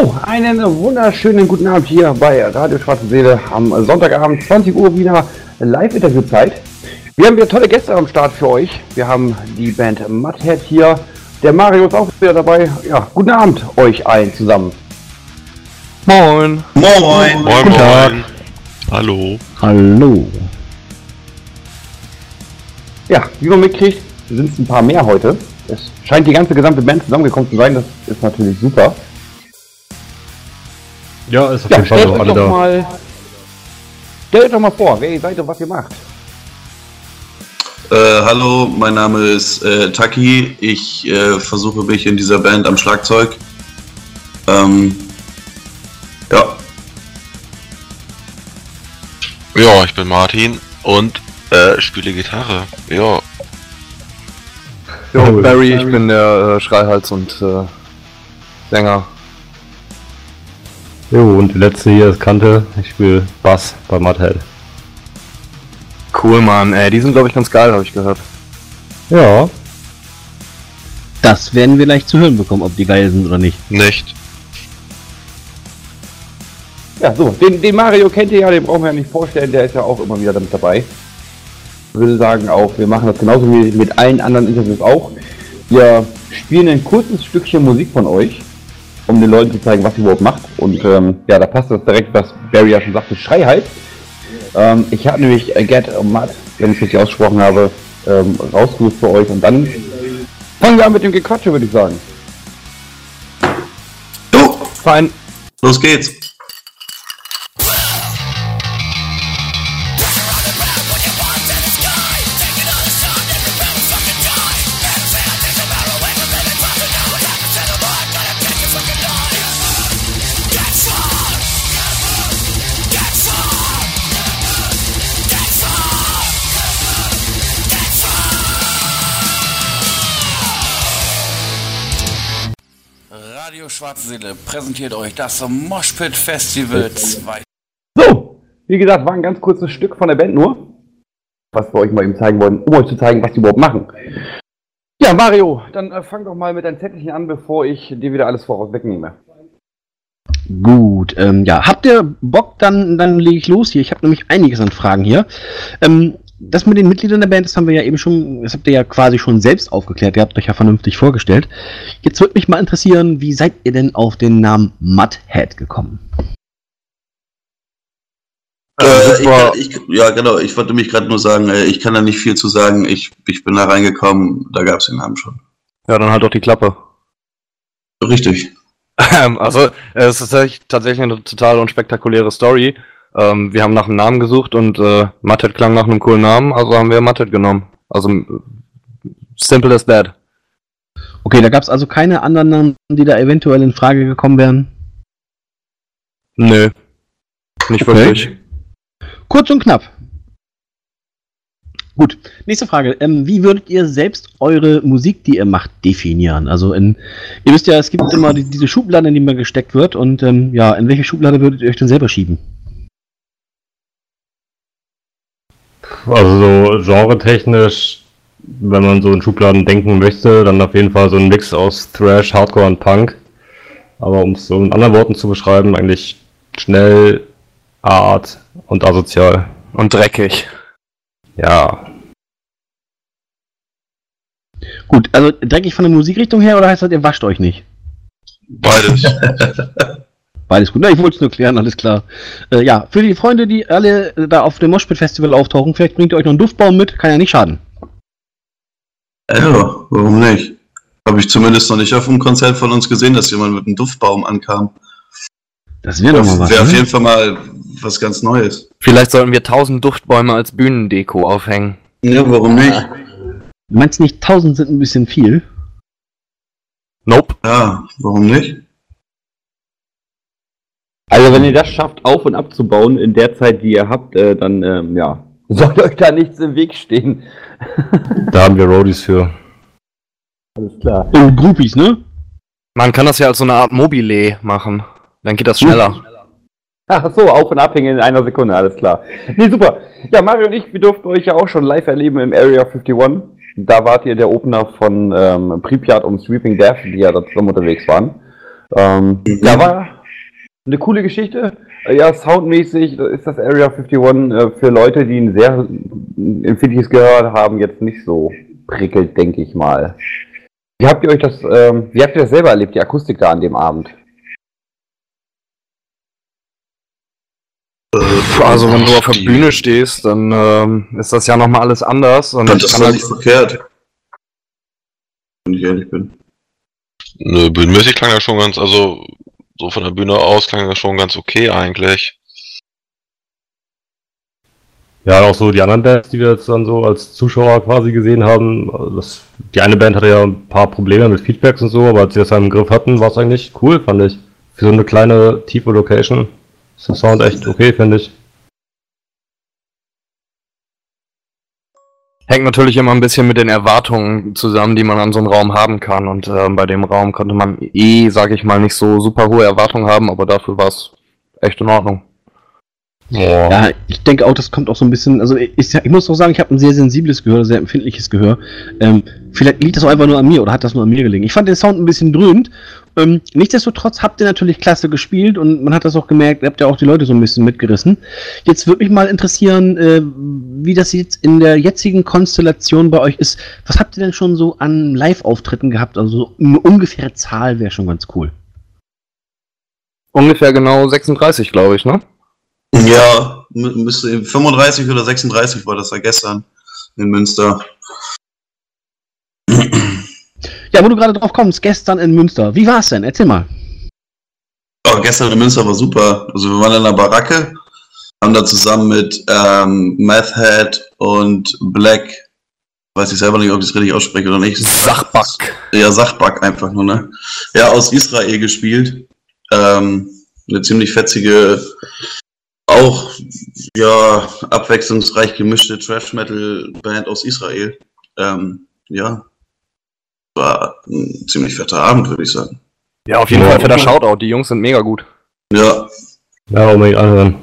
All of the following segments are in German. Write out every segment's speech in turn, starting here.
So, einen wunderschönen guten Abend hier bei Radio Schwarze Seele am Sonntagabend, 20 Uhr wieder Live-Interviewzeit. Wir haben wieder tolle Gäste am Start für euch. Wir haben die Band Mudhead hier. Der Mario ist auch wieder dabei. Ja, guten Abend euch allen zusammen. Moin. Moin. Moin, Guten Tag. moin. Hallo. Hallo. Ja, wie man mitkriegt, sind es ein paar mehr heute. Es scheint die ganze gesamte Band zusammengekommen zu sein. Das ist natürlich super. Ja, ist auf Ja, jeden Fall stellt noch alle doch da. mal, stellt euch doch mal vor, wer ihr seid und was ihr macht. Äh, hallo, mein Name ist äh, Taki. Ich äh, versuche mich in dieser Band am Schlagzeug. Ähm, ja, Ja, ich bin Martin und äh, spiele Gitarre. Ja. Jo. Barry, ich bin der äh, Schreihals und äh, Sänger. Jo, und die letzte hier ist Kante. Ich spiele Bass bei Mudhead. Cool, Mann. Ey, die sind, glaube ich, ganz geil, habe ich gehört. Ja, Das werden wir gleich zu hören bekommen, ob die geil sind oder nicht. Nicht. Ja, so, den, den Mario kennt ihr ja, den brauchen wir ja nicht vorstellen, der ist ja auch immer wieder damit dabei. Ich würde sagen auch, wir machen das genauso wie mit allen anderen Interviews auch. Wir spielen ein kurzes Stückchen Musik von euch, um den Leuten zu zeigen, was ihr überhaupt macht. Und ähm, ja, da passt das direkt, was Barry ja schon sagte, Schrei halt. Ähm, ich habe nämlich äh, Get Mud, wenn ich es richtig ausgesprochen habe, ähm, rausgesucht für euch und dann fangen wir an mit dem Gequatsche, würde ich sagen. jo, Fein. los geht's. Schwarze Seele präsentiert euch das Moshpit Festival 2. So, wie gesagt, war ein ganz kurzes Stück von der Band nur, was wir euch mal eben zeigen wollen, um euch zu zeigen, was die überhaupt machen. Ja, Mario, dann äh, fang doch mal mit deinem Zettelchen an, bevor ich dir wieder alles voraus wegnehme. Gut, ähm, ja, habt ihr Bock, dann, dann lege ich los hier. Ich habe nämlich einiges an Fragen hier. Ähm, das mit den Mitgliedern der Band, das haben wir ja eben schon, das habt ihr ja quasi schon selbst aufgeklärt. Ihr habt euch ja vernünftig vorgestellt. Jetzt würde mich mal interessieren, wie seid ihr denn auf den Namen Mudhead gekommen? Äh, ich, ich, ja, genau. Ich wollte mich gerade nur sagen, äh, ich kann da nicht viel zu sagen. Ich, ich bin da reingekommen, da gab's den Namen schon. Ja, dann halt doch die Klappe. Richtig. Ähm, also, es ist tatsächlich- tatsächlich eine total unspektakuläre Story. Ähm, wir haben nach einem Namen gesucht und äh, Mutted klang nach einem coolen Namen, also haben wir Mutted genommen. Also, äh, simple as that. Okay, da gab es also keine anderen Namen, die da eventuell in Frage gekommen wären. Nö. Nicht Okay. wirklich. Kurz und knapp. Gut, nächste Frage. Ähm, wie würdet ihr selbst eure Musik, die ihr macht, definieren? Also in, ihr wisst ja, es gibt immer die, diese Schublade, in die man gesteckt wird. Und ähm, ja, in welche Schublade würdet ihr euch denn selber schieben? Also so genretechnisch, wenn man so in Schubladen denken möchte, dann auf jeden Fall so ein Mix aus Thrash, Hardcore und Punk. Aber um es so in anderen Worten zu beschreiben, eigentlich schnell, art und asozial. Und dreckig. Ja, Gut, also dreckig von der Musikrichtung her oder heißt das, ihr wascht euch nicht? Beides. Beides gut. Na, ich wollte es nur klären, alles klar. Äh, ja, für die Freunde, die alle äh, da auf dem Moshpit Festival auftauchen, vielleicht bringt ihr euch noch einen Duftbaum mit, kann ja nicht schaden. Ja, warum nicht? Habe ich zumindest noch nicht auf einem Konzert von uns gesehen, dass jemand mit einem Duftbaum ankam. Das wäre doch mal was. Wäre auf ne? jeden Fall mal was ganz Neues. Vielleicht sollten wir tausend Duftbäume als Bühnendeko aufhängen. Ja, warum nicht? Du meinst nicht, 1000 sind ein bisschen viel? Nope. Ja, warum nicht? Also wenn ihr das schafft, auf und abzubauen in der Zeit, die ihr habt, äh, dann ähm, ja, soll euch da nichts im Weg stehen. da haben wir Roadies für. Alles klar. Oh, Groupies, ne? Man kann das ja als so eine Art Mobile machen. Dann geht das schneller. Ach so, auf und abhängen in einer Sekunde, alles klar. Nee, super. Ja, Mario und ich, wir durften euch ja auch schon live erleben im Area 51. Da wart ihr der Opener von ähm, Pripyat und Sweeping Death, die ja da zusammen unterwegs waren. Ähm, ja, war eine coole Geschichte. Äh, Ja, soundmäßig ist das Area 51 äh, für Leute, die ein sehr empfindliches Gehör haben, jetzt nicht so prickelt, denke ich mal. Wie habt ihr euch das, ähm, wie habt ihr das selber erlebt, die Akustik da an dem Abend? Also wenn du auf der Bühne stehst, dann ähm, ist das ja nochmal alles anders. Und das kann war halt, nicht verkehrt. Wenn ich ehrlich bin. Nö, bühnenmäßig klang das schon ganz, also so von der Bühne aus klang das schon ganz okay eigentlich. Ja, auch so die anderen Bands, die wir jetzt dann so als Zuschauer quasi gesehen haben. Das, die eine Band hatte ja ein paar Probleme mit Feedbacks und so, aber als sie das dann im Griff hatten, war es eigentlich cool, fand ich. Für so eine kleine, tiefe Location ist der Sound echt okay, finde ich. Hängt natürlich immer ein bisschen mit den Erwartungen zusammen, die man an so einem Raum haben kann. Und ähm, bei dem Raum konnte man eh, sag ich mal, nicht so super hohe Erwartungen haben, aber dafür war es echt in Ordnung. Ja, ich denke auch, das kommt auch so ein bisschen, also ich, ich muss auch sagen, ich habe ein sehr sensibles Gehör, sehr empfindliches Gehör. Ähm, vielleicht liegt das auch einfach nur an mir oder hat das nur an mir gelegen. Ich fand den Sound ein bisschen dröhnt. Ähm, nichtsdestotrotz habt ihr natürlich klasse gespielt und man hat das auch gemerkt, ihr habt ja auch die Leute so ein bisschen mitgerissen. Jetzt würde mich mal interessieren, äh, wie das jetzt in der jetzigen Konstellation bei euch ist. Was habt ihr denn schon so an Live-Auftritten gehabt? Also so eine ungefähre Zahl wäre schon ganz cool. Ungefähr genau 36, glaube ich, ne? Ja, mü- müsste 35 oder 36 war das ja gestern in Münster. Ja, wo du gerade drauf kommst, gestern in Münster. Wie war's denn? Erzähl mal. Oh, gestern in Münster war super. Also wir waren in der Baracke, haben da zusammen mit ähm, Meth Head und Black, weiß ich selber nicht, ob ich es richtig ausspreche oder nicht. Sachback. Ja, Sachback einfach nur, ne? Ja, aus Israel gespielt. Ähm, eine ziemlich fetzige, auch ja, abwechslungsreich gemischte Trash-Metal-Band aus Israel. Ähm, ja. War ein ziemlich fetter Abend, würde ich sagen. Ja, auf jeden Ja. Fall für das Shoutout. Die Jungs sind mega gut. Ja. Ja, unbedingt anhören.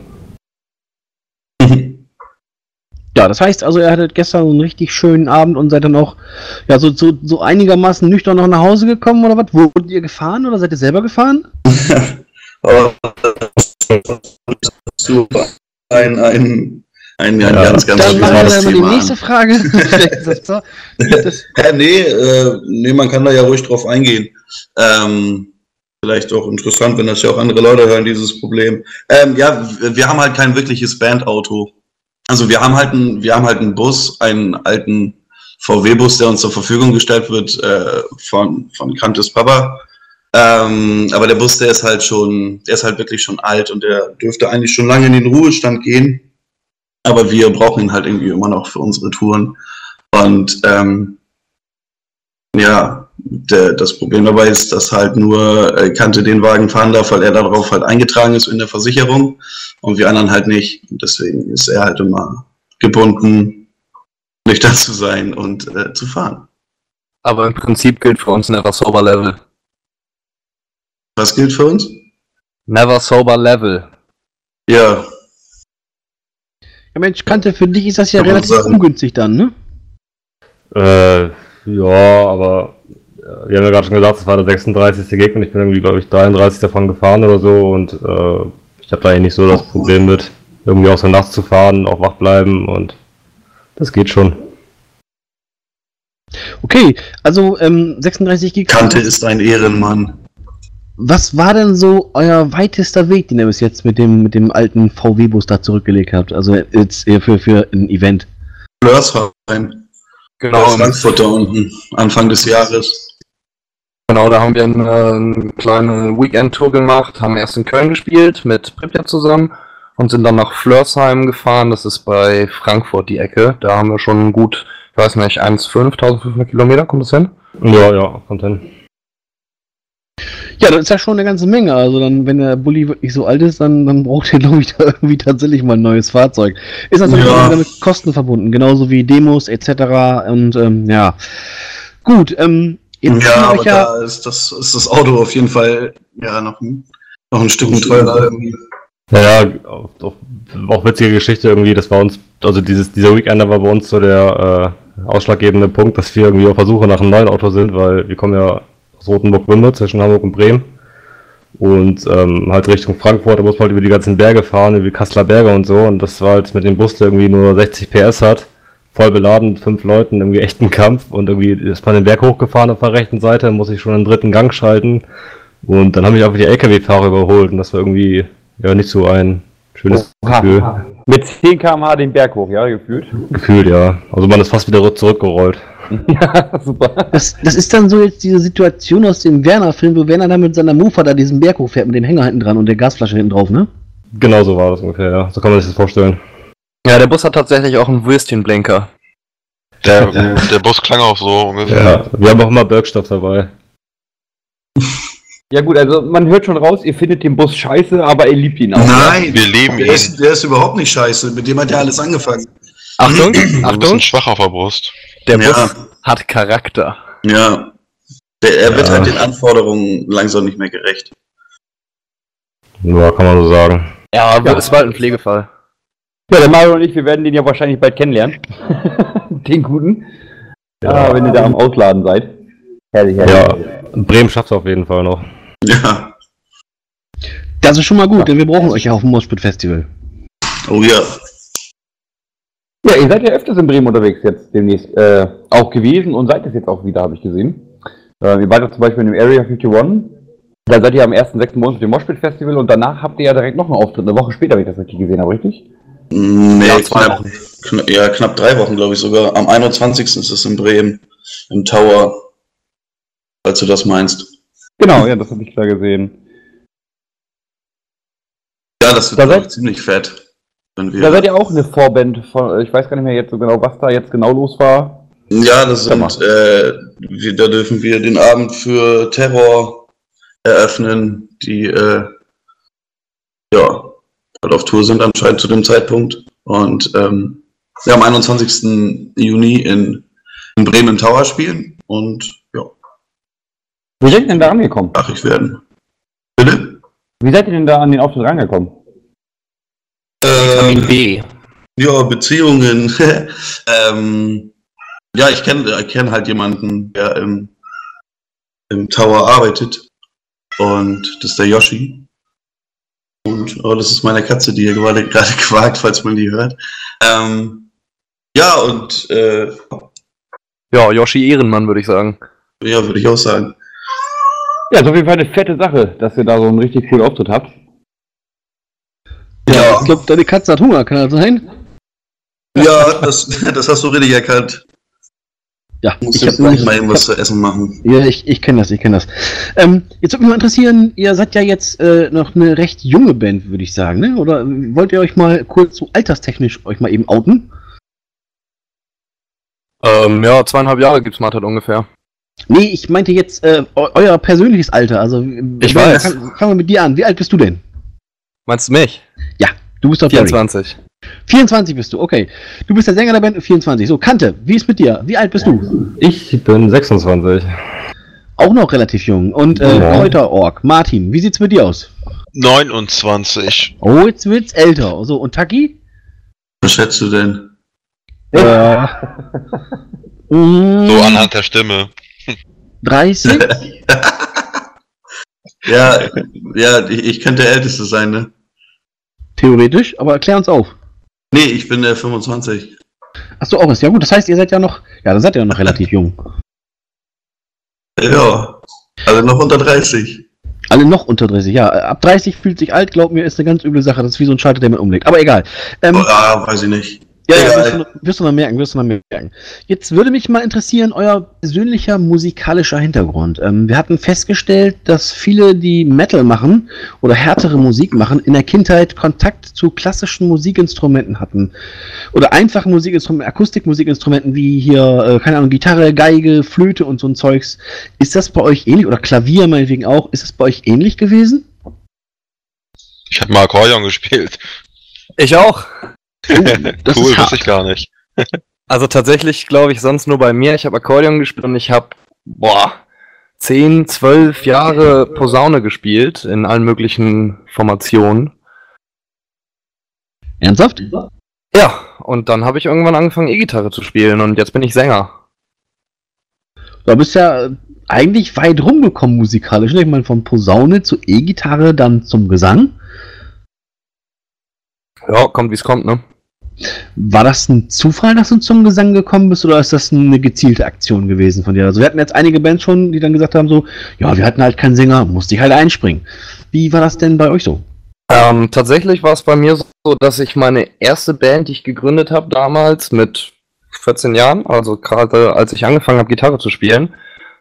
Ja, das heißt also, ihr hattet gestern so einen richtig schönen Abend und seid dann auch ja, so, so, so einigermaßen nüchtern noch nach Hause gekommen oder was? Wurdet ihr gefahren oder seid ihr selber gefahren? Aber ein, ein, ein, ein Ja. ganz, ganz Dann machen wir mal die nächste an. Frage. Hä, nee, äh, nee, man kann da ja ruhig drauf eingehen. Ähm, vielleicht auch interessant, wenn das ja auch andere Leute hören, dieses Problem. Ähm, ja, wir wir haben halt kein wirkliches Bandauto. Also wir haben halt einen, wir haben halt einen Bus, einen alten VW-Bus, der uns zur Verfügung gestellt wird äh, von, von Kantes Papa. Ähm, aber der Bus, der ist halt schon, der ist halt wirklich schon alt und der dürfte eigentlich schon lange in den Ruhestand gehen. Aber wir brauchen ihn halt irgendwie immer noch für unsere Touren. Und ähm, ja, der, das Problem dabei ist, dass halt nur äh, Kante den Wagen fahren darf, weil er darauf halt eingetragen ist in der Versicherung und wir anderen halt nicht. Und deswegen ist er halt immer gebunden, nüchtern zu sein und äh, zu fahren. Aber im Prinzip gilt für uns Never Sober Level. Was gilt für uns? Never Sober Level. Ja, ja, Mensch, Kante, für dich ist das ja Kann relativ ungünstig dann, ne? Äh, ja, aber äh, wir haben ja gerade schon gesagt, es war der 36. Gig und ich bin irgendwie, glaube ich, 33 davon gefahren oder so und äh, ich habe da eigentlich nicht so das Problem mit, irgendwie auch so nachts zu fahren, auch wach bleiben und das geht schon. Okay, also ähm, 36 Gigs. Kante ist ein Ehrenmann. Was war denn so euer weitester Weg, den ihr bis jetzt mit dem, mit dem alten VW-Bus da zurückgelegt habt? Also jetzt eher für, für ein Event. Flörsheim, Genau, aus Frankfurt da unten, Anfang des Jahres. genau, da haben wir eine, eine kleine Weekend-Tour gemacht, haben erst in Köln gespielt mit Pripyat zusammen und sind dann nach Flörsheim gefahren. Das ist bei Frankfurt die Ecke. Da haben wir schon gut, ich weiß nicht, 1,5, 1500 Kilometer, kommt das hin? Ja, ja, kommt hin. Ja, das ist ja schon eine ganze Menge. Also dann, wenn der Bulli wirklich so alt ist, dann, dann braucht ihr, glaube ich, da irgendwie tatsächlich mal ein neues Fahrzeug. Ist natürlich Ja. auch mit Kosten verbunden, genauso wie Demos etc. Und ähm, ja. Gut, ähm, jetzt Ja, aber ja, da ist das, ist das Auto auf jeden Fall ja noch ein, noch ein Stück teurer irgendwie. Naja, auch, auch, auch witzige Geschichte irgendwie, das war uns, also dieses, dieser Weekender war bei uns so der äh, ausschlaggebende Punkt, dass wir irgendwie auf der Suche nach einem neuen Auto sind, weil wir kommen ja aus Rotenburg-Winde zwischen Hamburg und Bremen Und ähm, halt Richtung Frankfurt, da muss man halt über die ganzen Berge fahren, über die Kasseler Berge und so. Und das war halt mit dem Bus, der irgendwie nur 60 PS hat, voll beladen mit fünf Leuten, irgendwie echt ein Kampf. Und irgendwie ist man den Berg hochgefahren auf der rechten Seite, muss ich schon einen dritten Gang schalten. Und dann haben mich einfach die LKW-Fahrer überholt und das war irgendwie ja nicht so ein schönes Gefühl. Mit 10 km/h den Berg hoch, ja, gefühlt. Gefühlt, ja. Also man ist fast wieder zurückgerollt. ja, super. Das, das ist dann so jetzt diese Situation aus dem Werner-Film, wo Werner dann mit seiner Mofa da diesen Berg hochfährt mit dem Hänger hinten dran und der Gasflasche hinten drauf, ne? Genau so war das ungefähr, ja. So kann man sich das vorstellen. Ja, der Bus hat tatsächlich auch einen Würstchenblinker. Der, der Bus klang auch so ungefähr. Ja, wir haben auch immer Bergstoff dabei. Ja gut, also man hört schon raus, ihr findet den Bus scheiße, aber ihr liebt ihn auch. Nein, Wir lieben der ihn. ist, der ist überhaupt nicht scheiße. Mit dem hat ja alles angefangen. Achtung, Du bist ein Achtung, schwach auf der Brust. der Ja. Bus hat Charakter. Ja. Der, er wird Ja. halt den Anforderungen langsam nicht mehr gerecht. Ja, kann man so sagen. Ja, aber Ja. es war halt ein Pflegefall. Ja, der Mario und ich, wir werden den ja wahrscheinlich bald kennenlernen. den guten. Ja, wenn ihr da am Ausladen seid. Herrlich, herrlich. Ja, Bremen schafft es auf jeden Fall noch. Ja. Das ist schon mal gut, denn wir brauchen euch ja auf dem Moshpit Festival. Oh ja. Ja, ihr seid ja öfters in Bremen unterwegs jetzt demnächst äh, auch gewesen und seid es jetzt auch wieder, habe ich gesehen. Äh, ihr wart ja zum Beispiel in dem Area 51. Da seid ihr am 1.6. bei uns auf dem Moshpit Festival und danach habt ihr ja direkt noch einen Auftritt, eine Woche später, wenn ich das richtig gesehen habe, richtig? Nee, Ja, zwei knapp, knapp, ja, knapp drei Wochen, glaube ich sogar. Am 21. ist es in Bremen, im Tower. Falls du das meinst. Genau, ja, das habe ich da gesehen. Ja, das wird Da seid- ich, ziemlich fett. Wenn wir Da seid ihr auch eine Vorband von, ich weiß gar nicht mehr jetzt so genau, was da jetzt genau los war. Ja, das sind, äh, wir, da dürfen wir den Abend für Terror eröffnen, die, äh, ja, halt auf Tour sind anscheinend zu dem Zeitpunkt. Und, ähm, ja, am 21. Juni in, in Bremen Tower spielen und, Wie seid ihr denn da angekommen? nachig werden. Bitte? Wie seid ihr denn da an den Auftritt rangekommen? Ähm, B. Ja, Beziehungen. ähm, ja, ich kenne kenn halt jemanden, der im, im Tower arbeitet. Und das ist der Yoshi. Und oh, das ist meine Katze, die hier gerade gerade quakt, falls man die hört. Ähm, ja, und äh, Ja, Yoshi Ehrenmann, würde ich sagen. ja, würde ich auch sagen. Ja, ist auf jeden Fall eine fette Sache, dass ihr da so einen richtig coolen Auftritt habt. Ja, Ich glaube, deine Katze hat Hunger, kann das sein? ja das, das hast du richtig erkannt. Ja, Muss ich gleich mal eben was zu essen machen. Ja, ich, ich kenne das, ich kenne das. Ähm, jetzt würde mich mal interessieren, ihr seid ja jetzt äh, noch eine recht junge Band, würde ich sagen, ne? Oder wollt ihr euch mal kurz so alterstechnisch euch mal eben outen? Ähm, ja, zweieinhalb Jahre gibt's Martin ungefähr. Nee, ich meinte jetzt äh, eu euer persönliches Alter. Also, Ich Werner, weiß. fang- Fangen wir mit dir an. Wie alt bist du denn? Meinst du mich? Du bist doch Barry. 24. 24 bist du, okay. Du bist der Sänger der Band 24. So, Kante, wie ist mit dir? Wie alt bist du? Ich bin 26. Auch noch relativ jung. Und äh, Ja. Kräuterorg, Martin, wie sieht's mit dir aus? 29. Oh, jetzt wird's älter. So, und Taki? Was schätzt du denn? Äh, mm, So anhand der Stimme. 30? Ja, ja, ich, ich könnte der Älteste sein, ne? Theoretisch, aber erklär uns auf. Nee, ich bin der 25. Achso, auch ist ja gut. Das heißt, ihr seid ja noch, ja, dann seid ihr ja noch relativ jung. Ja, also noch unter 30. Alle noch unter 30, ja. Ab 30 fühlt sich alt, glaub mir, ist eine ganz üble Sache. Das ist wie so ein Schalter, der man umlegt. Aber egal. Ähm, Ah, weiß ich nicht. Ja, ja, wirst du, noch- wirst du noch merken, wirst du noch merken. Jetzt würde mich mal interessieren, euer persönlicher musikalischer Hintergrund. Ähm, wir hatten festgestellt, dass viele, die Metal machen oder härtere Musik machen, in der Kindheit Kontakt zu klassischen Musikinstrumenten hatten. Oder einfachen Musikinstrumenten, Akustikmusikinstrumenten wie hier, äh, keine Ahnung, Gitarre, Geige, Flöte und so ein Zeugs. Ist das bei euch ähnlich? Oder Klavier meinetwegen auch. Ist das bei euch ähnlich gewesen? Ich habe mal Akkordeon gespielt. Ich auch. das cool, ist hart. wusste ich gar nicht. Also tatsächlich glaube ich sonst nur bei mir. Ich habe Akkordeon gespielt und ich habe, boah, 10, 12 Jahre Posaune gespielt in allen möglichen Formationen. Ernsthaft? Ja, und dann habe ich irgendwann angefangen E-Gitarre zu spielen und jetzt bin ich Sänger. Du bist ja äh, eigentlich weit rumgekommen musikalisch. ne? Ich meine, von Posaune zu E-Gitarre, dann zum Gesang. Ja, kommt wie es kommt, ne? War das ein Zufall, dass du zum Gesang gekommen bist, oder ist das eine gezielte Aktion gewesen von dir? Also wir hatten jetzt einige Bands schon, die dann gesagt haben so, ja, wir hatten halt keinen Sänger, musste ich halt einspringen. Wie war das denn bei euch so? Ähm, tatsächlich war es bei mir so, dass ich meine erste Band, die ich gegründet habe damals mit 14 Jahren, also gerade als ich angefangen habe, Gitarre zu spielen,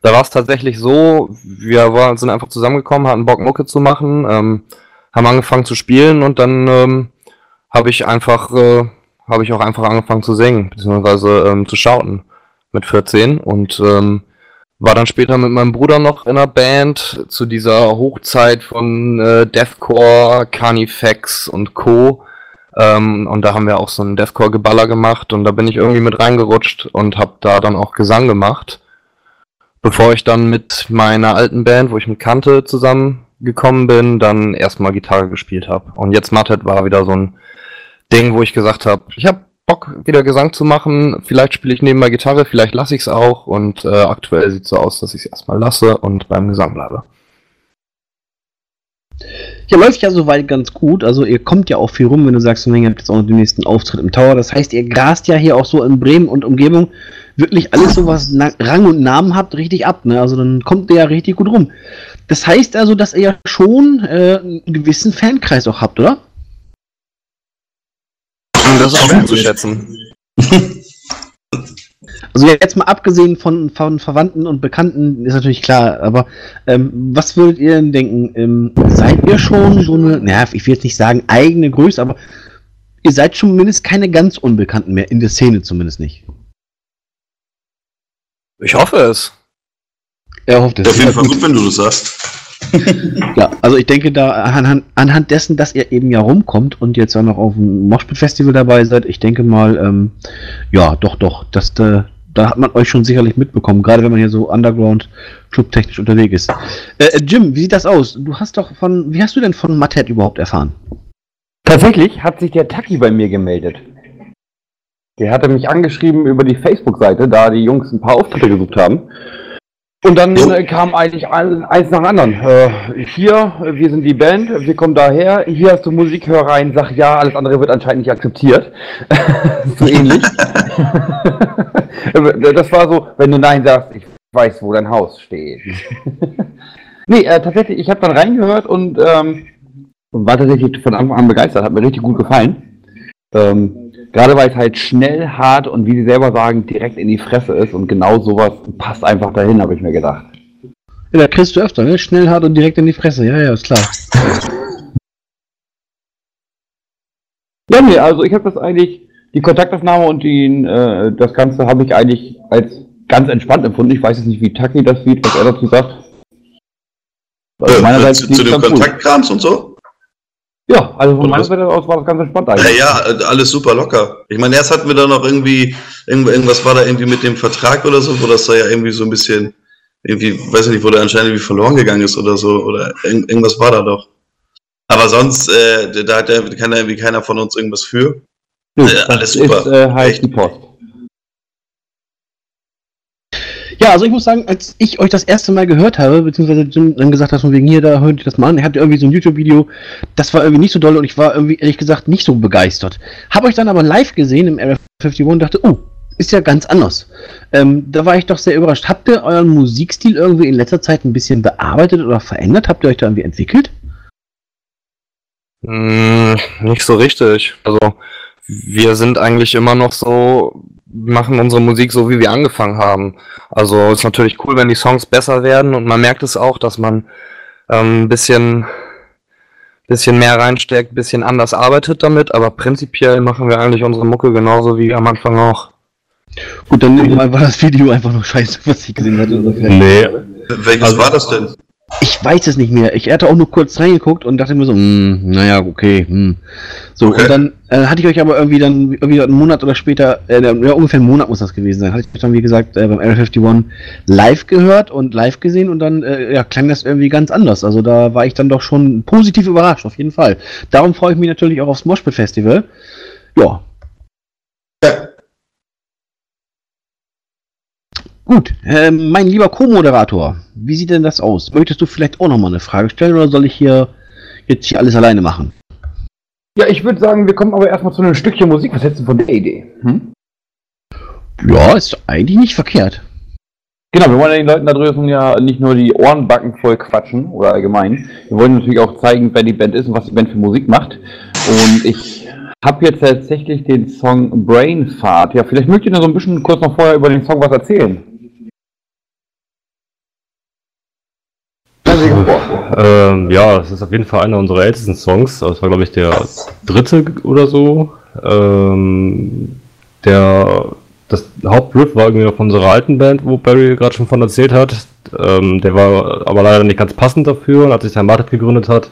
da war es tatsächlich so, wir waren, sind einfach zusammengekommen, hatten Bock Mucke zu machen, ähm, haben angefangen zu spielen und dann ähm, habe ich einfach, äh, habe ich auch einfach angefangen zu singen, beziehungsweise ähm, zu schauten mit 14 und ähm, war dann später mit meinem Bruder noch in einer Band zu dieser Hochzeit von äh, Deathcore, Carnifex und Co. Ähm, und da haben wir auch so einen Deathcore-Geballer gemacht und da bin ich irgendwie mit reingerutscht und habe da dann auch Gesang gemacht. Bevor ich dann mit meiner alten Band, wo ich mit Kante zusammengekommen bin, dann erstmal Gitarre gespielt habe. Und jetzt Matted war wieder so ein Ding, wo ich gesagt habe, ich habe Bock, wieder Gesang zu machen. Vielleicht spiele ich nebenbei Gitarre, vielleicht lasse ich es auch. Und äh, aktuell sieht so aus, dass ich es erstmal lasse und beim Gesang bleibe. Ja, läuft ja soweit ganz gut. Also ihr kommt ja auch viel rum, wenn du sagst, ihr habt jetzt auch noch den nächsten Auftritt im Tower. Das heißt, ihr grast ja hier auch so in Bremen und Umgebung wirklich alles so, was Rang und Namen habt, richtig ab. Ne? Also dann kommt ihr ja richtig gut rum. Das heißt also, dass ihr ja schon äh, einen gewissen Fankreis auch habt, oder? Das ist auch gut zu schätzen. Also jetzt mal abgesehen von, von Verwandten und Bekannten ist natürlich klar, aber ähm, was würdet ihr denn denken? Ähm, seid ihr schon so eine, naja, ich will jetzt nicht sagen eigene Größe, aber ihr seid schon mindestens keine ganz Unbekannten mehr, in der Szene zumindest nicht. Ich hoffe es. Er hofft es. Auf jeden Fall gut, wenn du das sagst. Ja, also ich denke da anhand, anhand dessen, dass ihr eben ja rumkommt und jetzt auch noch auf dem Moshpit-Festival dabei seid, ich denke mal, ähm, ja, doch, doch, das, da, da hat man euch schon sicherlich mitbekommen, gerade wenn man hier so Underground clubtechnisch unterwegs ist. Äh, äh, Jim, wie sieht das aus? Du hast doch von, wie hast du denn von Mattet überhaupt erfahren? Tatsächlich hat sich der Taki bei mir gemeldet. Der hatte mich angeschrieben über die Facebook-Seite, da die Jungs ein paar Auftritte gesucht haben. Und dann Jo. äh, kam eigentlich ein, eins nach dem anderen. Äh, hier, wir sind die Band, wir kommen daher, hier hast du Musik, hör rein, sag ja, alles andere wird anscheinend nicht akzeptiert. so ähnlich. das war so, wenn du Nein sagst, ich weiß, wo dein Haus steht. nee, äh, tatsächlich, ich habe dann reingehört und ähm, war tatsächlich von Anfang an begeistert, hat mir richtig gut gefallen. Ähm, Gerade weil es halt schnell, hart und wie sie selber sagen, direkt in die Fresse ist und genau sowas passt einfach dahin, habe ich mir gedacht. Ja, da kriegst du öfter, ne? Schnell, hart und direkt in die Fresse. Ja, ja, ist klar. Ja, nee, also ich habe das eigentlich, die Kontaktaufnahme und die, äh, das Ganze habe ich eigentlich als ganz entspannt empfunden. Ich weiß jetzt nicht, wie Taki das sieht, was er dazu sagt. Also Äh, meinerseits zu, zu dem. Kontaktkrams und so? Ja, also von meiner Seite aus war das ganz entspannt Ja, eigentlich. ja, äh, alles super locker. Ich meine, erst hatten wir da noch irgendwie, irgend- irgendwas war da irgendwie mit dem Vertrag oder so, wo das da ja irgendwie so ein bisschen, irgendwie, weiß ich nicht, wo der anscheinend irgendwie verloren gegangen ist oder so, oder irgend, irgendwas war da doch. Aber sonst, äh, da hat ja kann da irgendwie keiner von uns irgendwas für. Nö, äh, das alles super. Ist äh, halt Echt. die Post. Ja, also ich muss sagen, als ich euch das erste Mal gehört habe, beziehungsweise dann gesagt hat, von wegen hier, da hört ihr das mal an, er hatte irgendwie so ein YouTube-Video, das war irgendwie nicht so doll und ich war irgendwie, ehrlich gesagt, nicht so begeistert. Habe euch dann aber live gesehen im Area 51 und dachte, oh, ist ja ganz anders. Ähm, da war ich doch sehr überrascht. Habt ihr euren Musikstil irgendwie in letzter Zeit ein bisschen bearbeitet oder verändert? Habt ihr euch da irgendwie entwickelt? Mm, nicht so richtig. Also wir sind eigentlich immer noch so, machen unsere Musik so, wie wir angefangen haben. Also ist natürlich cool, wenn die Songs besser werden und man merkt es auch, dass man ähm, ein bisschen, bisschen mehr reinsteckt, ein bisschen anders arbeitet damit, aber prinzipiell machen wir eigentlich unsere Mucke genauso wie am Anfang auch. Gut, dann nehme ich mal, war das Video einfach nur scheiße, was ich gesehen hatte. Oder Nee, Welches Also- war das denn? Ich weiß es nicht mehr. Ich hatte auch nur kurz reingeguckt und dachte mir so, hm, naja, okay, hm. So, Okay. und dann äh, hatte ich euch aber irgendwie dann, irgendwie einen Monat oder später, äh, ja, ungefähr einen Monat muss das gewesen sein, hatte ich dann, wie gesagt, äh, beim Area 51 live gehört und live gesehen und dann, äh, ja, klang das irgendwie ganz anders. Also da war ich dann doch schon positiv überrascht, auf jeden Fall. Darum freue ich mich natürlich auch aufs Moshpit Festival. Ja. Ja. Gut, ähm, mein lieber Co-Moderator, wie sieht denn das aus? Möchtest du vielleicht auch nochmal eine Frage stellen oder soll ich hier jetzt hier alles alleine machen? Ja, ich würde sagen, wir kommen aber erstmal zu einem Stückchen Musik. Was hältst du von der Idee? Hm? Ja, ist eigentlich nicht verkehrt. Genau, wir wollen ja den Leuten da draußen ja nicht nur die Ohrenbacken voll quatschen oder allgemein. Wir wollen natürlich auch zeigen, wer die Band ist und was die Band für Musik macht. Und ich habe jetzt tatsächlich den Song Brain Fart. Ja, vielleicht mögt ihr noch so ein bisschen kurz noch vorher über den Song was erzählen. Stellen Sie sich vor. Ähm, ja, es ist auf jeden Fall einer unserer ältesten Songs. Das war, glaube ich, der dritte oder so. Ähm, der, das Hauptriff war irgendwie noch von unserer alten Band, wo Barry gerade schon von erzählt hat. Ähm, der war aber leider nicht ganz passend dafür. Und als sich der Martet gegründet hat,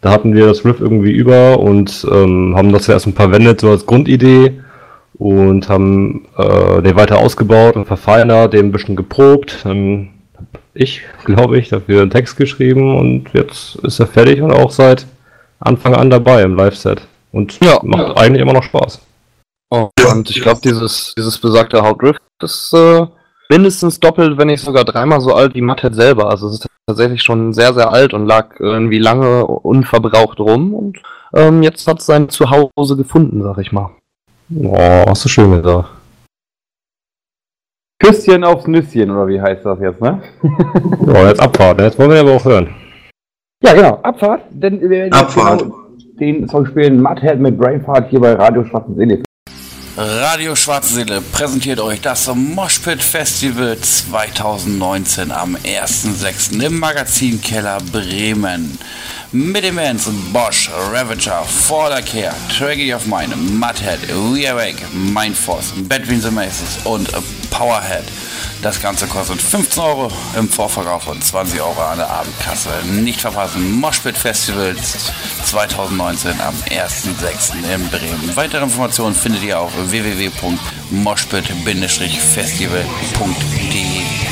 da hatten wir das Riff irgendwie über und ähm, haben das erst ein paar wendet, so als Grundidee. Und haben äh, den weiter ausgebaut und verfeinert, den ein bisschen geprobt. Dann hab ich, glaube ich, dafür einen Text geschrieben und jetzt ist er fertig und auch seit Anfang an dabei im Live-Set. Und Ja. macht eigentlich immer noch Spaß. Oh, und ich glaube, dieses, dieses besagte Hautdrift ist äh, mindestens doppelt, wenn nicht sogar dreimal so alt wie Mutthead selber. Also es ist tatsächlich schon sehr, sehr alt und lag irgendwie lange unverbraucht rum und ähm, jetzt hat es sein Zuhause gefunden, sag ich mal. Oh, hast du schön gesagt. Küsschen aufs Nüsschen, oder wie heißt das jetzt, ne? Ja, jetzt Abfahrt. Jetzt wollen wir aber auch hören. Ja, genau. Abfahrt. Denn wir werden Abfahrt. genau den Song spielen Mudhead mit Brainfart hier bei Radio Schwarzen Seele. Radio Schwarze Seele präsentiert euch das Moshpit Festival 2019 am 1.6. im Magazinkeller Bremen. Mit den Bands Bosch, Ravager, Forder Care, Tragedy of Mine, Mudhead, We Awake, Mindforce, Between the Maces und Powerhead. Das Ganze kostet 15 Euro im Vorverkauf und 20 Euro an der Abendkasse. Nicht verpassen, Moshpit Festival 2019 am 1.6. in Bremen. Weitere Informationen findet ihr auf www.moshpit-festival.de.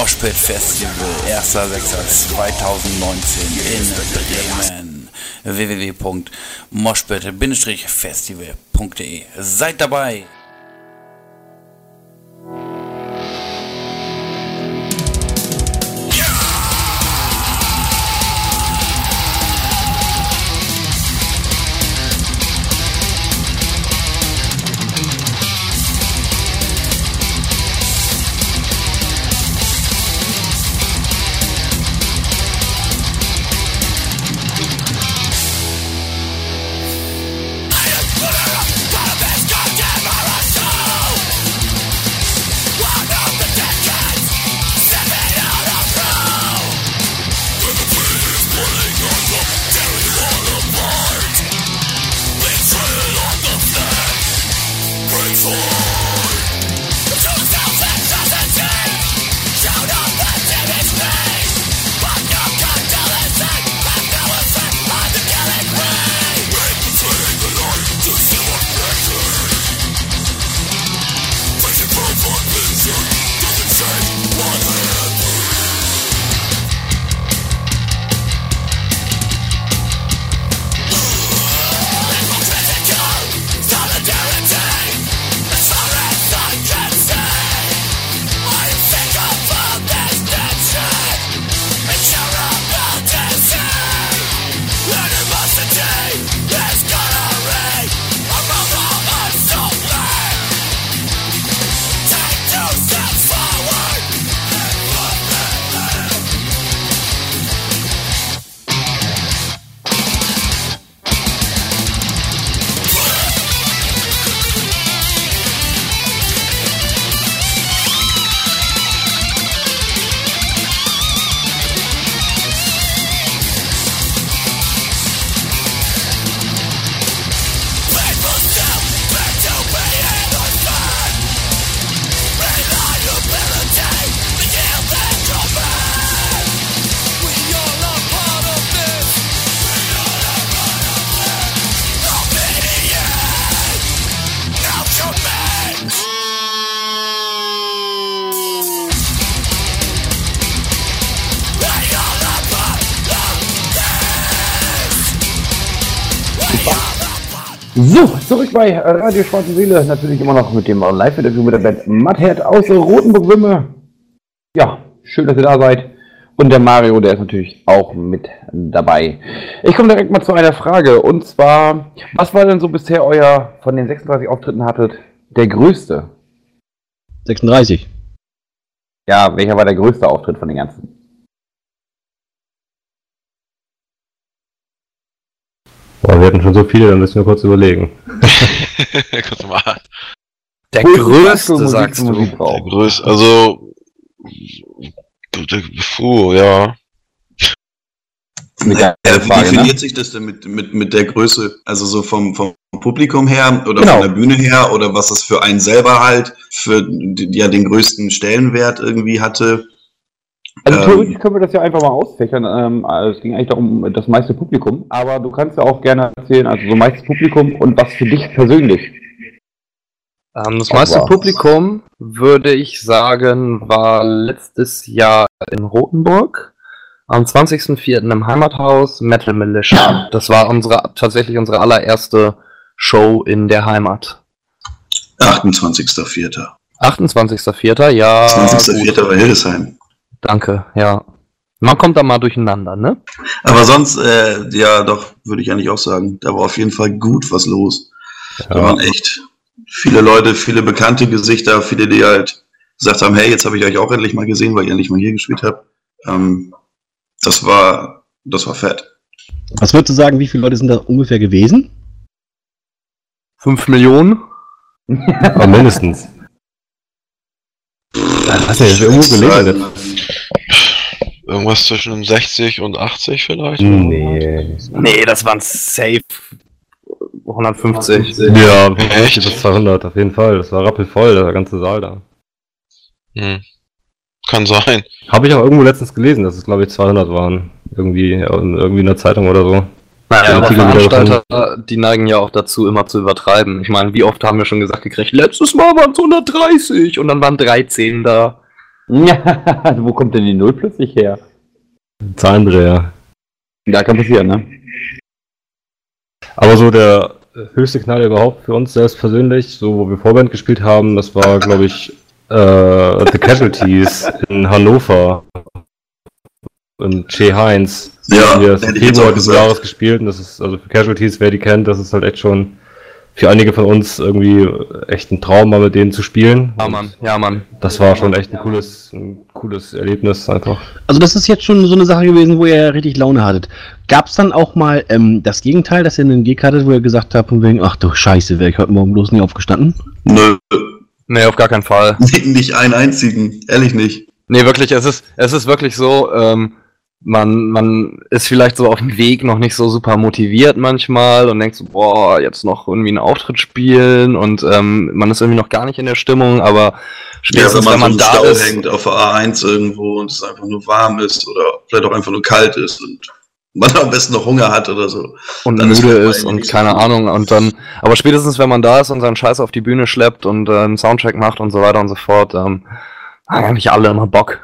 Moshpit Festival 1.6.2019 in Bremen. www.moshpit-festival.de Seid dabei! Zurück bei Radio Schwarze Seele. Natürlich immer noch mit dem Live-Interview mit der Band Mudhead aus Rotenburg-Wimme. Ja, schön, dass ihr da seid. Und der Mario, der ist natürlich auch mit dabei. Ich komme direkt mal zu einer Frage. Und zwar, was war denn so bisher euer, von den 36 Auftritten hattet, der größte? 36. Ja, welcher war der größte Auftritt von den ganzen? Boah, wir hatten schon so viele, dann müssen wir kurz überlegen. Kurz mal. Der Coolste größte, Musik- sagst du. Musik Der größte, also. Puh, ja. Eine Ja, geile wie Frage, ne? definiert sich das denn mit, mit, mit der Größe? Also so vom, vom Publikum her oder Genau. von der Bühne her oder was das für einen selber halt für ja den größten Stellenwert irgendwie hatte? Also Ähm, theoretisch können wir das ja einfach mal ausfächern. Ähm, also es ging eigentlich darum, das meiste Publikum. Aber du kannst ja auch gerne erzählen, also so meistes Publikum und was für dich persönlich. Ähm, das Oh, meiste wow. Publikum, würde ich sagen, war letztes Jahr in Rothenburg. Am 20.04. im Heimathaus Metal Militia. Das war unsere, tatsächlich unsere allererste Show in der Heimat. 28.04. 28.04. Ja. 20.04. war Hildesheim. Danke, ja. Man kommt da mal durcheinander, ne? Aber sonst, äh, ja, doch, würde ich eigentlich auch sagen, da war auf jeden Fall gut was los. Da Ja. waren echt viele Leute, viele bekannte Gesichter, viele, die halt gesagt haben, hey, jetzt habe ich euch auch endlich mal gesehen, weil ihr endlich mal hier gespielt habt. Ähm, das war, das war fett. Was würdest du sagen, wie viele Leute sind da ungefähr gewesen? 5 Millionen? Aber mindestens. Ja, weiß nicht, ist irgendwo gelegen. Irgendwas zwischen 60 und 80 vielleicht. Nee. Nee, das waren safe 150. Ja, Echt? bis 200 auf jeden Fall. Das war rappelvoll, der ganze Saal da. Hm. Kann sein. Habe ich auch irgendwo letztens gelesen, dass es glaube ich 200 waren. Irgendwie, in- irgendwie in der Zeitung oder so. Naja, Ja, aber Veranstalter, die neigen ja auch dazu, immer zu übertreiben. Ich meine, wie oft haben wir schon gesagt gekriegt, letztes Mal waren es 130 und dann waren 13 da. Ja, wo kommt denn die Null plötzlich her? Zahlendreher. Ja, kann passieren, ne? Aber so der höchste Knall überhaupt für uns selbst persönlich, so wo wir Vorband gespielt haben, das war glaube ich äh, The Casualties in Hannover. Im Che Heinz. Ja, haben wir das Februar gesagt. Jahres gespielt und das ist, also für Casualties, wer die kennt, das ist halt echt schon für einige von uns irgendwie echt ein Traum, mal mit denen zu spielen. Ja, Mann, ja, Mann. Das war schon echt ein cooles, ein cooles Erlebnis einfach. Also das ist jetzt schon so eine Sache gewesen, wo ihr richtig Laune hattet. Gab es dann auch mal ähm, das Gegenteil, dass ihr einen Gig hattet, wo ihr gesagt habt, von wegen, ach du Scheiße, wäre ich heute Morgen bloß nie aufgestanden? Nö, Nee, auf gar keinen Fall. nicht einen einzigen, ehrlich nicht. Nee, wirklich, es ist, es ist wirklich so, ähm, man, man ist vielleicht so auf dem Weg noch nicht so super motiviert manchmal und denkt so, boah, jetzt noch irgendwie einen Auftritt spielen und ähm, man ist irgendwie noch gar nicht in der Stimmung, aber Ja, spätestens wenn wenn man man so da Stau ist, hängt auf der A1 irgendwo und es einfach nur warm ist oder vielleicht auch einfach nur kalt ist und man am besten noch Hunger hat oder so. und dann ist müde vorbei, ist und keine Ahnung und dann, aber spätestens wenn man da ist und seinen Scheiß auf die Bühne schleppt und äh, einen Soundcheck macht und so weiter und so fort, ähm, haben eigentlich alle immer Bock.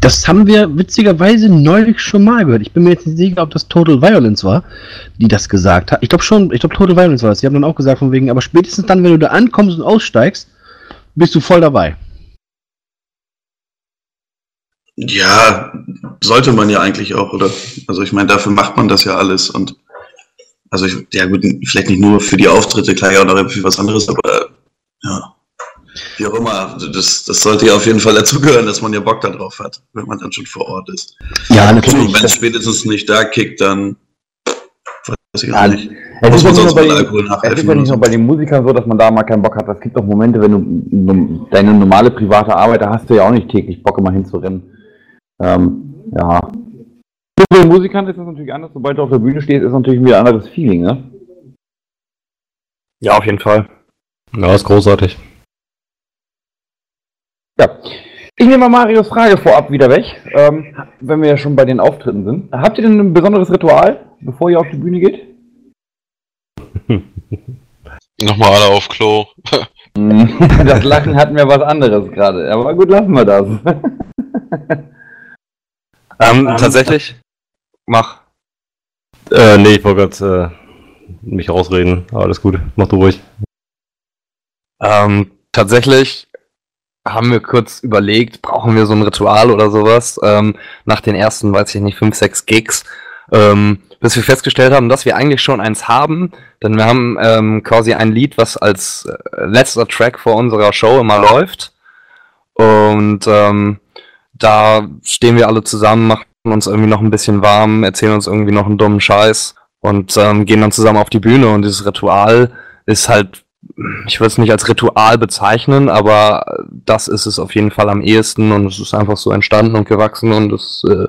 Das haben wir witzigerweise neulich schon mal gehört. Ich bin mir jetzt nicht sicher, ob das Total Violence war, die das gesagt hat. Ich glaube schon, ich glaube Total Violence war das. Die haben dann auch gesagt von wegen, aber spätestens dann, wenn du da ankommst und aussteigst, bist du voll dabei. Ja, sollte man ja eigentlich auch, oder? Also ich meine, dafür macht man das ja alles und also ich, ja gut, vielleicht nicht nur für die Auftritte, klar ja auch noch für was anderes, aber ja. Wie auch immer, also das, das sollte ja auf jeden Fall dazugehören, dass man ja Bock darauf hat, wenn man dann schon vor Ort ist. Ja, Und natürlich. wenn es spätestens nicht da kickt, dann weiß ich Ja, nicht. Muss man sonst bei den, Alkohol es ist nachhelfen? ja nicht nur so? bei den Musikern so, dass man da mal keinen Bock hat. Es gibt auch Momente, wenn du deine normale private Arbeit, da hast du ja auch nicht täglich Bock, immer hinzurennen. Ähm, ja. Bei den Musikern ist das natürlich anders. Sobald du auf der Bühne stehst, ist natürlich wieder ein anderes Feeling, ne? Ja, auf jeden Fall. Ja, ist großartig. Ja. Ich nehme mal Marios Frage vorab wieder weg, ähm, wenn wir ja schon bei den Auftritten sind. Habt ihr denn ein besonderes Ritual, bevor ihr auf die Bühne geht? Nochmal alle auf Klo. Das Lachen hatten wir was anderes gerade. Aber gut, lassen wir das. Ähm, tatsächlich, mach. Äh, nee, ich wollte gerade, mich rausreden. Aber alles gut, mach du ruhig. Ähm, tatsächlich haben wir kurz überlegt, brauchen wir so ein Ritual oder sowas, ähm, nach den ersten, weiß ich nicht, fünf, sechs Gigs, ähm, bis wir festgestellt haben, dass wir eigentlich schon eins haben, denn wir haben ähm, quasi ein Lied, was als äh, letzter Track vor unserer Show immer läuft. Und ähm, da stehen wir alle zusammen, machen uns irgendwie noch ein bisschen warm, erzählen uns irgendwie noch einen dummen Scheiß und ähm, gehen dann zusammen auf die Bühne. Und dieses Ritual ist halt, ich würde es nicht als Ritual bezeichnen, aber das ist es auf jeden Fall am ehesten und es ist einfach so entstanden und gewachsen und es äh,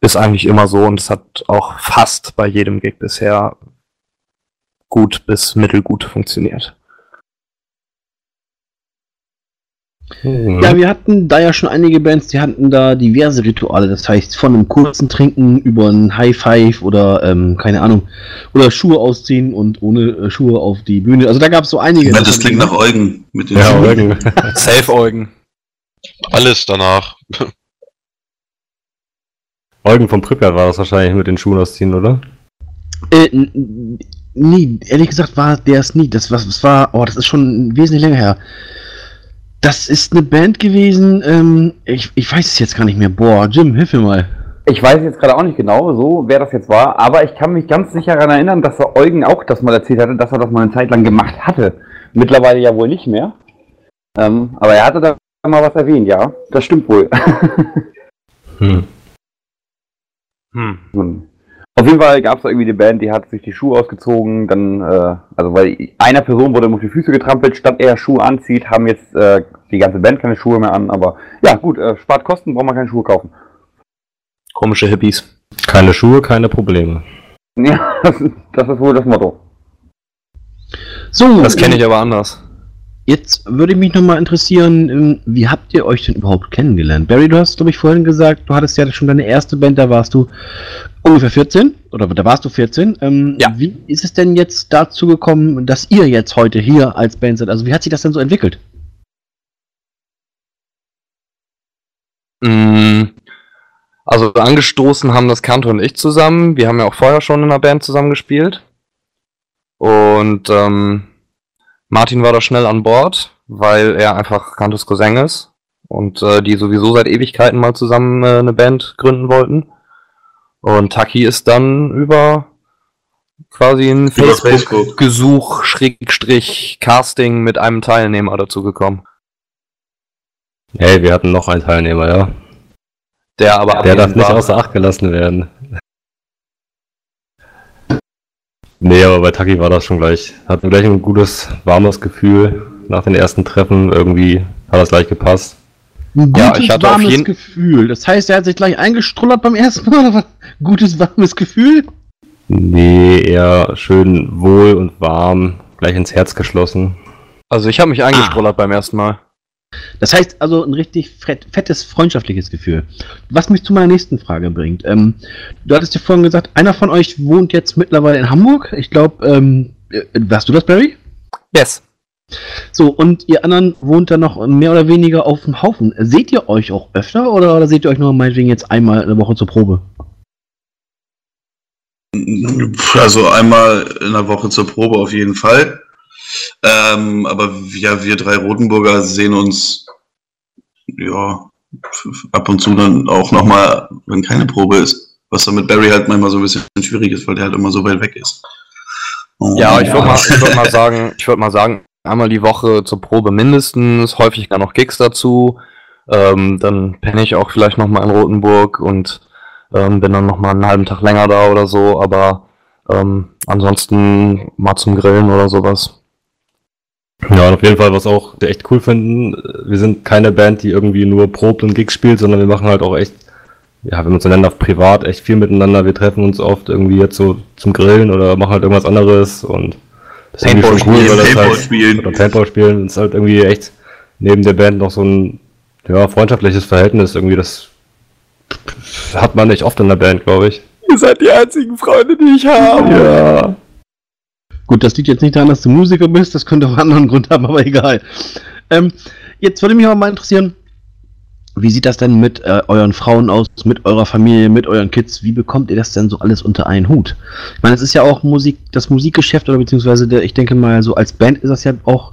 ist eigentlich immer so und es hat auch fast bei jedem Gig bisher gut bis mittelgut funktioniert. Mhm. Ja, wir hatten da ja schon einige Bands, die hatten da diverse Rituale. Das heißt, von einem kurzen Trinken über ein High Five oder, ähm, keine Ahnung, oder Schuhe ausziehen und ohne äh, Schuhe auf die Bühne. Also da gab es so einige. Ja, das klingt nach Eugen mit den Ja, Schuhen. Eugen. Safe Eugen. Alles danach. Eugen vom Pripyat war das wahrscheinlich mit den Schuhen ausziehen, oder? Äh, n- n- nie, ehrlich gesagt war der es nie. Das, was, das war, oh, das ist schon wesentlich länger her. Das ist eine Band gewesen, ähm, ich, ich weiß es jetzt gar nicht mehr. Boah, Jim, hilf mir mal. Ich weiß jetzt gerade auch nicht genau, so wer das jetzt war, aber ich kann mich ganz sicher daran erinnern, dass er Eugen auch das mal erzählt hatte, dass er das mal eine Zeit lang gemacht hatte. Mittlerweile ja wohl nicht mehr. Ähm, aber er hatte da mal was erwähnt, ja. Das stimmt wohl. Hm. Hm. Auf jeden Fall gab es da irgendwie eine Band, die hat sich die Schuhe ausgezogen, dann, äh, also weil einer Person wurde auf die Füße getrampelt, statt er Schuhe anzieht, haben jetzt äh, die ganze Band keine Schuhe mehr an, aber ja gut, äh, spart Kosten, braucht man keine Schuhe kaufen. Komische Hippies. Keine Schuhe, keine Probleme. Ja, das ist, das ist wohl das Motto. So, Das kenne ich aber anders. Jetzt würde mich nochmal interessieren, ähm, wie habt ihr euch denn überhaupt kennengelernt? Barry, du hast, glaube ich, vorhin gesagt, du hattest ja schon deine erste Band, da warst du ungefähr 14, oder da warst du 14. Ähm, Ja. Wie ist es denn jetzt dazu gekommen, dass ihr jetzt heute hier als Band seid? Also wie hat sich das denn so entwickelt? Mm, Also angestoßen haben das Kanto und ich zusammen. Wir haben ja auch vorher schon in einer Band zusammen gespielt. Und ähm, Martin war da schnell an Bord, weil er einfach Kantos Cousin ist. Und äh, die sowieso seit Ewigkeiten mal zusammen äh, eine Band gründen wollten. Und Taki ist dann über quasi ein. Facebook-Gesuch, Schrägstrich, Casting mit einem Teilnehmer dazu gekommen. Hey, wir hatten noch einen Teilnehmer, ja. Der aber Der darf nicht war. außer Acht gelassen werden. Nee, aber bei Taki war das schon gleich. Hatten gleich ein gutes, warmes Gefühl nach den ersten Treffen. Irgendwie hat das gleich gepasst. Ein Ja, gutes, ich hatte auf warmes jeden- Gefühl. Das heißt, er hat sich gleich eingestrullert beim ersten Mal, oder was? Gutes, warmes Gefühl? Nee, eher schön wohl und warm, gleich ins Herz geschlossen. Also ich habe mich eingestrollert beim ersten Mal. Das heißt also ein richtig fett, fettes freundschaftliches Gefühl. Was mich zu meiner nächsten Frage bringt. Ähm, du hattest ja vorhin gesagt, einer von euch wohnt jetzt mittlerweile in Hamburg. Ich glaube, ähm, äh, warst du das, Barry? Yes. So, und ihr anderen wohnt da noch mehr oder weniger auf dem Haufen. Seht ihr euch auch öfter oder, oder seht ihr euch nur meinetwegen jetzt einmal in der Woche zur Probe? Also einmal in der Woche zur Probe auf jeden Fall. Ähm, aber ja, wir drei Rotenburger sehen uns ja ab und zu dann auch nochmal, wenn keine Probe ist. Was dann mit Barry halt manchmal so ein bisschen schwierig ist, weil der halt immer so weit weg ist. Und- Ja, ich würde mal, ich würd mal sagen, ich würde mal sagen, einmal die Woche zur Probe mindestens, häufig gar noch Gigs dazu. Ähm, dann penne ich auch vielleicht noch mal in Rotenburg und ähm, bin dann noch mal einen halben Tag länger da oder so. Aber ähm, ansonsten mal zum Grillen oder sowas. Ja, und auf jeden Fall, was auch wir echt cool finden, wir sind keine Band, die irgendwie nur probt und Gigs spielt, sondern wir machen halt auch echt, ja, wir haben uns einander privat echt viel miteinander, wir treffen uns oft irgendwie jetzt so zum Grillen oder machen halt irgendwas anderes und das ist irgendwie Paintball schon cool, spielen, weil das Paintball halt, spielen. oder Paintball spielen, das ist halt irgendwie echt neben der Band noch so ein, ja, freundschaftliches Verhältnis irgendwie, das hat man nicht oft in der Band, glaube ich. Ihr seid die einzigen Freunde, die ich habe. Ja. Gut, das liegt jetzt nicht daran, dass du Musiker bist, das könnte auch einen anderen Grund haben, aber egal. Ähm, jetzt würde mich aber mal interessieren, Wie sieht das denn mit äh, euren Frauen aus, mit eurer Familie, mit euren Kids? Wie bekommt ihr das denn so alles unter einen Hut? Ich meine, es ist ja auch Musik, das Musikgeschäft oder beziehungsweise der, ich denke mal, so als Band ist das ja auch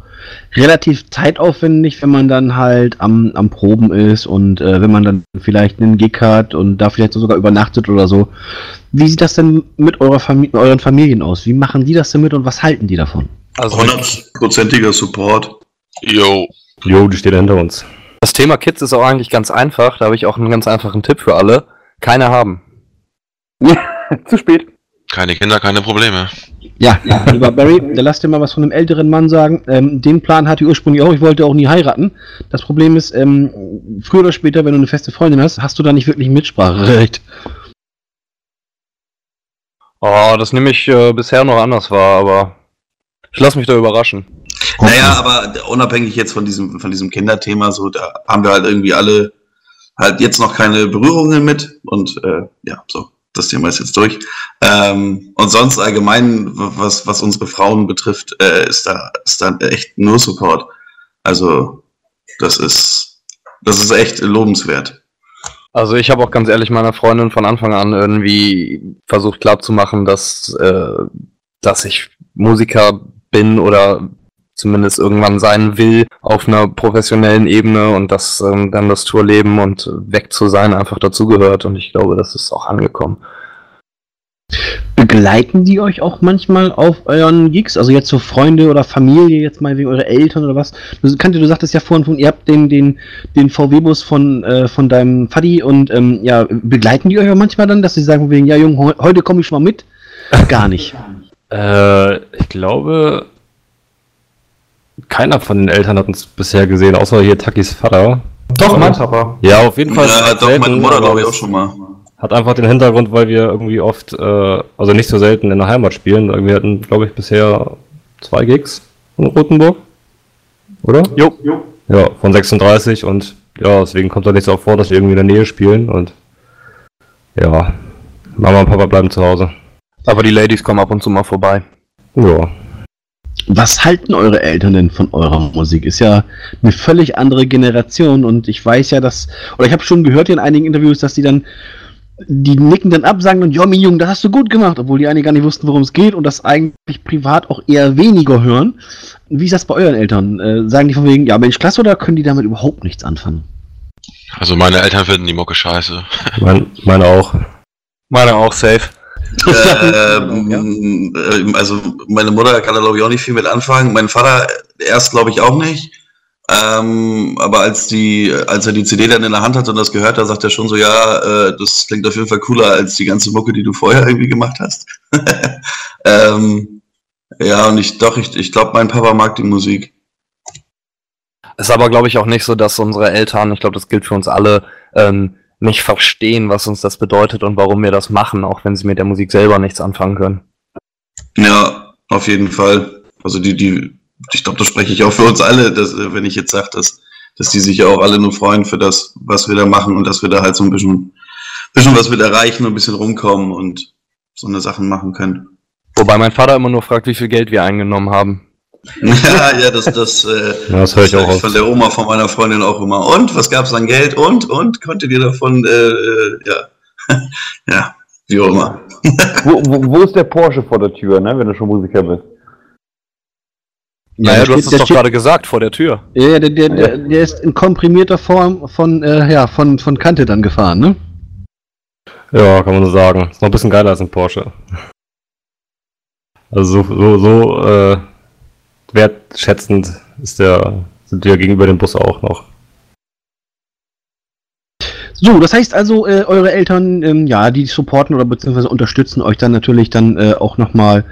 relativ zeitaufwendig, wenn man dann halt am, am Proben ist und äh, wenn man dann vielleicht einen Gig hat und da vielleicht sogar übernachtet oder so. Wie sieht das denn mit eurer Famili euren Familien aus? Wie machen die das denn mit und was halten die davon? Also Hundertprozentiger Support. Yo. Jo, die steht hinter uns. das Thema Kids ist auch eigentlich ganz einfach. Da habe ich auch einen ganz einfachen Tipp für alle. Keine haben. Zu spät. Keine Kinder, keine Probleme. Ja, lieber Barry, da lass dir mal was von einem älteren Mann sagen. Ähm, den Plan hatte ich ursprünglich auch, ich wollte auch nie heiraten. Das Problem ist, ähm, früher oder später, wenn du eine feste Freundin hast, hast du da nicht wirklich ein Mitspracherecht. Oh, das nehme ich äh, bisher noch anders wahr, aber ich lasse mich da überraschen. Naja, aber unabhängig jetzt von diesem, von diesem Kinderthema, so, da haben wir halt irgendwie alle halt jetzt noch keine Berührungen mit und äh, ja, so, das Thema ist jetzt durch. Ähm, und sonst allgemein, was, was unsere Frauen betrifft, äh, ist da, ist da echt nur Support. Also, das ist, das ist echt lobenswert. Also ich habe auch ganz ehrlich meiner Freundin von Anfang an irgendwie versucht klarzumachen, dass, äh, dass ich Musiker bin oder zumindest irgendwann sein will auf einer professionellen Ebene und dass ähm, dann das Tourleben und weg zu sein einfach dazugehört und ich glaube, das ist auch angekommen. Begleiten die euch auch manchmal auf euren Gigs? Also jetzt so Freunde oder Familie, jetzt mal wegen eure Eltern oder was? Du, Kante, du sagtest ja vorhin, von, ihr habt den, den, den VW-Bus von, äh, von deinem Faddy und ähm, ja, begleiten die euch auch manchmal dann, dass sie sagen, wegen, ja Junge, heu- heute komme ich schon mal mit? Gar nicht. Äh, ich glaube, keiner von den Eltern hat uns bisher gesehen, außer hier Takis Vater. Doch, mein Papa. Ja, auf jeden Fall. Ja, doch, selten, meine Mutter glaube ich auch schon mal. Hat einfach den Hintergrund, weil wir irgendwie oft, äh, also nicht so selten in der Heimat spielen. Wir hatten, glaube ich, bisher zwei Gigs in Rothenburg. Oder? Jo. Ja, von 36 und ja, deswegen kommt da nicht so oft vor, dass wir irgendwie in der Nähe spielen und ja, Mama und Papa bleiben zu Hause. Aber die Ladies kommen ab und zu mal vorbei. Ja. Was halten eure Eltern denn von eurer Musik? Ist ja eine völlig andere Generation und ich weiß ja, dass, oder ich habe schon gehört in einigen Interviews, dass die dann, die nicken dann ab, sagen dann, ja, mein Junge, das hast du gut gemacht, obwohl die eigentlich gar nicht wussten, worum es geht und das eigentlich privat auch eher weniger hören. Wie ist das bei euren Eltern? Äh, sagen die von wegen, ja, Mensch, klasse, oder können die damit überhaupt nichts anfangen? Also meine Eltern finden die Mucke scheiße. Mein, meine auch. Meine auch safe. Ähm, äh, also meine Mutter kann da glaube ich auch nicht viel mit anfangen. Mein Vater erst glaube ich auch nicht. Ähm, aber als die, als er die CD dann in der Hand hat und das gehört hat, sagt er schon so, ja, äh, das klingt auf jeden Fall cooler als die ganze Mucke, die du vorher irgendwie gemacht hast. ähm, ja, und ich doch, ich, ich glaube, mein Papa mag die Musik. Ist aber, glaube ich, auch nicht so, dass unsere Eltern, ich glaube, das gilt für uns alle, ähm, nicht verstehen, was uns das bedeutet und warum wir das machen, auch wenn sie mit der Musik selber nichts anfangen können. Ja, auf jeden Fall. Also die, die, ich glaube, das spreche ich auch für uns alle, dass, äh, wenn ich jetzt sage, dass, dass die sich ja auch alle nur freuen für das, was wir da machen und dass wir da halt so ein bisschen, bisschen was mit erreichen und ein bisschen rumkommen und so eine Sachen machen können. Wobei mein Vater immer nur fragt, wie viel Geld wir eingenommen haben. ja, ja, das, das, äh, Ja, das höre ich auch von der Oma von meiner Freundin auch immer. Und was gab's an Geld? Und und konntet ihr davon? Äh, äh, ja, ja, wie auch immer. Wo, wo, wo ist der Porsche vor der Tür, ne, wenn du schon Musiker bist? naja, du hast es doch gerade gesagt, vor der Tür. Ja, ja, der, der, der, der ist in komprimierter Form von, äh, ja, von, von Kante dann gefahren, ne? Ja, kann man so sagen. Ist noch ein bisschen geiler als ein Porsche. Also so, so, so äh, wertschätzend ist der, sind wir gegenüber dem Bus auch noch. So, das heißt also, äh, eure Eltern, ähm, ja, die supporten oder beziehungsweise unterstützen euch dann natürlich dann äh, auch nochmal,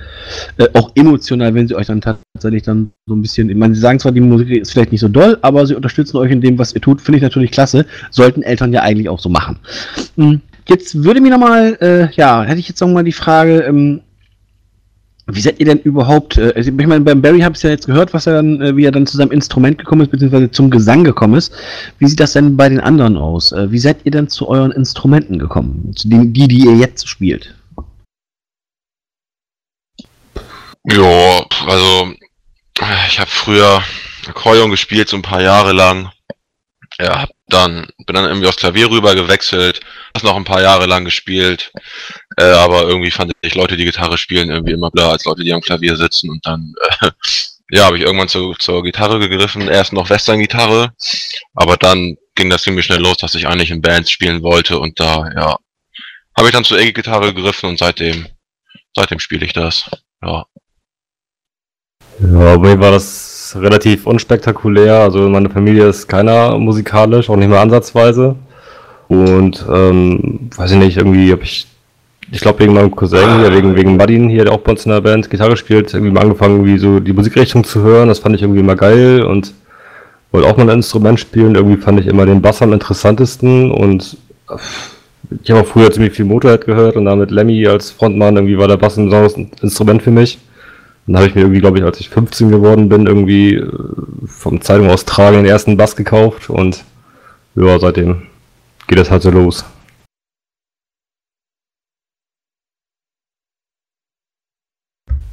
äh, auch emotional, wenn sie euch dann tatsächlich dann so ein bisschen, ich meine, sie sagen zwar, die Musik ist vielleicht nicht so doll, aber sie unterstützen euch in dem, was ihr tut, finde ich natürlich klasse. Sollten Eltern ja eigentlich auch so machen. Hm, Jetzt würde mir nochmal, äh, ja, hätte ich jetzt nochmal die Frage, ähm, wie seid ihr denn überhaupt, äh, also ich meine, beim Barry habe ich ja jetzt gehört, was er dann, äh, wie er dann zu seinem Instrument gekommen ist, beziehungsweise zum Gesang gekommen ist. Wie sieht das denn bei den anderen aus? Äh, wie seid ihr denn zu euren Instrumenten gekommen? Zu den, die, die ihr jetzt spielt? Jo, also ich habe früher Akkordeon gespielt, so ein paar Jahre lang. Ja, hab dann bin dann irgendwie aufs Klavier rüber gewechselt, das noch ein paar Jahre lang gespielt, äh, aber irgendwie fand ich Leute, die Gitarre spielen, irgendwie immer blöder als Leute, die am Klavier sitzen und dann äh, ja, habe ich irgendwann zu, zur Gitarre gegriffen, erst noch Western-Gitarre, aber dann ging das ziemlich schnell los, dass ich eigentlich in Bands spielen wollte und da, ja, habe ich dann zur E-Gitarre gegriffen und seitdem, seitdem spiele ich das, ja. Ja, bei war das relativ unspektakulär. Also meine Familie ist keiner musikalisch, auch nicht mehr ansatzweise. Und ähm, weiß ich nicht, irgendwie habe ich, ich glaube wegen meinem Cousin hier, wegen, wegen Madin hier, der auch bei uns in der Band Gitarre spielt, irgendwie mal angefangen, irgendwie so die Musikrichtung zu hören. Das fand ich irgendwie immer geil und wollte auch mal ein Instrument spielen. Irgendwie fand ich immer den Bass am interessantesten und ich habe auch früher ziemlich viel Motorhead gehört und damit Lemmy als Frontmann, irgendwie war der Bass ein besonderes Instrument für mich. Dann habe ich mir irgendwie, glaube ich, als ich 15 geworden bin, irgendwie äh, vom Zeitung Australien den ersten Bass gekauft und ja, seitdem geht das halt so los.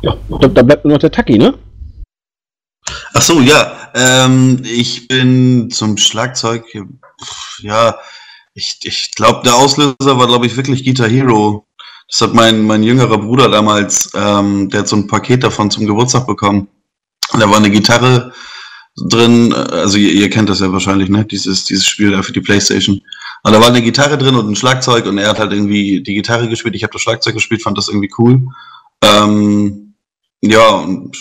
Ja, da, da bleibt nur noch der Taki, ne? Ach so, ja. Ähm, ich bin zum Schlagzeug, ja, ich, ich glaube, der Auslöser war, glaube ich, wirklich Guitar Hero. Das hat mein, mein jüngerer Bruder damals, ähm, der hat so ein Paket davon zum Geburtstag bekommen. Und da war eine Gitarre drin, also ihr, ihr kennt das ja wahrscheinlich, ne? Dieses, dieses Spiel da für die Playstation. Und da war eine Gitarre drin und ein Schlagzeug und er hat halt irgendwie die Gitarre gespielt, ich habe das Schlagzeug gespielt, fand das irgendwie cool. Ähm, ja, und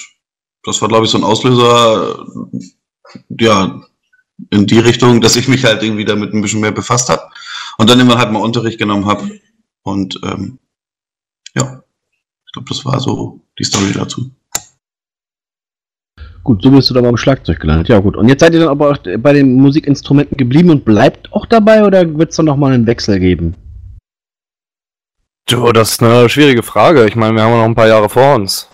das war, glaube ich, so ein Auslöser, ja, in die Richtung, dass ich mich halt irgendwie damit ein bisschen mehr befasst habe und dann immer halt mal Unterricht genommen habe. Und ähm, ja, ich glaube, das war so die Story dazu. Gut, so bist du dann beim Schlagzeug gelandet. Ja, gut. Und jetzt seid ihr dann aber auch bei den Musikinstrumenten geblieben und bleibt auch dabei oder wird es dann nochmal einen Wechsel geben? Du, das ist eine schwierige Frage. Ich meine, wir haben noch ein paar Jahre vor uns.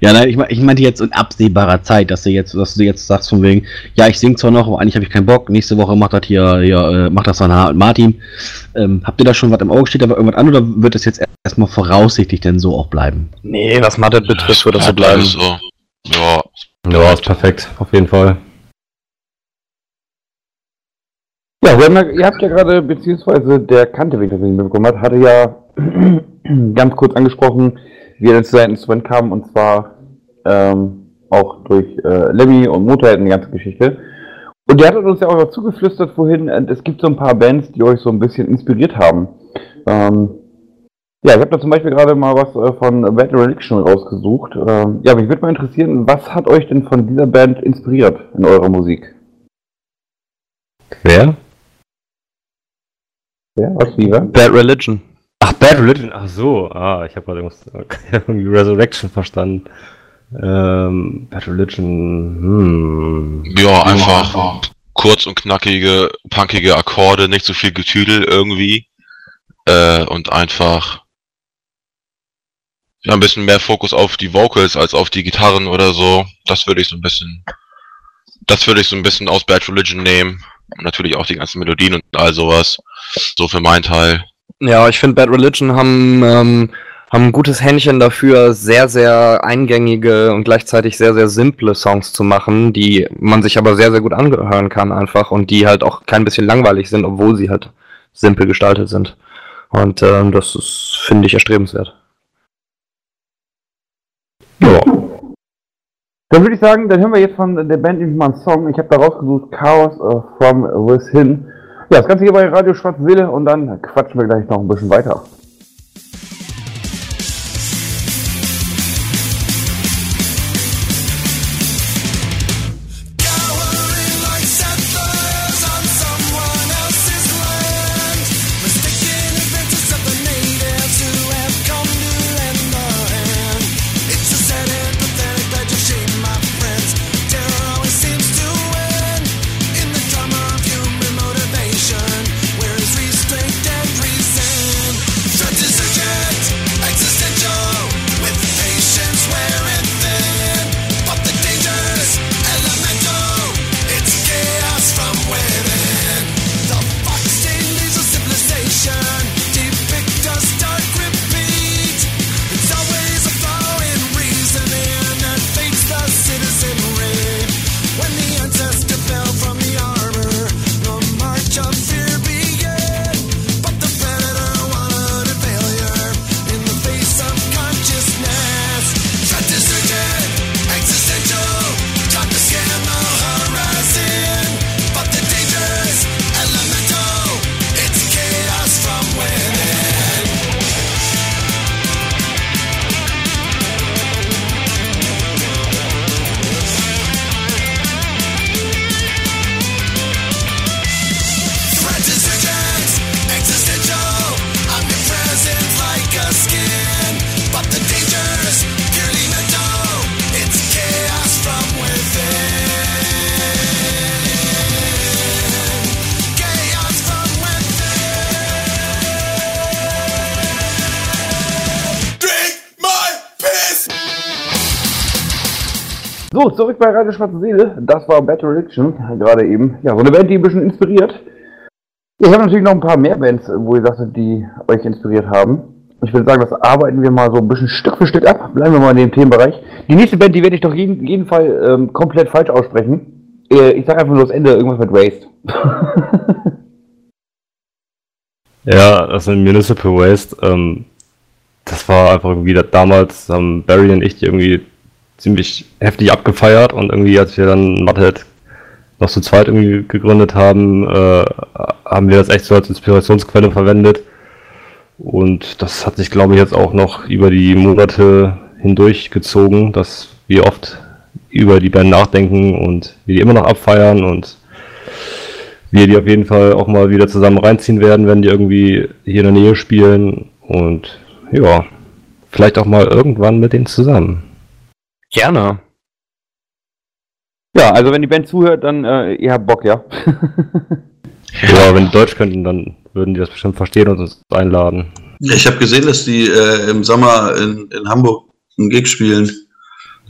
Ja, nein, ich, mein, ich meinte jetzt in absehbarer Zeit, dass du jetzt, dass du jetzt sagst von wegen, ja, ich sing zwar noch, aber eigentlich habe ich keinen Bock. Nächste Woche macht das hier, hier äh, macht das dann Martin. Ähm, habt ihr da schon was im Auge? Steht da irgendwas an oder wird das jetzt erstmal voraussichtlich denn so auch bleiben? Nee, was Mathe betrifft, wird das so bleiben. So. Ja, Ja, ist perfekt, auf jeden Fall. Ja, wir haben ja, ihr habt ja gerade, beziehungsweise der Kante, ich das mitbekommen hat, hatte ja ganz kurz angesprochen, wie er zu seinem Instrument kam, und zwar ähm, auch durch äh, Lemmy und Motorhead und die ganze Geschichte. Und der hat uns ja auch zugeflüstert vorhin, äh, es gibt so ein paar Bands, die euch so ein bisschen inspiriert haben. Ähm, ja, ich habe da zum Beispiel gerade mal was äh, von Bad Religion rausgesucht. Ähm, ja, mich würde mal interessieren, was hat euch denn von dieser Band inspiriert in eurer Musik? Wer? Ja, was, lieber? Bad Religion. Bad Religion, ach so. Ah, ich habe gerade irgendwie Resurrection verstanden. Ähm, Bad Religion, hm. ja, einfach kurz und knackige, punkige Akkorde, nicht so viel Getüdel irgendwie. Äh, und einfach ja, ein bisschen mehr Fokus auf die Vocals als auf die Gitarren oder so. Das würde ich so ein bisschen, das würde ich so ein bisschen aus Bad Religion nehmen. Und natürlich auch die ganzen Melodien und all sowas. So für meinen Teil. Ja, ich finde Bad Religion haben, ähm, haben ein gutes Händchen dafür, sehr, sehr eingängige und gleichzeitig sehr, sehr simple Songs zu machen, die man sich aber sehr, sehr gut angehören kann einfach und die halt auch kein bisschen langweilig sind, obwohl sie halt simpel gestaltet sind. Und ähm, das ist, finde ich, erstrebenswert. Ja. Dann würde ich sagen, dann hören wir jetzt von der Band nämlich mal einen Song. Ich habe da rausgesucht Chaos äh, from Within. Ja, das Ganze hier bei Radio Schwarze Seele und dann quatschen wir gleich noch ein bisschen weiter. So, zurück bei Radio Schwarze Seele. Das war Bad Religion, gerade eben. Ja, so eine Band, die ein bisschen inspiriert. Ich habe natürlich noch ein paar mehr Bands, wo ihr sagt, die euch inspiriert haben. Ich würde sagen, das arbeiten wir mal so ein bisschen Stück für Stück ab. Bleiben wir mal in dem Themenbereich. Die nächste Band, die werde ich doch jeden, jeden Fall ähm, komplett falsch aussprechen. Äh, ich sage einfach nur das Ende, irgendwas mit Waste. Ja, das sind Municipal Waste. Ähm, das war einfach irgendwie, da- damals haben Barry und ich die irgendwie ziemlich heftig abgefeiert und irgendwie, als wir dann Mutthead noch zu zweit irgendwie gegründet haben, äh, haben wir das echt so als Inspirationsquelle verwendet. Und das hat sich, glaube ich, jetzt auch noch über die Monate hindurch gezogen, dass wir oft über die Band nachdenken und wir die immer noch abfeiern und wir die auf jeden Fall auch mal wieder zusammen reinziehen werden, wenn die irgendwie hier in der Nähe spielen und ja, vielleicht auch mal irgendwann mit denen zusammen. Gerne. ja, also wenn die Band zuhört, dann äh, ihr habt Bock, ja. Ja, wenn die Deutsch könnten, dann würden die das bestimmt verstehen und uns einladen. Ich habe gesehen, dass die äh, im Sommer in, in Hamburg einen Gig spielen.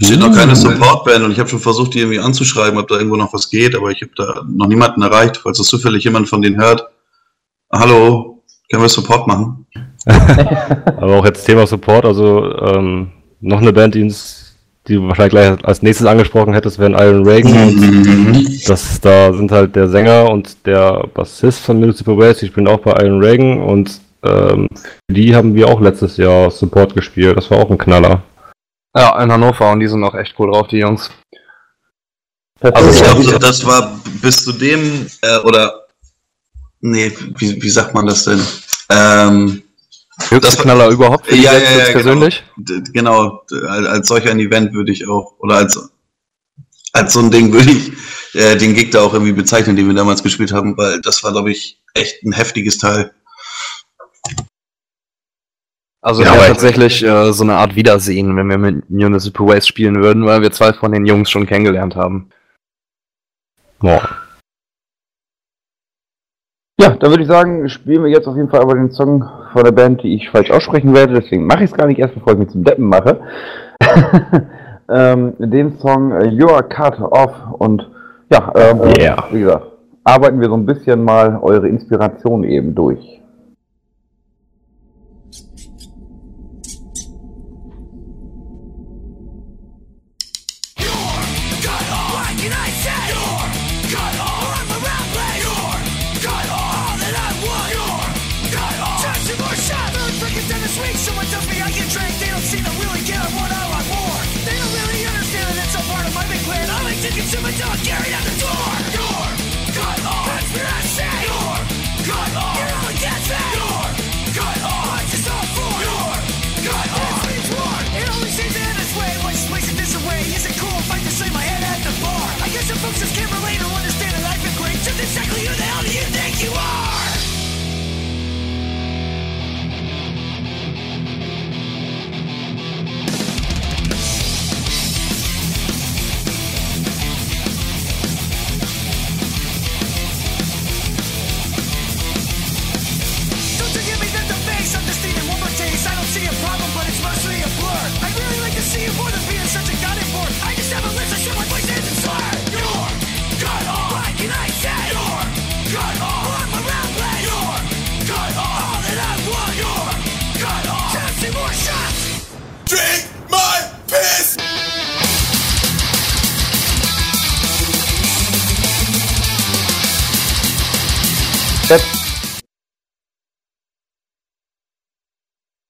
Es steht noch keine Supportband und ich habe schon versucht, die irgendwie anzuschreiben, ob da irgendwo noch was geht, aber ich habe da noch niemanden erreicht, falls das zufällig jemand von denen hört. Hallo, können wir Support machen? Aber auch jetzt Thema Support, also ähm, noch eine Band, die uns, die du wahrscheinlich gleich als nächstes angesprochen hättest, wären Iron Reagan und das, da sind halt der Sänger und der Bassist von Municipal Waste, die spielen auch bei Iron Reagan und ähm, für die haben wir auch letztes Jahr Support gespielt, das war auch ein Knaller. Ja, in Hannover und die sind auch echt cool drauf, die Jungs. Also ich glaube, das war bis zu dem, äh, oder, nee, wie, wie sagt man das denn? Ähm, Höchster das- Knaller überhaupt für die Ja, ja, ja, jetzt genau. persönlich? genau, d- als, als solch ein Event würde ich auch, oder als, als so ein Ding würde ich äh, den Gig da auch irgendwie bezeichnen, den wir damals gespielt haben, weil das war, glaube ich, echt ein heftiges Teil. Also Ja, tatsächlich äh, so eine Art Wiedersehen, wenn wir mit Municipal Waste spielen würden, weil wir zwei von den Jungs schon kennengelernt haben. Ja. Ja, dann würde ich sagen, spielen wir jetzt auf jeden Fall aber den Song von der Band, die ich falsch aussprechen werde, deswegen mache ich es gar nicht erst, bevor ich mich zum Deppen mache. ähm, den Song äh, You Are Cut Off und ja, ähm, Yeah. wie gesagt, arbeiten wir so ein bisschen mal eure Inspiration eben durch.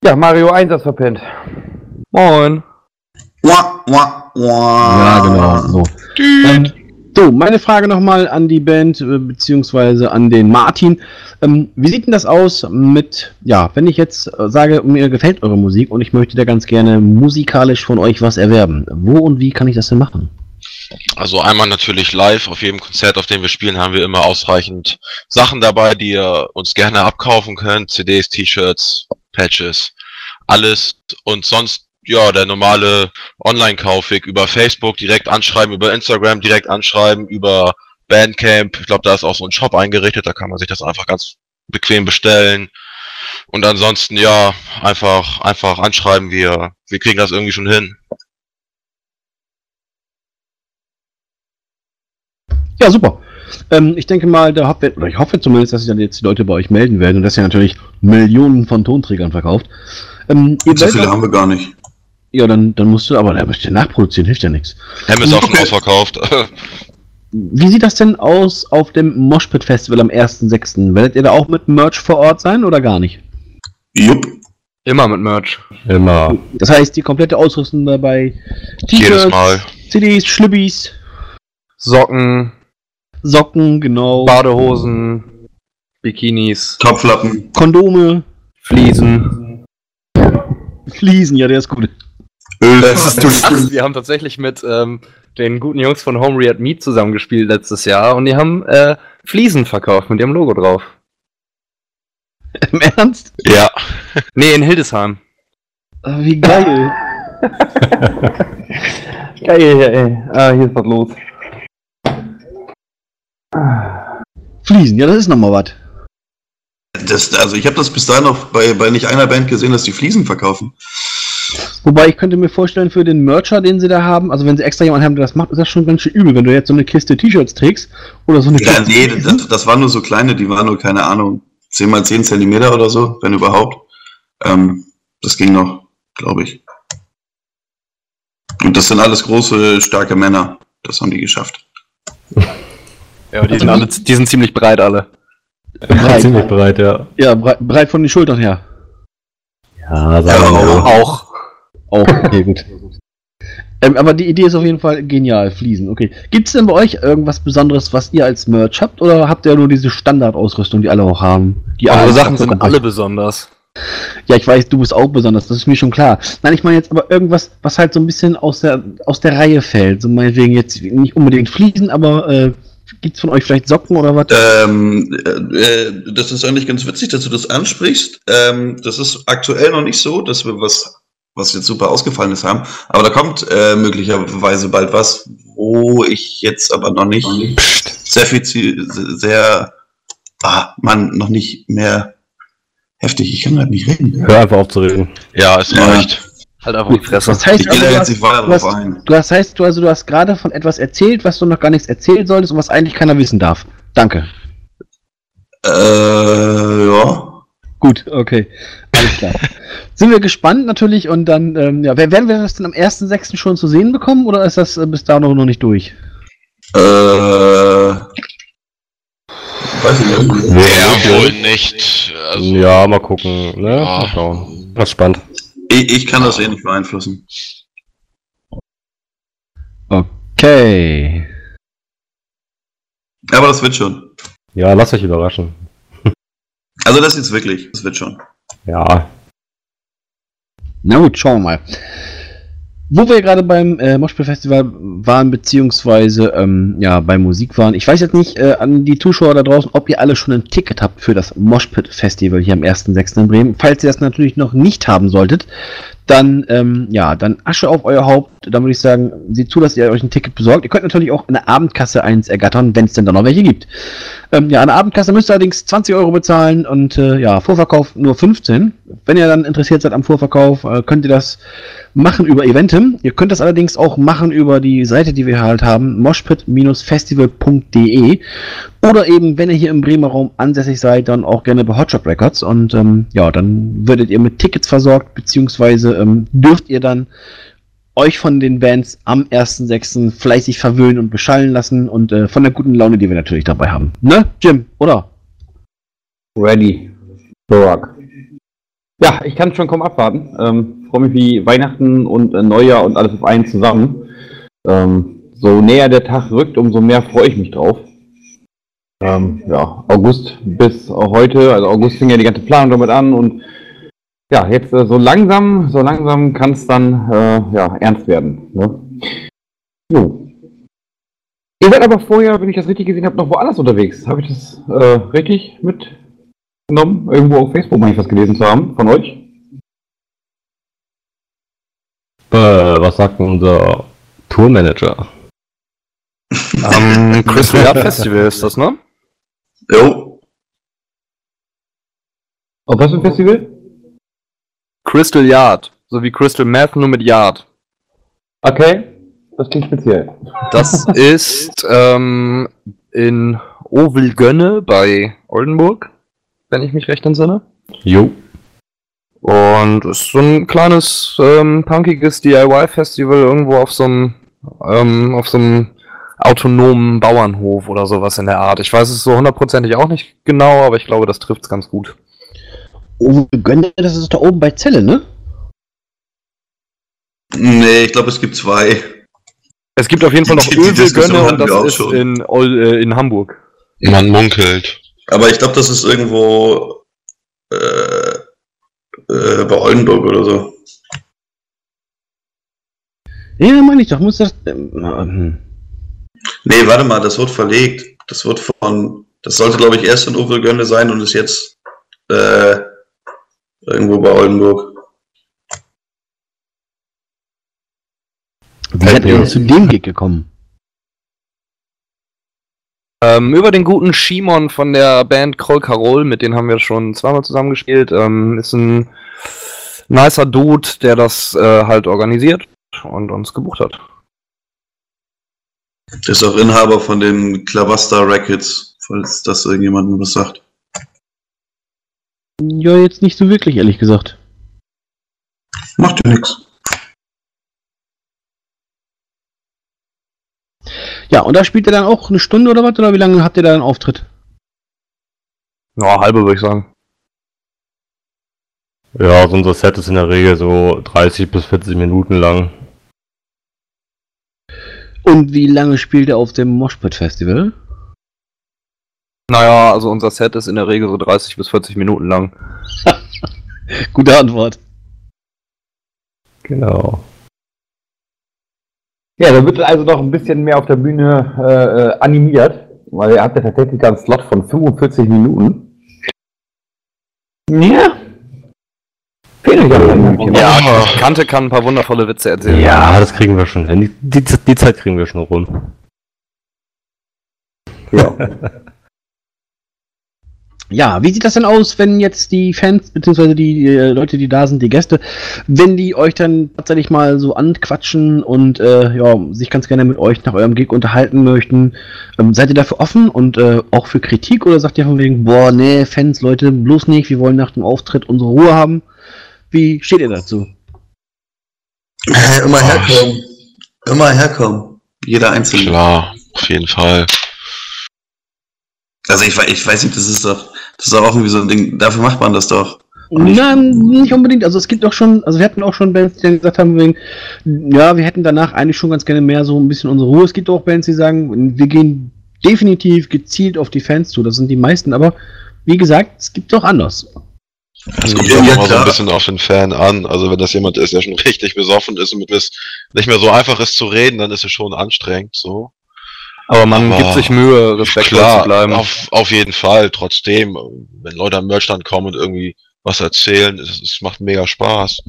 Ja, Mario Einsatz verpennt. Moin. Wah, wah, wah. Ja, genau. So. Ähm, so, meine Frage nochmal an die Band, äh, beziehungsweise an den Martin. Ähm, wie sieht denn das aus mit, ja, wenn ich jetzt äh, sage, mir gefällt eure Musik und ich möchte da ganz gerne musikalisch von euch was erwerben. Wo und wie kann ich das denn machen? Also einmal natürlich live, auf jedem Konzert, auf dem wir spielen, haben wir immer ausreichend Sachen dabei, die ihr uns gerne abkaufen könnt. CDs, T-Shirts, Patches, alles. Und sonst, ja, der normale Online-Kaufweg über Facebook direkt anschreiben, über Instagram direkt anschreiben, über Bandcamp. Ich glaube, da ist auch so ein Shop eingerichtet, da kann man sich das einfach ganz bequem bestellen. Und ansonsten, ja, einfach, einfach anschreiben, wir, wir kriegen das irgendwie schon hin. Ja, super. Ähm, ich denke mal, da habt ihr, oder ich hoffe zumindest, dass sich dann jetzt die Leute bei euch melden werden und dass ihr natürlich Millionen von Tonträgern verkauft. Ähm, So viele haben wir gar nicht. ja, dann, dann musst du, aber da müsst ihr nachproduzieren, hilft ja nichts. Hem ist auch schon ausverkauft. Wie sieht das denn aus auf dem Moshpit Festival am 1.6.? Werdet ihr da auch mit Merch vor Ort sein oder gar nicht? Jupp. Immer mit Merch. Immer. Das heißt, die komplette Ausrüstung dabei, Jedes T-Shirts, Mal. CDs, Schlibbis, Socken, Socken, genau, Badehosen, Bikinis, Topflappen. Kondome, Fliesen. Fliesen, ja, der ist gut. Öl. Ach, wir haben tatsächlich mit ähm, den guten Jungs von Home Read Meat zusammengespielt letztes Jahr und die haben äh, Fliesen verkauft mit ihrem Logo drauf. Im Ernst? Ja. Nee, in Hildesheim. Ah, Wie geil. Geil, ey. Ah, hier ist was los. Fliesen, ja, das ist nochmal was. Das, also ich habe das bis dahin noch bei, bei nicht einer Band gesehen, dass die Fliesen verkaufen. Wobei ich könnte mir vorstellen, für den Mercher, den sie da haben, also wenn sie extra jemanden haben, der das macht, ist das schon ganz schön übel, wenn du jetzt so eine Kiste T-Shirts trägst oder so eine Ja, Kiste. nee, das, das waren nur so kleine, die waren nur, keine Ahnung, 10 mal 10 Zentimeter oder so, wenn überhaupt. Ähm, das ging noch, glaube ich. Und das sind alles große, starke Männer. Das haben die geschafft. Ja, die sind, alle, die sind ziemlich breit alle. Breit. Ziemlich breit, ja. Ja, breit, breit von den Schultern her. Ja, Ja, sagen wir aber- mal. Auch. Auch, okay, gut. Ähm, aber die Idee ist auf jeden Fall genial, Fliesen, okay. Gibt es denn bei euch irgendwas Besonderes, was ihr als Merch habt, oder habt ihr nur diese Standardausrüstung, die alle auch haben? Die Eure alle Sachen sind alle besonders. Ja, ich weiß, du bist auch besonders, das ist mir schon klar. Nein, ich meine jetzt aber irgendwas, was halt so ein bisschen aus der, aus der Reihe fällt. So meinetwegen jetzt nicht unbedingt Fliesen, aber äh, gibt's von euch vielleicht Socken oder was? Ähm, äh, äh, das ist eigentlich ganz witzig, dass du das ansprichst. Ähm, das ist aktuell noch nicht so, dass wir was, was jetzt super ausgefallen ist, haben. Aber da kommt äh, möglicherweise bald was, wo ich jetzt aber noch nicht sehr viel, sehr, ah, Mann, noch nicht mehr heftig. Ich kann halt nicht reden. Hör einfach auf zu reden. Ja, es Ja. reicht. Halt einfach die Fresse. Das heißt, Ich also, gehe da du, jetzt hast, nicht weiter du, drauf hast, ein. du hast, heißt, du, also, du hast gerade von etwas erzählt, was du noch gar nichts erzählen solltest und was eigentlich keiner wissen darf. Danke. Äh, ja. Gut, okay. Alles klar. Sind wir gespannt natürlich und dann, ähm, ja, wer- werden wir das denn am 1.6. schon zu sehen bekommen oder ist das äh, bis da noch, noch nicht durch? Äh, weiß ich nicht. Ja, wohl nicht. Also, Ja, mal gucken. Ne? Ja. Mal schauen. Das ist spannend. Ich, ich kann das eh nicht beeinflussen. Okay. Aber das wird schon. Ja, lasst euch überraschen. Also das jetzt wirklich. Das wird schon. Ja. Na gut, schauen wir mal. Wo wir gerade beim äh, Moshpit Festival waren, beziehungsweise ähm, ja, bei Musik waren. Ich weiß jetzt nicht äh, an die Zuschauer da draußen, ob ihr alle schon ein Ticket habt für das Moshpit Festival hier am 1.6. in Bremen. Falls ihr das natürlich noch nicht haben solltet, dann, ähm, ja, dann Asche auf euer Haupt. Dann würde ich sagen, seht zu, dass ihr euch ein Ticket besorgt. Ihr könnt natürlich auch in der Abendkasse eins ergattern, wenn es denn da noch welche gibt. Ähm, ja, der Abendkasse müsst ihr allerdings 20 Euro bezahlen und äh, ja, Vorverkauf nur 15. Wenn ihr dann interessiert seid am Vorverkauf, äh, könnt ihr das machen über Eventim. Ihr könnt das allerdings auch machen über die Seite, die wir halt haben, moshpit-festival.de oder eben, wenn ihr hier im Bremer Raum ansässig seid, dann auch gerne bei Hotshot Records und ähm, ja, dann werdet ihr mit Tickets versorgt, beziehungsweise ähm, dürft ihr dann euch von den Bands am 1.6. fleißig verwöhnen und beschallen lassen und äh, von der guten Laune, die wir natürlich dabei haben. Ne, Jim, oder? Ready. Rock. Ja, ich kann schon kaum abwarten. Ähm, freue mich wie Weihnachten und äh, Neujahr und alles auf einen zusammen. Ähm, so näher der Tag rückt, umso mehr freue ich mich drauf. Ähm, ja, August bis heute, also August fing ja die ganze Planung damit an und ja, jetzt äh, so langsam, so langsam kann es dann äh, ja, ernst werden. Ne? Jo. Ihr seid aber vorher, wenn ich das richtig gesehen habe, noch woanders unterwegs. Habe ich das äh, richtig mitgenommen? Irgendwo auf Facebook meine ich was gelesen zu haben von euch? Äh, was sagt denn unser Tourmanager? Am Crystal Yard Festival ist das, ne? Jo. Auf was für ein Festival? Crystal Yard. So wie Crystal Meth, nur mit Yard. Okay. Das klingt speziell. Das ist ähm, in Ovelgönne bei Oldenburg, wenn ich mich recht entsinne. Jo. Und ist so ein kleines, ähm, punkiges DIY-Festival irgendwo auf so einem, ähm, auf so einem autonomen Bauernhof oder sowas in der Art. Ich weiß es so hundertprozentig auch nicht genau, aber ich glaube, das trifft's ganz gut. Oh, Gönne, das ist da oben bei Celle, ne? Nee, ich glaube, es gibt zwei. Es gibt auf jeden Fall noch Die- die Diskussion Ölwilgönne und das ist schon. in, äh, in Hamburg. Man munkelt. Aber ich glaube, das ist irgendwo äh, äh, bei Oldenburg oder so. Ja, meine ich doch, muss das. Ähm, hm. Nee, warte mal, das wird verlegt. Das wird von. Das sollte, glaube ich, erst in Uvelgönne sein und ist jetzt äh, irgendwo bei Oldenburg. Wie seid ihr denn zu dem Gig gekommen? Ähm, über den guten Shimon von der Band Kroll Karol, mit denen haben wir schon zweimal zusammengespielt. Ähm, ist ein nicer Dude, der das äh, halt organisiert und uns gebucht hat. Ist auch Inhaber von den Clavasta Rackets, falls das irgendjemandem was sagt. Ja, jetzt nicht so wirklich, ehrlich gesagt. Macht ja nichts. Ja, und da spielt ihr dann auch eine Stunde oder was? Oder wie lange habt ihr da einen Auftritt? Ja, halbe würde ich sagen. Ja, also unser Set ist in der Regel so 30 bis 40 Minuten lang. Und wie lange spielt ihr auf dem Moshpit Festival? Naja, also unser Set ist in der Regel so 30 bis 40 Minuten lang. Gute Antwort. Genau. Ja, da wird also noch ein bisschen mehr auf der Bühne äh, äh, animiert, weil ihr habt ja tatsächlich einen Slot von 45 Minuten. Ja. Fehlt Minütchen. Ja, Kante kann ein paar wundervolle Witze erzählen. Ja, das kriegen wir schon hin. Die, die, die Zeit kriegen wir schon rum. Ja. Ja, wie sieht das denn aus, wenn jetzt die Fans, beziehungsweise die äh, Leute, die da sind, die Gäste, wenn die euch dann tatsächlich mal so anquatschen und äh, ja, sich ganz gerne mit euch nach eurem Gig unterhalten möchten, ähm, seid ihr dafür offen und äh, auch für Kritik oder sagt ihr von wegen, boah, nee, Fans, Leute, bloß nicht, wir wollen nach dem Auftritt unsere Ruhe haben? Wie steht ihr dazu? Äh, immer herkommen. Immer herkommen. Jeder Einzelne. Klar, auf jeden Fall. Also ich, ich weiß nicht, das ist doch, das ist doch auch irgendwie so ein Ding, dafür macht man das doch. Nein, nicht unbedingt. Also es gibt auch schon, also wir hatten auch schon Bands, die gesagt haben, wegen, ja, wir hätten danach eigentlich schon ganz gerne mehr so ein bisschen unsere Ruhe. Es gibt auch Bands, die sagen, wir gehen definitiv gezielt auf die Fans zu. Das sind die meisten, aber wie gesagt, es gibt auch anders. Es kommt Ja, auch immer so ein bisschen auf den Fan an. Also wenn das jemand ist, der schon richtig besoffen ist und mit es nicht mehr so einfach ist zu reden, dann ist es schon anstrengend. So. Aber man Aber gibt sich Mühe, respektvoll Klar, zu bleiben. Auf, auf jeden Fall. Trotzdem, wenn Leute am Merchstand kommen und irgendwie was erzählen, es, es macht mega Spaß.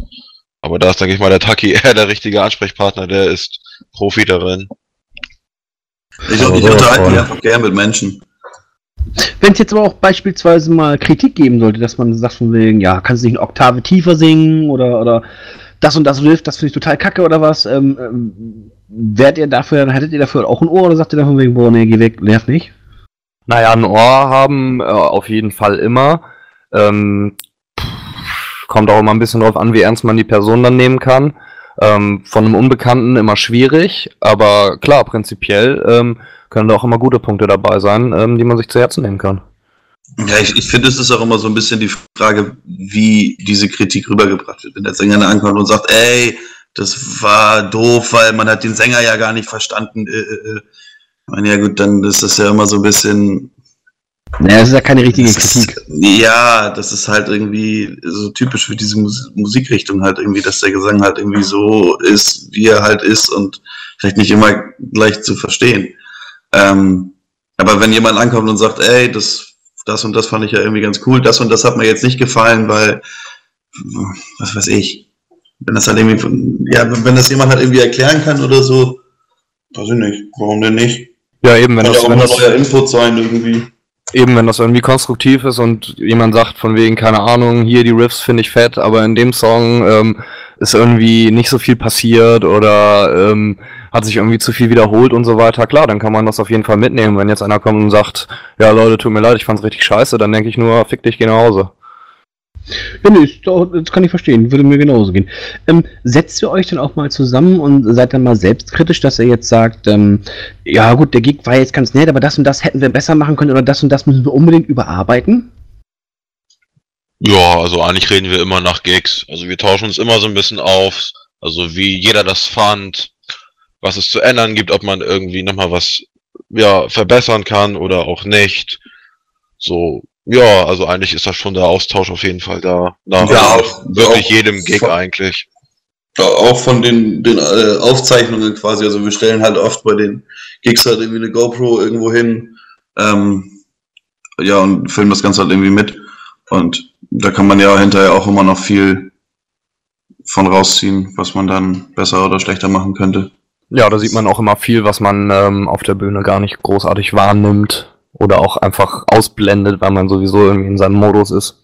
Aber da ist, denke ich mal, der Taki eher der richtige Ansprechpartner, der ist Profi darin. Ich, ich unterhalte mich einfach gern mit Menschen. Wenn es jetzt aber auch beispielsweise mal Kritik geben sollte, dass man sagt von wegen, ja, kannst du nicht eine Oktave tiefer singen oder, oder das und das Riff, das finde ich total kacke oder was, ähm, ähm, wärt ihr dafür, hättet ihr dafür auch ein Ohr oder sagt ihr dann von wegen, boah, nee, geh weg, nerv nicht? Naja, ein Ohr haben äh, auf jeden Fall immer. Ähm, kommt auch immer ein bisschen drauf an, wie ernst man die Person dann nehmen kann. Ähm, von einem Unbekannten immer schwierig, aber klar, prinzipiell ähm, können da auch immer gute Punkte dabei sein, ähm, die man sich zu Herzen nehmen kann. Ja, ich, ich finde, es ist auch immer so ein bisschen die Frage, wie diese Kritik rübergebracht wird. Wenn der Sänger dann ankommt und sagt, ey, das war doof, weil man hat den Sänger ja gar nicht verstanden. Äh, äh, äh. Ich meine, ja gut, dann ist das ja immer so ein bisschen. Naja, das ist ja keine richtige Kritik. Ist, ja, das ist halt irgendwie so typisch für diese Mus Musikrichtung halt irgendwie, dass der Gesang halt irgendwie so ist, wie er halt ist und vielleicht nicht immer leicht zu verstehen. Ähm, aber wenn jemand ankommt und sagt, ey, das, das und das fand ich ja irgendwie ganz cool, das und das hat mir jetzt nicht gefallen, weil, was weiß ich, wenn das halt irgendwie, von- ja, wenn das jemand halt irgendwie erklären kann oder so, weiß ich nicht, warum denn nicht? Ja, eben, wenn Kann ja das, auch wenn das, neuer Input sein irgendwie. eben, wenn das irgendwie konstruktiv ist und jemand sagt von wegen, keine Ahnung, hier die Riffs finde ich fett, aber in dem Song ähm, ist irgendwie nicht so viel passiert oder ähm, hat sich irgendwie zu viel wiederholt und so weiter, klar, dann kann man das auf jeden Fall mitnehmen. Wenn jetzt einer kommt und sagt, ja Leute, tut mir leid, ich fand's richtig scheiße, dann denke ich nur, fick dich, geh nach Hause. Ja, nee, das kann ich verstehen, würde mir genauso gehen. Ähm, setzt ihr euch dann auch mal zusammen und seid dann mal selbstkritisch, dass ihr jetzt sagt, ähm, ja gut, der Gig war jetzt ganz nett, aber das und das hätten wir besser machen können oder das und das müssen wir unbedingt überarbeiten? Ja, also eigentlich reden wir immer nach Gigs. Also wir tauschen uns immer so ein bisschen auf. Also wie jeder das fand, was es zu ändern gibt, ob man irgendwie nochmal was ja, verbessern kann oder auch nicht. So, ja, also eigentlich ist das schon der Austausch auf jeden Fall da. Nach Ja, auch- wirklich auch jedem Gig von- eigentlich. Auch von den, den äh, Aufzeichnungen quasi. Also wir stellen halt oft bei den Gigs halt irgendwie eine GoPro irgendwo hin. Ähm, ja, und filmen das Ganze halt irgendwie mit. Und da kann man ja hinterher auch immer noch viel von rausziehen, was man dann besser oder schlechter machen könnte. Ja, da sieht man auch immer viel, was man ähm, auf der Bühne gar nicht großartig wahrnimmt oder auch einfach ausblendet, weil man sowieso irgendwie in seinem Modus ist.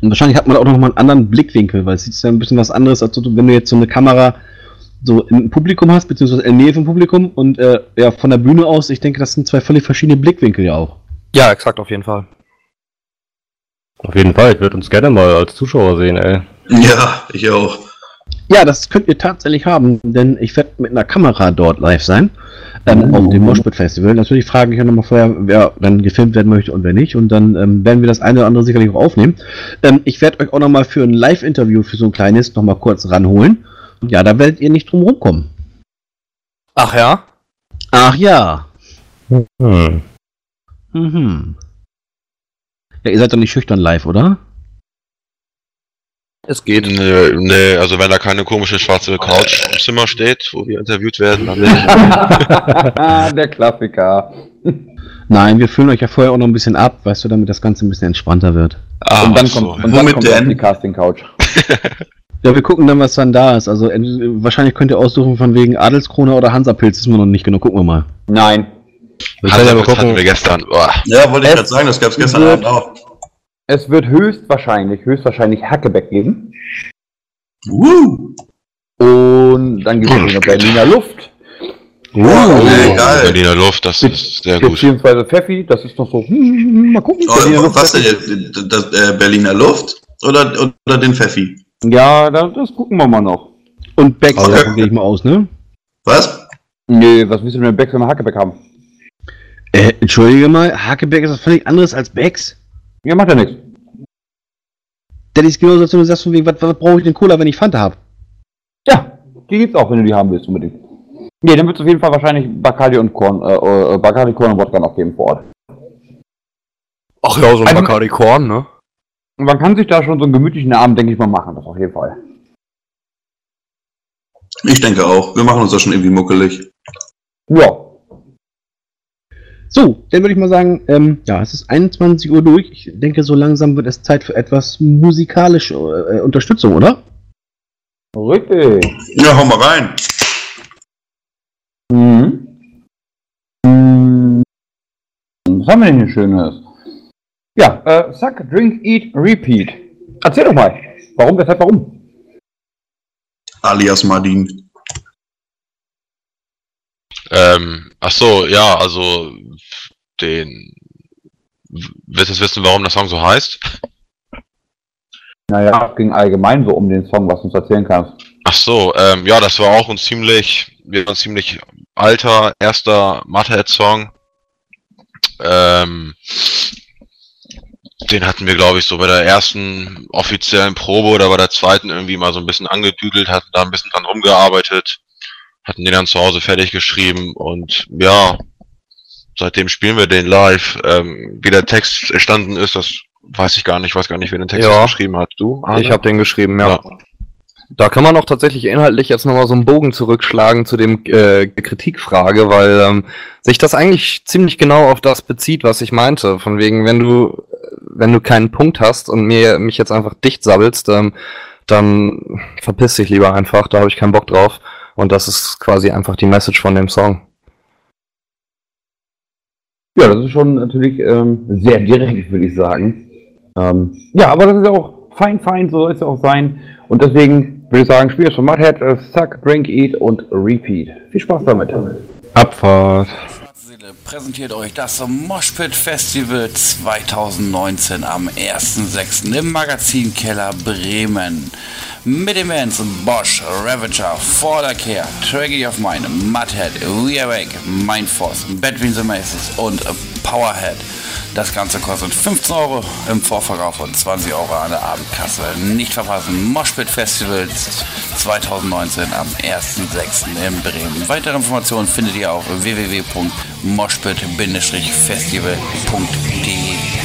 Und wahrscheinlich hat man auch noch mal einen anderen Blickwinkel, weil es ist ja ein bisschen was anderes, als wenn du jetzt so eine Kamera so im Publikum hast, beziehungsweise in der Nähe vom Publikum und äh, ja, von der Bühne aus, ich denke, das sind zwei völlig verschiedene Blickwinkel ja auch. Ja, exakt, auf jeden Fall. Auf jeden Fall, ich würde uns gerne mal als Zuschauer sehen, ey. Ja, ich auch. Ja, das könnt ihr tatsächlich haben, denn ich werde mit einer Kamera dort live sein, ähm, auf dem Moshpit Festival. Natürlich frage ich ja nochmal vorher, wer dann gefilmt werden möchte und wer nicht. Und dann ähm, werden wir das eine oder andere sicherlich auch aufnehmen. Ähm, ich werde euch auch nochmal für ein Live-Interview, für so ein kleines, nochmal kurz ranholen. Ja, da werdet ihr nicht drum rumkommen. Ach ja? Ach ja. Hm. Mhm. Ja, ihr seid doch nicht schüchtern live, oder? Es geht. Nee, nee, also wenn da keine komische schwarze Couch im Zimmer steht, wo wir interviewt werden, dann nicht. Der Klassiker. Nein, wir füllen euch ja vorher auch noch ein bisschen ab, weißt du, damit das Ganze ein bisschen entspannter wird. Ah, und dann so. kommt, und dann Womit kommt denn? die Casting-Couch. Ja, wir gucken dann, was dann da ist. Also ent- wahrscheinlich könnt ihr aussuchen von wegen Adelskrone oder Hansapilz, ist mir noch nicht genau. Gucken wir mal. Nein. Wir können ja mal Hansa hatten wir gestern. Boah. Ja, wollte ich gerade sagen, das gab es gestern Abend auch. Es wird höchstwahrscheinlich, höchstwahrscheinlich Hackeback geben. Uh, Und dann gibt es noch Berliner Luft. wow, ey, Oh, geil. Berliner Luft, das ist sehr gut. Beziehungsweise Pfeffi, das ist noch so. hm, mal gucken. Berliner Oh, Luft, was Pfeffi. denn? Das, äh, Berliner Luft oder, oder den Pfeffi? Ja, das, das gucken wir mal noch. Und Becks, Okay. davon gehe ich mal aus, ne? Was? Nee, was willst du denn mit Becks, wenn wir Hackeback haben? Äh, entschuldige mal, Hakebeck ist was völlig anderes als Becks. Ja, macht ja nichts. Das ist genauso, als wenn du sagst, von wegen, was, was brauche ich denn Cola, wenn ich Fanta habe? Ja, die gibt's auch, wenn du die haben willst, unbedingt. Nee, dann wird es auf jeden Fall wahrscheinlich Bacardi und Korn, äh, äh, Bacardi, Korn und Wodka noch geben vor Ort. Ach ja, so ein Also- Bacardi Korn, ne? Und man kann sich da schon so einen gemütlichen Abend, denke ich mal, machen, das auf jeden Fall. Ich denke auch. Wir machen uns da schon irgendwie muckelig. Ja. So, dann würde ich mal sagen, ähm, ja, es ist 21 Uhr durch. Ich denke, so langsam wird es Zeit für etwas musikalische äh, Unterstützung, oder? Richtig. Ja, hau mal rein. Mhm. Mhm. Was haben wir denn hier Schönes? Ja, äh, Suck, Drink, Eat, Repeat. Erzähl doch mal. Warum, weshalb, warum? Alias Martin. Ähm, ach so, ja, also den willst du jetzt wissen, warum der Song so heißt? Naja, es ging allgemein so um den Song, was du uns erzählen kannst. Ach so, ähm, ja, das war auch ein ziemlich, ein ziemlich alter erster Motorhead-Song. Ähm, den hatten wir, glaube ich, so bei der ersten offiziellen Probe oder bei der zweiten irgendwie mal so ein bisschen angedüdelt, hatten da ein bisschen dran rumgearbeitet, hatten den dann zu Hause fertig geschrieben und ja, seitdem spielen wir den live. Ähm, wie der Text entstanden ist, das weiß ich gar nicht, ich weiß gar nicht, wer den Text Ja. geschrieben hat. Du? Arne? Ich habe den geschrieben, ja. Ja. Da kann man auch tatsächlich inhaltlich jetzt nochmal so einen Bogen zurückschlagen zu dem äh, Kritikfrage, weil ähm, sich das eigentlich ziemlich genau auf das bezieht, was ich meinte. Von wegen, wenn du, wenn du keinen Punkt hast und mir mich jetzt einfach dicht sabbelst, ähm, dann verpiss dich lieber einfach, da habe ich keinen Bock drauf. Und das ist quasi einfach die Message von dem Song. Ja, das ist schon natürlich ähm, sehr direkt, würde ich sagen. Ähm, ja, aber das ist auch fein, fein, so soll es auch sein. Und deswegen würde ich sagen, Spiel ist von Mudhead, äh, Suck, Drink, Eat und Repeat. Viel Spaß damit. Abfahrt. Präsentiert euch das Moshpit Festival 2019 am 1.6. im Magazinkeller Bremen. Mit den Bands Bosch, Ravager, Fordercare, Tragedy of Mine, Mudhead, We Awake, Mindforce, Between the Maces und Powerhead. Das Ganze kostet 15 Euro im Vorverkauf und 20 Euro an der Abendkasse. Nicht verpassen, Moshpit Festival 2019 am 1.6. in Bremen. Weitere Informationen findet ihr auf www.moshpit-festival.de.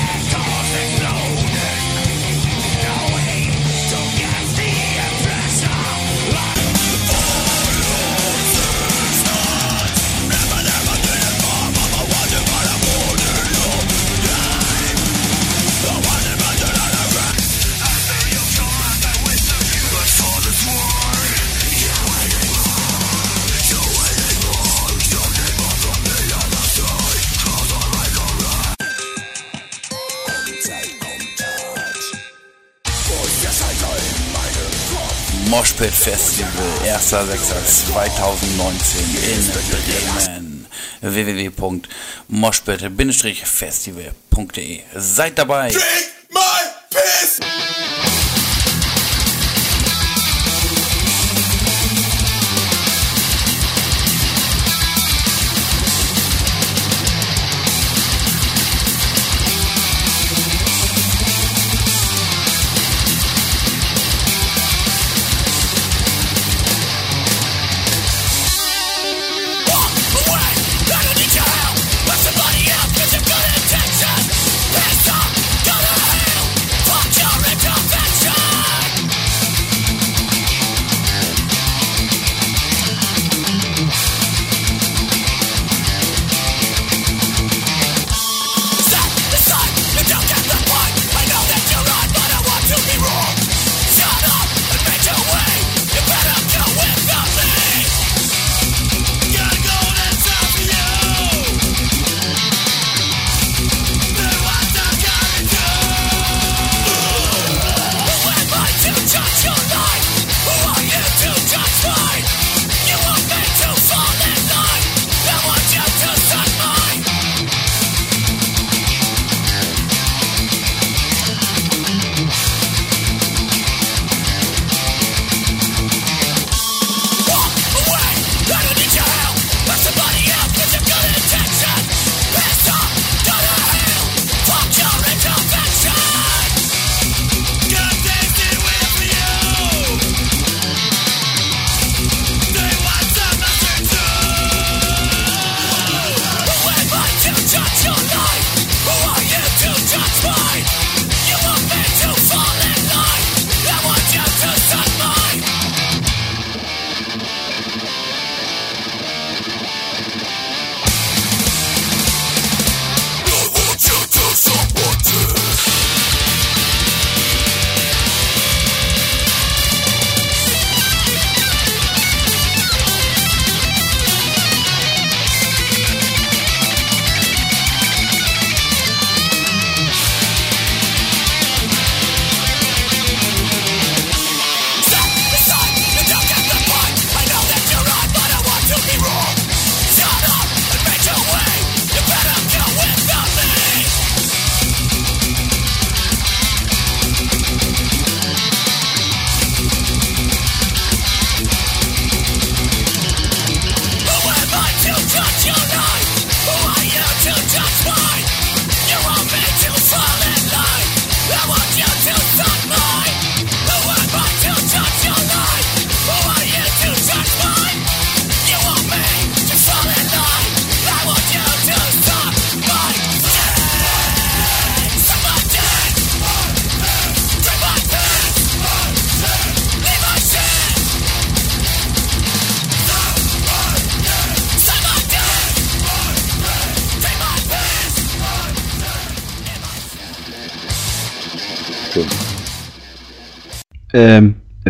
Moshpit Festival 1.6.2019 in Bremen. www.moshpit-festival.de Seid dabei! Ähm,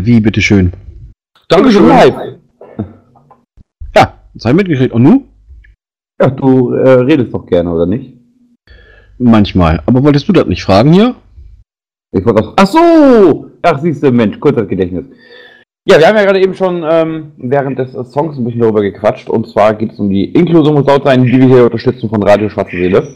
wie bitteschön? Dankeschön, live. Ja, sei mitgekriegt. Und nu? Ja, du äh, redest doch gerne, oder nicht? Manchmal. Aber wolltest du das nicht fragen hier? Ich wollte auch. Ach so! Ach, siehst du, Mensch, kurzes Gedächtnis. Ja, wir haben ja gerade eben schon ähm, während des Songs ein bisschen darüber gequatscht. Und zwar geht es um die Inklusion muss laut sein, die wir hier unterstützen von Radio Schwarze Seele.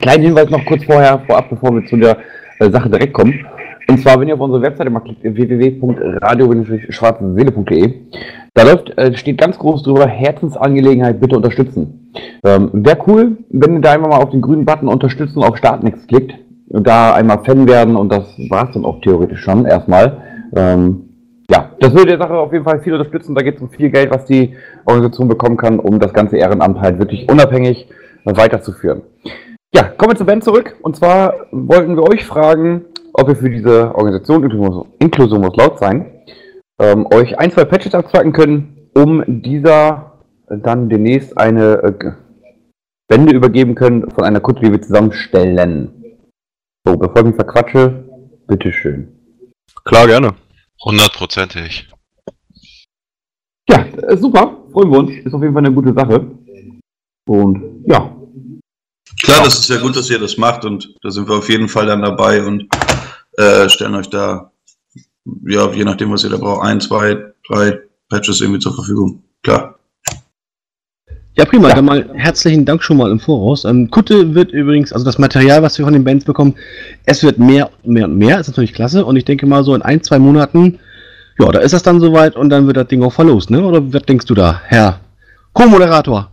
Kleinen Hinweis noch kurz vorher, vorab, bevor wir zu der äh, Sache direkt kommen. Und zwar, wenn ihr auf unsere Webseite mal klickt, www.radio-schwarzeseele.de, da läuft, äh, steht ganz groß drüber, Herzensangelegenheit bitte unterstützen. Ähm, Wäre cool, wenn ihr da einfach mal auf den grünen Button unterstützen auf Start Next klickt und da einmal Fan werden und das war es dann auch theoretisch schon erstmal. Ähm, ja, das würde der Sache auf jeden Fall viel unterstützen. Da geht es um viel Geld, was die Organisation bekommen kann, um das ganze Ehrenamt halt wirklich unabhängig weiterzuführen. Ja, kommen wir zur Band zurück. Und zwar wollten wir euch fragen, ob ihr für diese Organisation Inklusion- muss laut sein, ähm, euch ein, zwei Patches abzwacken können, um dieser dann demnächst eine äh, Bände übergeben können von einer Kutte, die wir zusammenstellen. So, bevor ich mich verquatsche, bitteschön. Klar, gerne. Hundertprozentig. Ja, äh, super, freuen wir uns. Ist auf jeden Fall eine gute Sache. Und ja, Klar, das ist ja gut, dass ihr das macht und da sind wir auf jeden Fall dann dabei und äh, stellen euch da, ja, je nachdem, was ihr da braucht, ein, zwei, drei Patches irgendwie zur Verfügung. Klar. Ja, prima. Ja. Dann mal herzlichen Dank schon mal im Voraus. Ähm, Kutte wird übrigens, also das Material, was wir von den Bands bekommen, es wird mehr und mehr und mehr. Ist natürlich klasse. Und ich denke mal, so in ein, zwei Monaten, ja, da ist das dann soweit und dann wird das Ding auch verlost, ne? Oder was denkst du da, Herr Co-Moderator?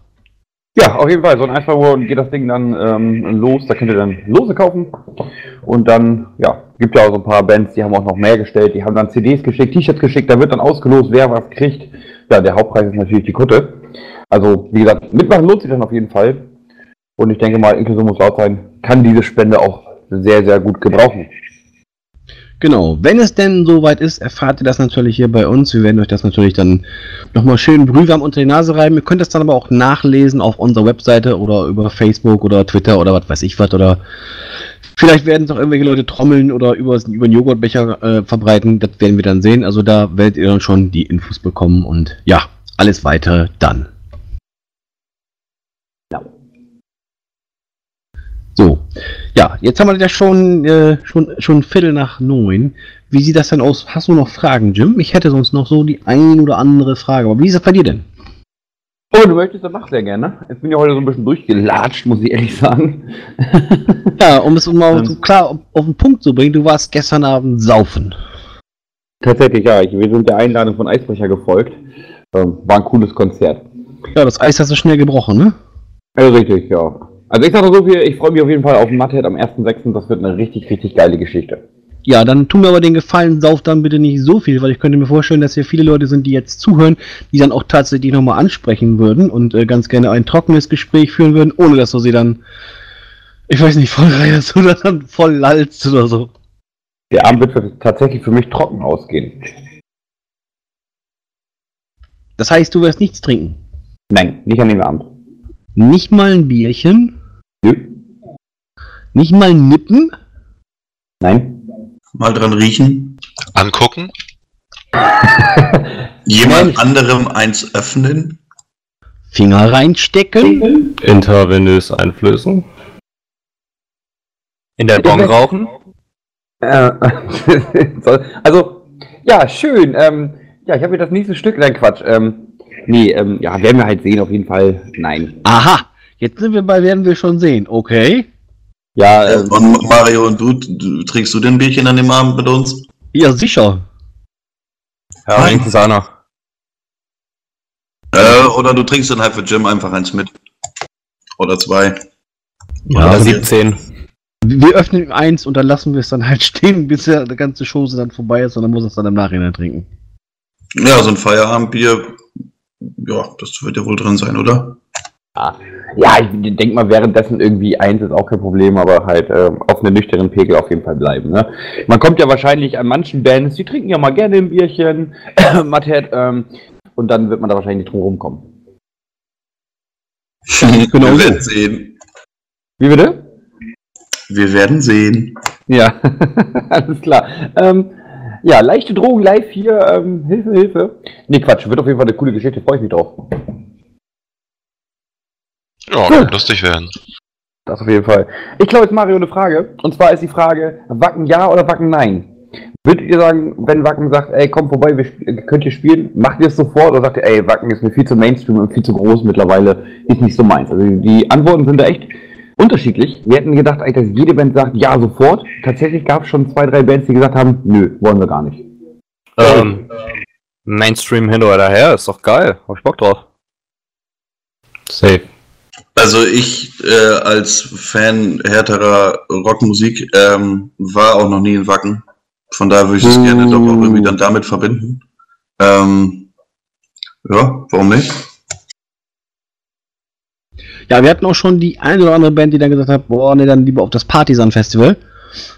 Ja, auf jeden Fall. So in ein, zwei Uhr geht das Ding dann ähm, los. Da könnt ihr dann Lose kaufen. Und dann, ja, gibt ja auch so ein paar Bands, die haben auch noch mehr gestellt. Die haben dann CDs geschickt, T-Shirts geschickt. Da wird dann ausgelost, wer was kriegt. Ja, der Hauptpreis ist natürlich die Kutte. Also, wie gesagt, mitmachen lohnt sich dann auf jeden Fall. Und ich denke mal, Inklusion muss laut sein, kann diese Spende auch sehr, sehr gut gebrauchen. Genau, wenn es denn soweit ist, erfahrt ihr das natürlich hier bei uns. Wir werden euch das natürlich dann nochmal schön brühwarm unter die Nase reiben. Ihr könnt das dann aber auch nachlesen auf unserer Webseite oder über Facebook oder Twitter oder was weiß ich was. Oder vielleicht werden es auch irgendwelche Leute trommeln oder über, über den Joghurtbecher äh, verbreiten. Das werden wir dann sehen. Also da werdet ihr dann schon die Infos bekommen und ja, alles weitere dann. Ja. So, ja, jetzt haben wir ja schon, äh, schon, schon Viertel nach neun. Wie sieht das denn aus? Hast du noch Fragen, Jim? Ich hätte sonst noch so die ein oder andere Frage. Aber wie ist das bei dir denn? Oh, du möchtest, dann mach sehr gerne. Jetzt bin ich heute so ein bisschen durchgelatscht, muss ich ehrlich sagen. Ja, um es mal Ähm. so klar auf, auf den Punkt zu bringen, du warst gestern Abend saufen. Tatsächlich, ja. Ich, wir sind der Einladung von Eisbrecher gefolgt. Ähm, war ein cooles Konzert. Ja, das Eis hast du schnell gebrochen, ne? Ja, richtig, ja. Also ich sage so viel, ich freue mich auf jeden Fall auf Matthead am 1.6. Das wird eine richtig, richtig geile Geschichte. Ja, dann tu mir aber den Gefallen, sauf dann bitte nicht so viel, weil ich könnte mir vorstellen, dass hier viele Leute sind, die jetzt zuhören, die dann auch tatsächlich nochmal ansprechen würden und äh, ganz gerne ein trockenes Gespräch führen würden, ohne dass du sie dann, ich weiß nicht, voll reierst oder dann voll lallst oder so. Der Abend wird tatsächlich für mich trocken ausgehen. Das heißt, du wirst nichts trinken. Nein, nicht an dem Abend. Nicht mal ein Bierchen, Nö. nicht mal nippen. Nein. Mal dran riechen. Angucken? Jemand anderem eins öffnen. Finger reinstecken. Intravenös einflößen. In der Bon rauchen? Äh, also, ja, schön. Ähm, ja, ich habe mir das nächste Stück, nein, Quatsch. Ähm, nee, ähm, ja, werden wir halt sehen, auf jeden Fall. Nein. Aha, jetzt sind wir bei, werden wir schon sehen, okay? Ja, Äh, ähm, und Mario und du, du, trinkst du den Bierchen an dem Abend mit uns? Ja, sicher. Ja, Nein. wenigstens einer. Äh, oder du trinkst dann halt für Jim einfach eins mit. Oder zwei. Ja, Oder 17. Wir öffnen eins und dann lassen wir es dann halt stehen, bis ja die ganze Chose dann vorbei ist und dann muss es dann im Nachhinein trinken. Ja, so ein Feierabendbier. Ja, das wird ja wohl drin sein, oder? ja, ich denke mal, währenddessen irgendwie eins ist auch kein Problem, aber halt ähm, auf einem nüchternen Pegel auf jeden Fall bleiben. Ne? Man kommt ja wahrscheinlich an manchen Bands, die trinken ja mal gerne ein Bierchen, Matthead, ähm, und dann wird man da wahrscheinlich nicht drum rumkommen. Genau Wir werden sehen. Wie bitte? Wir werden sehen. Ja, alles klar. Ähm, ja, leichte Drogen live hier. Ähm, Hilfe, Hilfe. Nee, Quatsch. Wird auf jeden Fall eine coole Geschichte. Freue ich mich drauf. Ja, kann lustig werden. Das auf jeden Fall. Ich glaube, jetzt Mario eine Frage. Und zwar ist die Frage, Wacken ja oder Wacken nein? Würdet ihr sagen, wenn Wacken sagt, ey, komm vorbei, wir könnt ihr spielen, macht ihr es sofort oder sagt ihr, ey, Wacken ist mir viel zu Mainstream und viel zu groß mittlerweile, ist nicht so meins? Also die Antworten sind da echt unterschiedlich. Wir hätten gedacht, eigentlich, dass jede Band sagt, ja, sofort. Tatsächlich gab es schon zwei, drei Bands, die gesagt haben, nö, wollen wir gar nicht. Ähm, Mainstream hin oder her, ist doch geil. Hab ich Bock drauf. Safe. Also ich äh, als Fan härterer Rockmusik ähm, war auch noch nie in Wacken. Von daher würde ich es gerne doch auch irgendwie dann damit verbinden. Ähm, ja, warum nicht? Ja, wir hatten auch schon die eine oder andere Band, die dann gesagt hat, boah, ne, dann lieber auf das Partisan Festival.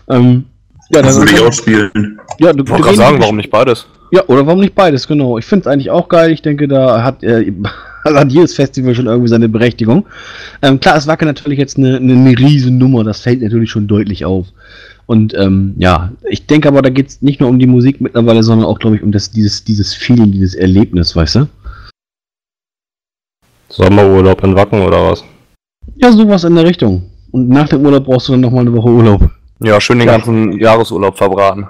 Ähm, ja, Das dann würde ich auch spielen. Ja, du, Ich wollte gerade sagen, warum nicht beides? Ja, oder warum nicht beides, genau. Ich finde es eigentlich auch geil. Ich denke, da hat, äh, hat jedes Festival schon irgendwie seine Berechtigung. Ähm, klar, es Wacken natürlich jetzt eine, eine, eine riesen Nummer, das fällt natürlich schon deutlich auf. Und ähm, ja, ich denke aber, da geht es nicht nur um die Musik mittlerweile, sondern auch, glaube ich, um das, dieses, dieses Feeling, dieses Erlebnis, weißt du? Sommerurlaub in Wacken oder was? Ja, sowas in der Richtung. Und nach dem Urlaub brauchst du dann nochmal eine Woche Urlaub. Ja, schön den Ja. ganzen Jahresurlaub verbraten.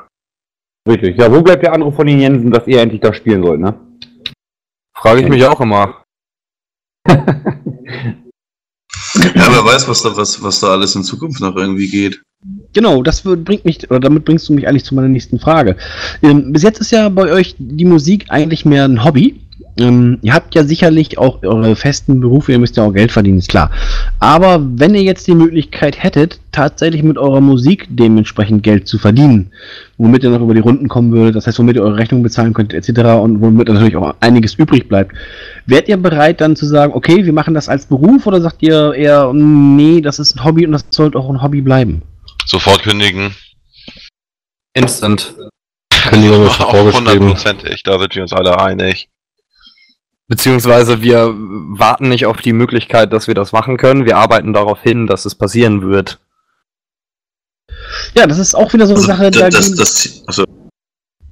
Richtig. Ja, wo bleibt der Anruf von den Jensen, dass ihr endlich da spielen sollt, ne? Frage ich mich auch immer. Ja, wer weiß, was da, was, was da alles in Zukunft noch irgendwie geht. Genau, das wird, bringt mich, oder damit bringst du mich eigentlich zu meiner nächsten Frage. Ähm, bis jetzt ist ja bei euch die Musik eigentlich mehr ein Hobby. Ähm, ihr habt ja sicherlich auch eure festen Berufe, ihr müsst ja auch Geld verdienen, ist klar. Aber wenn ihr jetzt die Möglichkeit hättet, tatsächlich mit eurer Musik dementsprechend Geld zu verdienen, womit ihr noch über die Runden kommen würdet, das heißt, womit ihr eure Rechnung bezahlen könnt, etc. und womit natürlich auch einiges übrig bleibt, wärt ihr bereit dann zu sagen, okay, wir machen das als Beruf oder sagt ihr eher, nee, das ist ein Hobby und das sollte auch ein Hobby bleiben? Sofort kündigen. Instant. Kündigung ist Auch vorgeschrieben. hundertprozentig, da sind wir uns alle einig. Beziehungsweise wir warten nicht auf die Möglichkeit, dass wir das machen können. Wir arbeiten darauf hin, dass es passieren wird. Ja, das ist auch wieder so eine Also, Sache, da, das, das, also,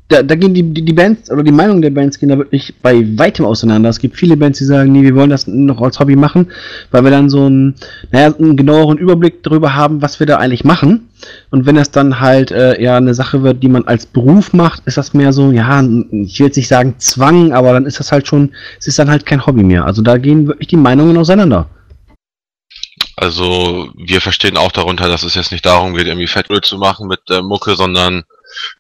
da, da gehen die, die, die Bands oder die Meinungen der Bands gehen da wirklich bei weitem auseinander. Es gibt viele Bands, die sagen, nee, wir wollen das noch als Hobby machen, weil wir dann so einen, naja, einen genaueren Überblick darüber haben, was wir da eigentlich machen. Und wenn das dann halt äh, ja eine Sache wird, die man als Beruf macht, ist das mehr so, ja, ich will jetzt nicht sagen Zwang, aber dann ist das halt schon, es ist dann halt kein Hobby mehr. Also da gehen wirklich die Meinungen auseinander. Also wir verstehen auch darunter, dass es jetzt nicht darum geht, irgendwie Fettöl zu machen mit der Mucke, sondern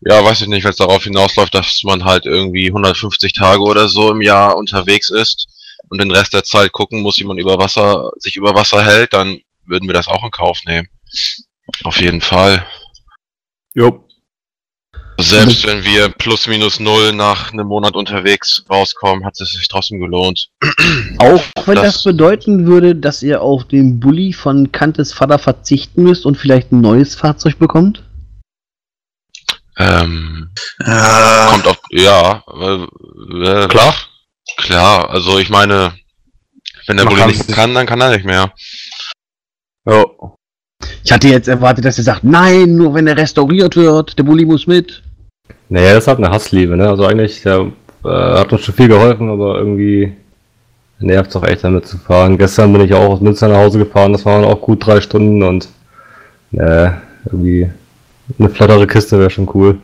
ja, weiß ich nicht, wenn es darauf hinausläuft, dass man halt irgendwie 150 Tage oder so im Jahr unterwegs ist und den Rest der Zeit gucken muss, wie man über Wasser, sich über Wasser hält, dann würden wir das auch in Kauf nehmen. Auf jeden Fall. Jo. Selbst wenn wir plus minus null nach einem Monat unterwegs rauskommen, hat es sich trotzdem gelohnt. Auch wenn das, Das- bedeuten würde, dass ihr auf den Bulli von Kantes Vater verzichten müsst und vielleicht ein neues Fahrzeug bekommt? Ähm, äh, kommt auf, ja, äh, Klar. Klar, also ich meine, wenn der Bulli nicht kann, dann kann er nicht mehr. Jo. Ich hatte jetzt erwartet, dass ihr sagt, nein, nur wenn er restauriert wird, der Bulli muss mit. Naja, das hat eine Hassliebe, ne? Also eigentlich, der äh, hat uns schon viel geholfen, aber irgendwie nervt es auch echt damit zu fahren. Gestern bin ich auch aus Münster nach Hause gefahren, das waren auch gut drei Stunden und äh, irgendwie eine flattere Kiste wäre schon cool.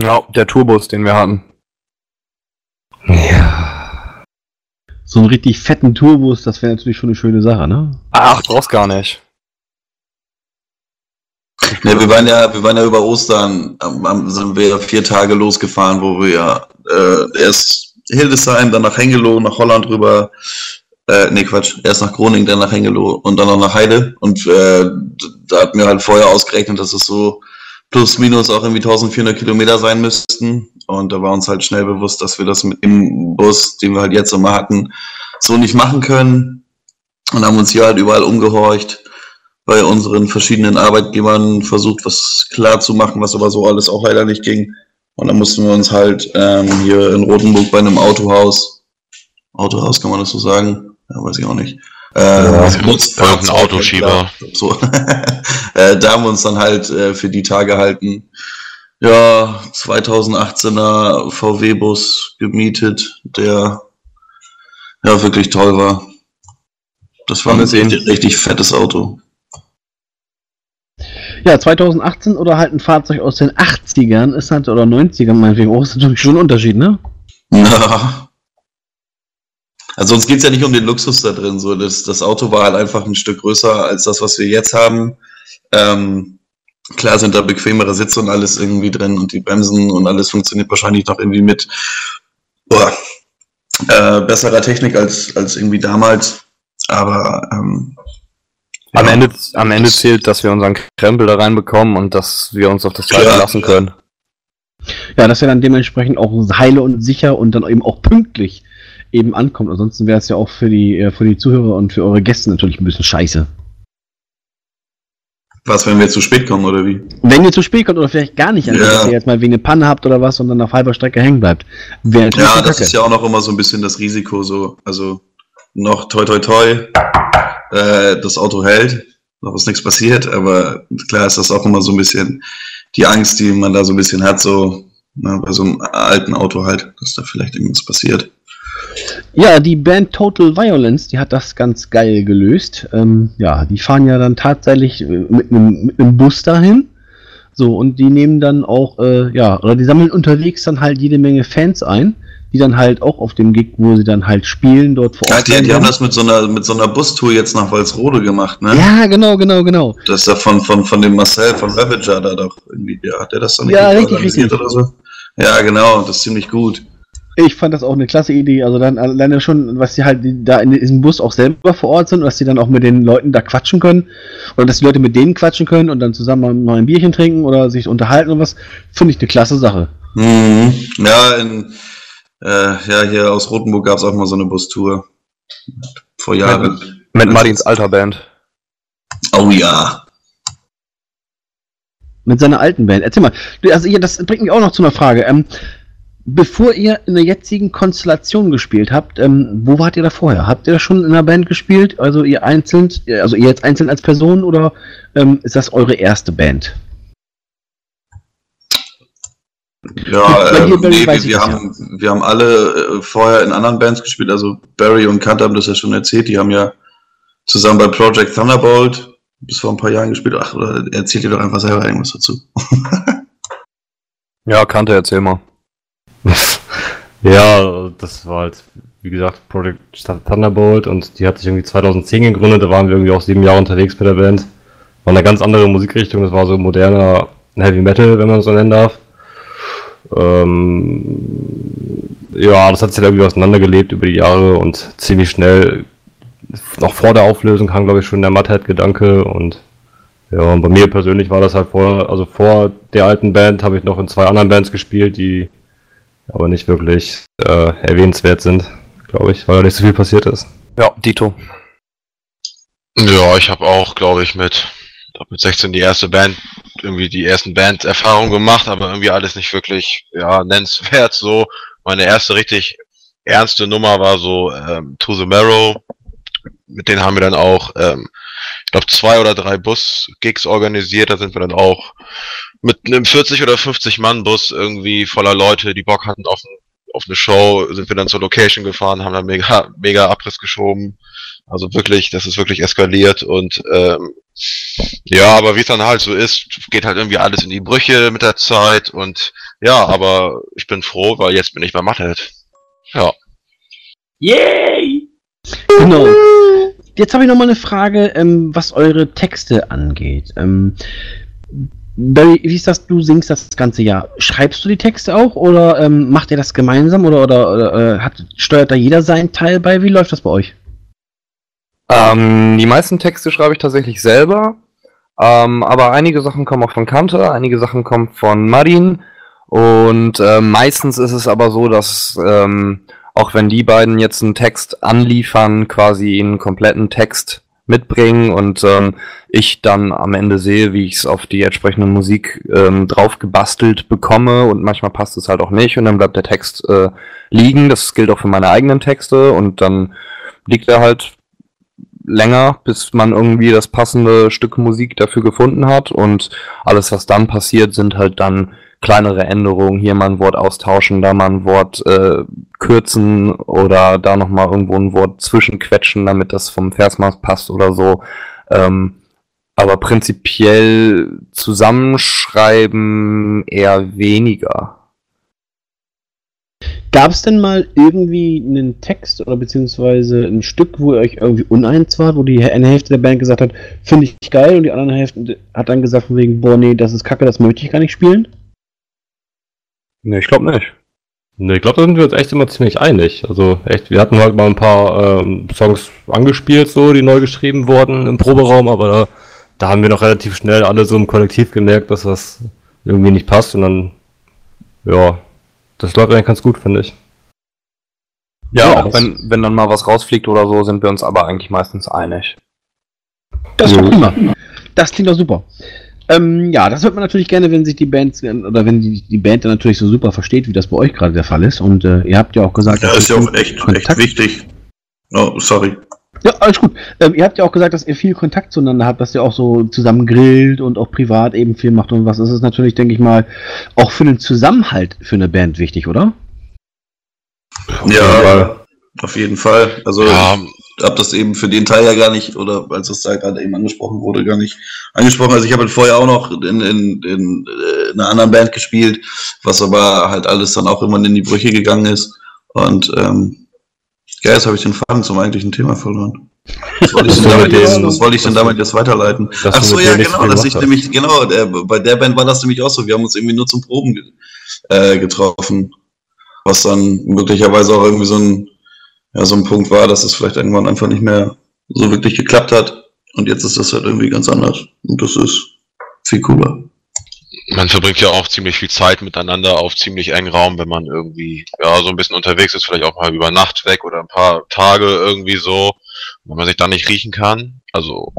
Ja, der Tourbus, den wir hatten. Ja. So einen richtig fetten Turbus, das wäre natürlich schon eine schöne Sache, ne? Ach, brauchst gar nicht. Ja, wir waren ja, wir waren ja über Ostern, sind wir vier Tage losgefahren, wo wir ja äh, erst Hildesheim, dann nach Hengelo, nach Holland rüber, äh, nee Quatsch, erst nach Groningen, dann nach Hengelo und dann noch nach Heide. Und äh, da hatten wir halt vorher ausgerechnet, dass es so plus minus auch irgendwie 1400 Kilometer sein müssten. Und da war uns halt schnell bewusst, dass wir das mit dem Bus, den wir halt jetzt immer hatten, so nicht machen können. Und haben uns hier halt überall umgehorcht bei unseren verschiedenen Arbeitgebern versucht, was klar zu machen, was aber so alles auch leider nicht ging. Und dann mussten wir uns halt ähm, hier in Rothenburg bei einem Autohaus, Autohaus kann man das so sagen? Ja, weiß ich auch nicht. Äh, Ja, irgendein Autoschieber. So. äh, da haben wir uns dann halt äh, für die Tage halten. Ja, 2018er VW-Bus gemietet, der ja wirklich toll war. Das war ein richtig, richtig fettes Auto. Ja, 2018 oder halt ein Fahrzeug aus den 80ern ist halt, oder 90ern meinetwegen auch, ist natürlich schon ein Unterschied, ne? Ja. Also uns geht's ja nicht um den Luxus da drin. So. Das, das Auto war halt einfach ein Stück größer als das, was wir jetzt haben. Ähm, klar sind da bequemere Sitze und alles irgendwie drin und die Bremsen und alles funktioniert wahrscheinlich noch irgendwie mit boah, äh, besserer Technik als, als irgendwie damals. Aber ähm, Am, ja, Ende, am Ende das- zählt, dass wir unseren Krempel da reinbekommen und dass wir uns auf das Teil Ja. verlassen können. Ja, dass er dann dementsprechend auch heile und sicher und dann eben auch pünktlich eben ankommt. Ansonsten wäre es ja auch für die, äh, für die Zuhörer und für eure Gäste natürlich ein bisschen scheiße. Was, wenn wir zu spät kommen oder wie? Wenn ihr zu spät kommt oder vielleicht gar nicht, Ja. dass ihr jetzt mal wegen eine Panne habt oder was und dann auf halber Strecke hängen bleibt. Wäre Ja, das ist ja auch noch immer so ein bisschen das Risiko. So, also noch toi toi toi, äh, das Auto hält, noch ist nichts passiert, aber klar ist das auch immer so ein bisschen die Angst, die man da so ein bisschen hat, so ne, bei so einem alten Auto halt, dass da vielleicht irgendwas passiert. Ja, die Band Total Violence, die hat das ganz geil gelöst. Ähm, ja, die fahren ja dann tatsächlich äh, mit einem mit einem Bus dahin. So, und die nehmen dann auch, äh, ja, oder die sammeln unterwegs dann halt jede Menge Fans ein, die dann halt auch auf dem Gig, wo sie dann halt spielen, dort vor Ja, Ort die, die sein haben das mit so einer mit so einer Bustour jetzt nach Walsrode gemacht, ne? Ja, genau, genau, genau. Das ist ja von, von, von dem Marcel von Ravager da doch irgendwie, ja, hat der das doch nicht Ja, richtig, organisiert richtig. oder so? Ja, genau, das ist ziemlich gut. Ich fand das auch eine klasse Idee. Also dann alleine schon, was sie halt die- da in diesem Bus auch selber vor Ort sind, dass sie dann auch mit den Leuten da quatschen können. Oder dass die Leute mit denen quatschen können und dann zusammen mal ein Bierchen trinken oder sich unterhalten und was, finde ich eine klasse Sache. Mhm. Ja, in, äh, ja, hier aus Rothenburg gab es auch mal so eine Bustour. Vor Jahren. Mit Martins alter Band. Oh ja. Mit seiner alten Band. Erzähl mal. Also, das bringt mich auch noch zu einer Frage. Ähm, bevor ihr in der jetzigen Konstellation gespielt habt, ähm, wo wart ihr da vorher? Habt ihr da schon in einer Band gespielt? Also ihr einzeln, also ihr jetzt einzeln als Person oder ähm, ist das eure erste Band? Ja, ähm, Barry, nee, wir, wir, haben, wir haben alle äh, vorher in anderen Bands gespielt. Also Barry und Kant haben das ja schon erzählt. Die haben ja zusammen bei Project Thunderbolt bis vor ein paar Jahren gespielt. Ach, oder erzählt ihr doch einfach selber irgendwas dazu. Ja, Kante, erzähl mal. Ja, das war halt, wie gesagt, Project Thunderbolt und die hat sich irgendwie 2010 gegründet, da waren wir irgendwie auch sieben Jahre unterwegs mit der Band. War eine ganz andere Musikrichtung, das war so moderner Heavy Metal, wenn man es so nennen darf. Ähm, ja, das hat sich dann irgendwie auseinandergelebt über die Jahre und ziemlich schnell, noch vor der Auflösung kam, glaube ich, schon der Mudhead-Gedanke und ja, und bei mir persönlich war das halt vor, also vor der alten Band habe ich noch in zwei anderen Bands gespielt, die aber nicht wirklich äh, erwähnenswert sind, glaube ich, weil da nicht so viel passiert ist. Ja, Dito. Ja, ich habe auch, glaube ich, mit, glaub mit 16 die erste Band, irgendwie die ersten Band-Erfahrungen gemacht, aber irgendwie alles nicht wirklich, ja, nennenswert so. Meine erste richtig ernste Nummer war so ähm, To the Marrow. Mit denen haben wir dann auch, ähm, ich glaube, zwei oder drei Bus-Gigs organisiert. Da sind wir dann auch mit einem 40 oder 50 Mann-Bus irgendwie voller Leute, die Bock hatten auf, ein- auf eine Show, sind wir dann zur Location gefahren, haben dann mega, mega Abriss geschoben. Also wirklich, das ist wirklich eskaliert und ähm, ja, aber wie es dann halt so ist, geht halt irgendwie alles in die Brüche mit der Zeit und ja, aber ich bin froh, weil jetzt bin ich bei Mutthead. Ja. Genau. Jetzt habe ich noch mal eine Frage, ähm, was eure Texte angeht. Ähm, wie ist das? Du singst das ganze Jahr. Schreibst du die Texte auch oder ähm, macht ihr das gemeinsam oder, oder, oder äh, hat, steuert da jeder seinen Teil bei? Wie läuft das bei euch? Ähm, die meisten Texte schreibe ich tatsächlich selber, ähm, aber einige Sachen kommen auch von Kante, einige Sachen kommen von Marin und äh, meistens ist es aber so, dass ähm, auch wenn die beiden jetzt einen Text anliefern, quasi einen kompletten Text mitbringen und ähm, ich dann am Ende sehe, wie ich es auf die entsprechende Musik ähm, drauf gebastelt bekomme und manchmal passt es halt auch nicht und dann bleibt der Text äh, liegen. Das gilt auch für meine eigenen Texte und dann liegt er halt länger, bis man irgendwie das passende Stück Musik dafür gefunden hat und alles, was dann passiert, sind halt dann kleinere Änderungen, hier mal ein Wort austauschen, da mal ein Wort äh, kürzen oder da nochmal irgendwo ein Wort zwischenquetschen, damit das vom Versmaß passt oder so. Ähm, aber prinzipiell zusammenschreiben eher weniger. Gab es denn mal irgendwie einen Text oder beziehungsweise ein Stück, wo ihr euch irgendwie uneins wart, wo die eine Hälfte der Band gesagt hat, finde ich geil und die andere Hälfte hat dann gesagt wegen, boah, nee, das ist kacke, das möchte ich gar nicht spielen? Nee, ich glaube nicht. Ne, ich glaube, da sind wir uns echt immer ziemlich einig. Also echt, wir hatten halt mal ein paar ähm, Songs angespielt, so, die neu geschrieben wurden im Proberaum, aber da, da haben wir noch relativ schnell alle so im Kollektiv gemerkt, dass das irgendwie nicht passt und dann, ja, das läuft eigentlich ganz gut, finde ich. Ja, Ja, auch wenn, wenn dann mal was rausfliegt oder so, sind wir uns aber eigentlich meistens einig. Das doch prima. Das klingt doch super. Ähm, ja, das hört man natürlich gerne, wenn sich die Band oder wenn die, die Band dann natürlich so super versteht, wie das bei euch gerade der Fall ist. Und äh, ihr habt ja auch gesagt, Ja, dass ist ja auch echt, echt wichtig. Oh, sorry. Ja, alles gut. Ähm, ihr habt ja auch gesagt, dass ihr viel Kontakt zueinander habt, dass ihr auch so zusammen grillt und auch privat eben viel macht und was. Das ist natürlich, denke ich mal, auch für den Zusammenhalt für eine Band wichtig, oder? Ja, auf jeden Fall. Also Ja, habe das eben für den Teil ja gar nicht, oder als es da gerade eben angesprochen wurde, gar nicht angesprochen. Also ich habe halt vorher auch noch in, in, in äh, einer anderen Band gespielt, was aber halt alles dann auch immer in die Brüche gegangen ist. Und ähm, ja, jetzt habe ich den Faden zum eigentlichen Thema verloren. Was wollte ich denn Das damit, dem- was wollte ich denn damit jetzt weiterleiten? Ach so, ja, genau, dass ich nämlich, genau, der, bei der Band war das nämlich auch so. Wir haben uns irgendwie nur zum Proben äh, getroffen. Was dann möglicherweise auch irgendwie so ein, ja, so ein Punkt war, dass es vielleicht irgendwann einfach nicht mehr so wirklich geklappt hat. Und jetzt ist das halt irgendwie ganz anders. Und das ist viel cooler. man verbringt ja auch ziemlich viel Zeit miteinander auf ziemlich engen Raum, wenn man irgendwie ja so ein bisschen unterwegs ist, vielleicht auch mal über Nacht weg oder ein paar Tage irgendwie so, wenn man sich dann nicht riechen kann, also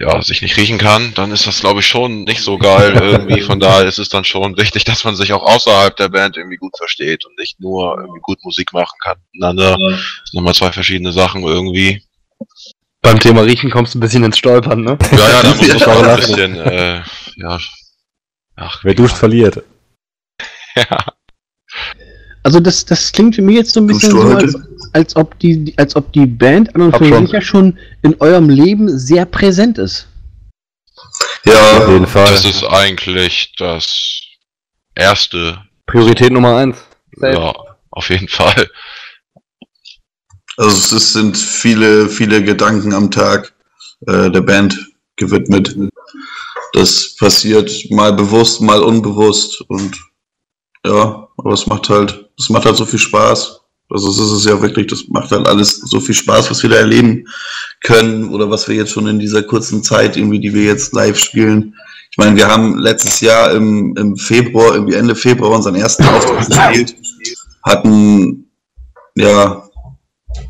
ja, sich nicht riechen kann, dann ist das glaube ich schon nicht so geil irgendwie. Von daher ist es dann schon wichtig, dass man sich auch außerhalb der Band irgendwie gut versteht und nicht nur irgendwie gut Musik machen kann miteinander. Das sind nochmal zwei verschiedene Sachen irgendwie. Beim Thema Riechen kommst du ein bisschen ins Stolpern, ne? Ja, ja, da muss man auch ein bisschen, äh, ja, ach, Wer duscht, verliert. ja. Also das, das klingt für mich jetzt so ein bisschen so, heute? Als, als, ob die, als ob die Band an und für schon. sich ja schon in eurem Leben sehr präsent ist. Ja, Auf jeden Fall. Das ist eigentlich das erste. Priorität Nummer eins. Ja, auf jeden Fall. Also es sind viele, viele Gedanken am Tag äh, der Band gewidmet. Das passiert mal bewusst, mal unbewusst und ja, aber es macht halt, es macht halt so viel Spaß. Also es ist ja wirklich, das macht halt alles so viel Spaß, was wir da erleben können oder was wir jetzt schon in dieser kurzen Zeit irgendwie, die wir jetzt live spielen. Ich meine, wir haben letztes Jahr im, im Februar, irgendwie Ende Februar unseren ersten Auftritt gespielt, hatten ja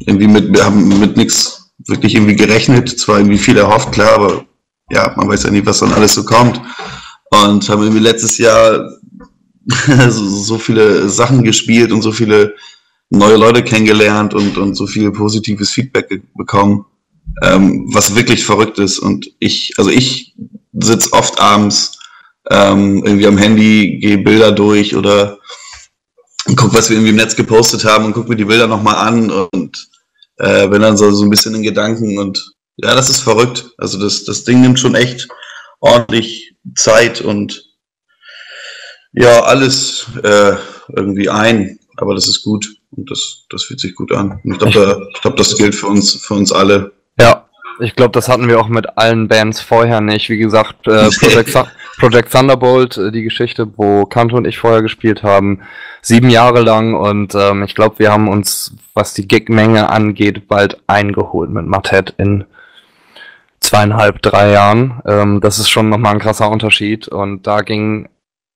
irgendwie mit, wir haben mit nichts wirklich irgendwie gerechnet, zwar irgendwie viel erhofft, klar, aber ja, man weiß ja nie, was dann alles so kommt. Und haben irgendwie letztes Jahr so, so viele Sachen gespielt und so viele neue Leute kennengelernt und, und so viel positives Feedback bekommen, ähm, was wirklich verrückt ist. Und ich, also ich sitz oft abends ähm, irgendwie am Handy, gehe Bilder durch oder guck, was wir irgendwie im Netz gepostet haben und guck mir die Bilder nochmal an und äh, bin dann so, so ein bisschen in Gedanken und ja, das ist verrückt. Also das, das Ding nimmt schon echt ordentlich Zeit und ja, alles äh, irgendwie ein, aber das ist gut und das, das fühlt sich gut an. Und ich glaube, da, ich glaub, das gilt für uns, für uns alle. Ja, ich glaube, das hatten wir auch mit allen Bands vorher nicht. Wie gesagt, äh, Project, Project Thunderbolt, äh, die Geschichte, wo Kanto und ich vorher gespielt haben, sieben Jahre lang und ähm, ich glaube, wir haben uns, was die Gigmenge angeht, bald eingeholt mit Mattet in zweieinhalb, drei Jahren. Ähm, das ist schon nochmal ein krasser Unterschied und da ging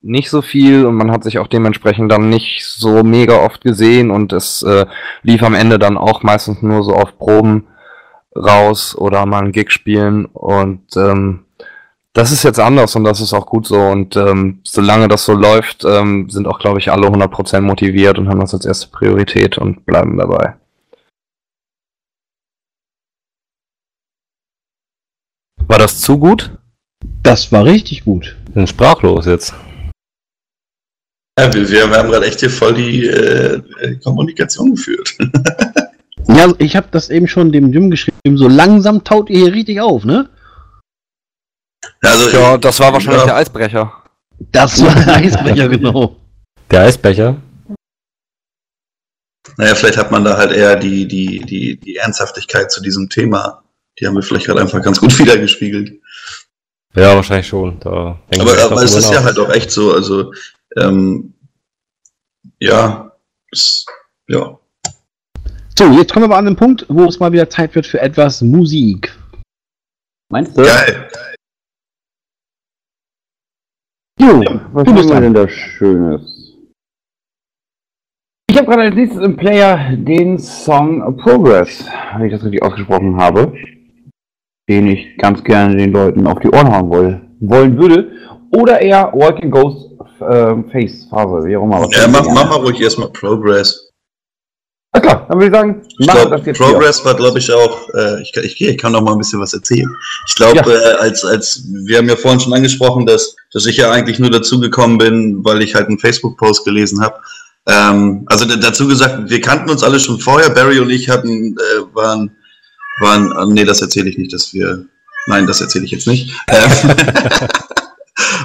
nicht so viel und man hat sich auch dementsprechend dann nicht so mega oft gesehen und es äh, lief am Ende dann auch meistens nur so auf Proben raus oder mal einen Gig spielen und ähm, das ist jetzt anders und das ist auch gut so und ähm, solange das so läuft, ähm, sind auch, glaube ich, alle 100% motiviert und haben das als erste Priorität und bleiben dabei. War das zu gut? Das war richtig gut. Ich bin sprachlos jetzt. Ja, wir, wir haben gerade echt hier voll die äh, äh, Kommunikation geführt. Ja, ich habe das eben schon dem Jim geschrieben, so langsam taut ihr hier richtig auf, ne? Also, Ja, das war wahrscheinlich ja. der Eisbrecher. Das war der Eisbrecher, genau. Der Eisbecher. Naja, vielleicht hat man da halt eher die, die, die, die Ernsthaftigkeit zu diesem Thema. Die haben wir vielleicht gerade einfach ganz gut wiedergespiegelt. Ja, wahrscheinlich schon. Da Aber, aber es ist ja halt auch echt so, also, ähm, ja, es, ja. So, jetzt kommen wir aber an den Punkt, wo es mal wieder Zeit wird für etwas Musik. Meinst du? Geil. Jo, was du haben bist wir dran. denn da Schönes? Ich habe gerade als nächstes im Player den Song Progress, wenn ich das richtig ausgesprochen habe, den ich ganz gerne den Leuten auf die Ohren hauen woll, wollen würde. Oder eher Walking Ghost äh, Face Phase, wie auch immer. was Ja, mach, mach mal ruhig erstmal Progress. Ah, klar, dann würde ich sagen, Ich jetzt Progress war, glaube ich, auch, äh, ich, kann- ich, ich kann noch mal ein bisschen was erzählen. Ich glaube, Ja. äh, als, als, wir haben ja vorhin schon angesprochen, dass, dass ich ja eigentlich nur dazugekommen bin, weil ich halt einen Facebook-Post gelesen habe. Ähm, also dazu gesagt, wir kannten uns alle schon vorher. Barry und ich hatten, äh, waren, waren, ah, nee, das erzähle ich nicht, dass wir, nein, das erzähle ich jetzt nicht.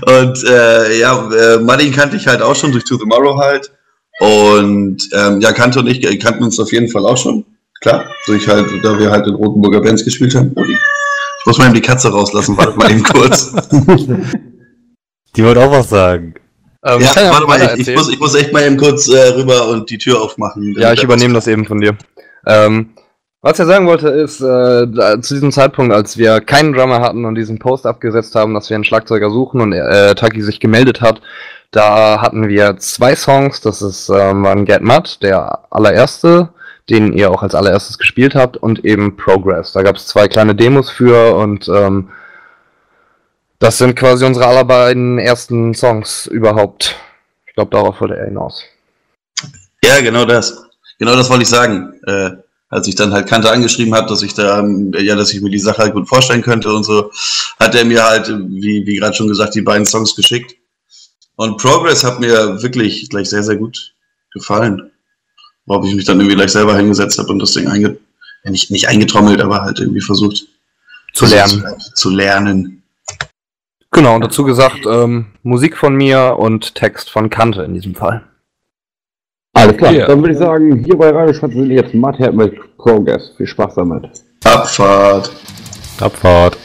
Und äh, ja, äh, Martin kannte ich halt auch schon durch To Tomorrow halt. Und ähm, ja, Kante und ich äh, kannten uns auf jeden Fall auch schon. Klar, durch halt, da wir halt in Rotenburger Bands gespielt haben. Uli. Ich muss mal eben die Katze rauslassen, warte mal eben kurz. Die wollte auch was sagen. Ähm, ja, warte mal, ich, ich, muss, ich muss echt mal eben kurz äh, rüber und die Tür aufmachen. Ja, ich übernehme das eben von dir. Ähm, was ich sagen wollte, ist, äh, zu diesem Zeitpunkt, als wir keinen Drummer hatten und diesen Post abgesetzt haben, dass wir einen Schlagzeuger suchen und äh, Taki sich gemeldet hat, da hatten wir zwei Songs. Das ist, ähm, waren Get Mud, der allererste, den ihr auch als allererstes gespielt habt, und eben Progress. Da gab es zwei kleine Demos für und ähm, das sind quasi unsere aller beiden ersten Songs überhaupt. Ich glaube, darauf wollte er hinaus. Ja, genau das. Genau das wollte ich sagen. Äh, als ich dann halt Kante angeschrieben habe, dass ich da, ähm, ja, dass ich mir die Sache halt gut vorstellen könnte und so, hat er mir halt, wie, wie gerade schon gesagt, die beiden Songs geschickt. Und Progress hat mir wirklich gleich sehr, sehr gut gefallen. Worauf ich mich dann irgendwie gleich selber hingesetzt habe und das Ding einge nicht, nicht eingetrommelt, aber halt irgendwie versucht Zu lernen. Zu, zu lernen. Genau, und dazu gesagt, ähm, Musik von mir und Text von Kante in diesem Fall. Alles klar, Ja. dann würde ich sagen, hier bei Radio Schwarz sind jetzt Matt mit Progress. Viel Spaß damit. Abfahrt. Abfahrt.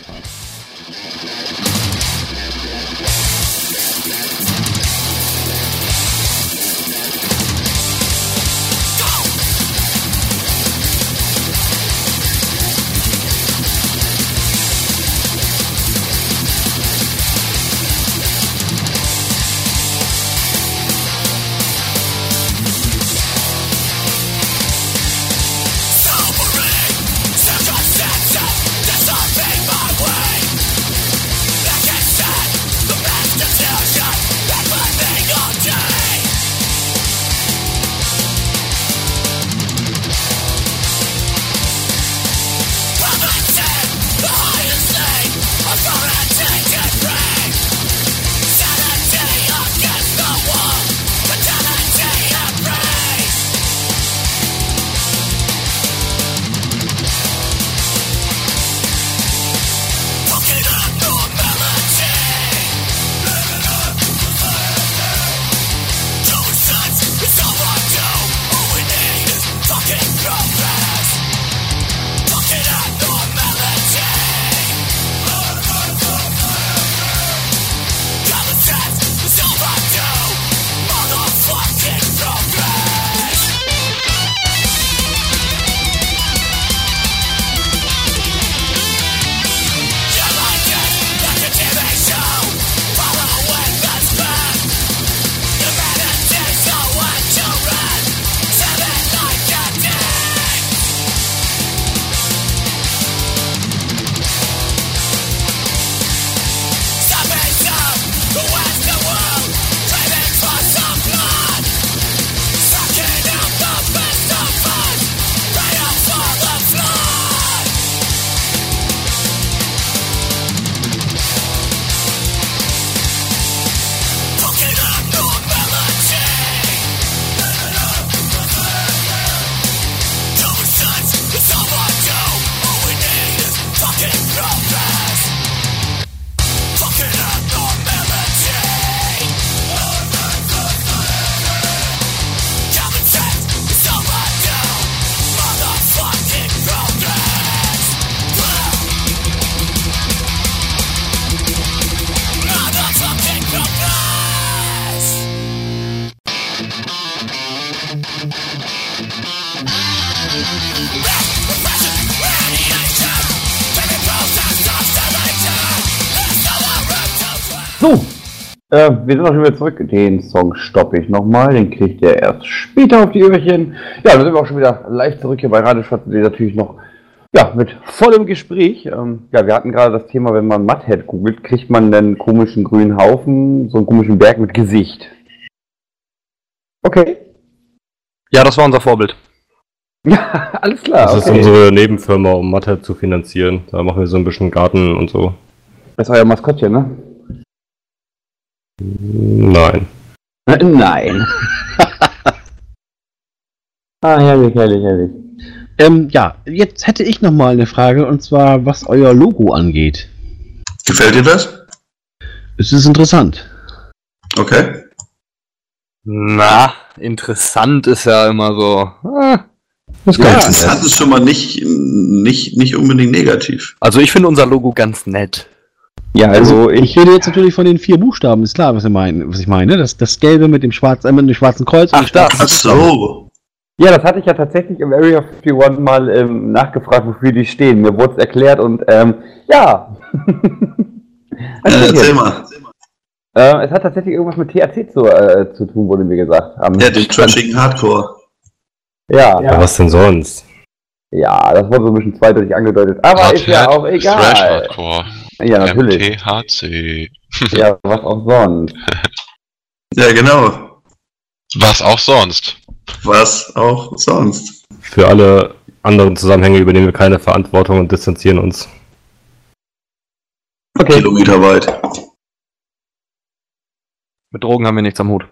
So, äh, wir sind auch schon wieder zurück. Den Song stoppe ich nochmal. Den kriegt ihr erst später auf die Öhrchen. Ja, dann sind wir auch schon wieder live zurück hier bei Radio Schwarz. natürlich noch ja, mit vollem Gespräch. Ähm, ja, wir hatten gerade das Thema, wenn man Mudhead googelt, kriegt man einen komischen grünen Haufen, so einen komischen Berg mit Gesicht. Okay. Ja, das war unser Vorbild. Ja, alles klar. Das ist okay. unsere Nebenfirma, um Mathe zu finanzieren. Da machen wir so ein bisschen Garten und so. Das ist euer Maskottchen, ne? Nein. Nein. ah, herrlich, herrlich, herrlich. Ähm, ja, jetzt hätte ich noch mal eine Frage und zwar, was euer Logo angeht. Gefällt dir das? Es ist interessant. Okay. Na, interessant ist ja immer so. Ah. Das Ja, interessant ist schon mal nicht, nicht, nicht unbedingt negativ. Also ich finde unser Logo ganz nett. Ja, Also also ich ich. rede jetzt natürlich von den vier Buchstaben, ist klar, was, ihr mein, was ich meine. Das, das Gelbe mit dem schwarzen, äh, mit dem schwarzen Kreuz. Ach, das. Ach so. Ja, das hatte ich ja tatsächlich im Area 51 mal ähm, nachgefragt, wofür die stehen. Mir wurde es erklärt und ähm, ja. Äh, erzähl mal. Ähm, es hat tatsächlich irgendwas mit THC zu, äh, zu tun, wurde mir gesagt. Am Ja, den trashigen Hardcore. ja, Ja. Was denn sonst? ja, das wurde so ein bisschen zweideutig angedeutet. Aber ist ja auch Thrash egal. Hardcore. Ja, natürlich. MTHC. Ja, was auch sonst. Ja, genau. Was auch sonst. Was auch sonst. Für alle anderen Zusammenhänge übernehmen wir keine Verantwortung und distanzieren uns. Okay. Kilometer weit. Mit Drogen haben wir nichts am Hut.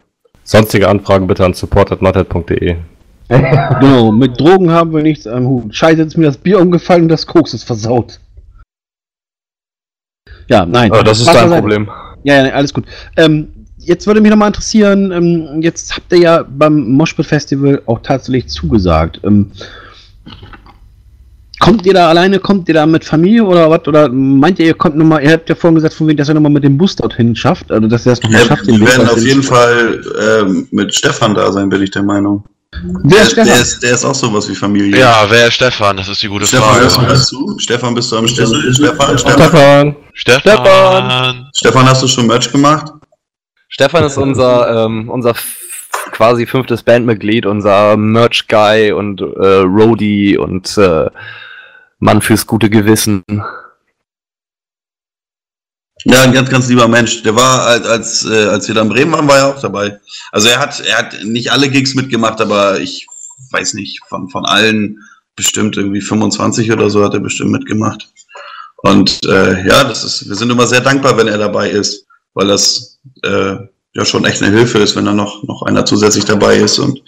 Sonstige Anfragen bitte an support.matet.de. Genau, mit Drogen haben wir nichts am Hut. Scheiße, jetzt ist mir das Bier umgefallen und das Koks ist versaut. Ja, nein. Aber das ist dein. Problem. Ja, ja, alles gut. Ähm, jetzt würde mich nochmal interessieren, ähm, jetzt habt ihr ja beim Moshpit Festival auch tatsächlich zugesagt. Ähm, kommt ihr da alleine, kommt ihr da mit Familie oder was? Oder meint ihr, ihr kommt nochmal, ihr habt ja vorhin gesagt, von wegen, dass ihr nochmal mit dem Bus dorthin schafft, also dass ihr das nochmal Ja, schafft. wir werden auf jeden Fall ähm, mit Stefan da sein, bin ich der Meinung. Wer Der ist der, Stefan? ist, der ist auch sowas wie Familie. Ja, wer ist Stefan? Das ist die gute Stefan, hörst du Frage. das zu? Stefan, bist du am? Stefan, Stefan, Stefan! Stefan! Stefan, hast du schon Merch gemacht? Stefan ist unser, ähm, unser quasi fünftes Bandmitglied, unser Merch-Guy und äh, Roadie und äh, Mann fürs gute Gewissen. Ja, ein ganz, ganz lieber Mensch. Der war, als, als, äh, als wir da in Bremen waren, war er auch dabei. Also er hat, er hat nicht alle Gigs mitgemacht, aber ich weiß nicht, von, von allen bestimmt irgendwie 25 oder so hat er bestimmt mitgemacht. Und äh, ja, das ist, wir sind immer sehr dankbar, wenn er dabei ist, weil das äh, ja schon echt eine Hilfe ist, wenn da noch, noch einer zusätzlich dabei ist. Und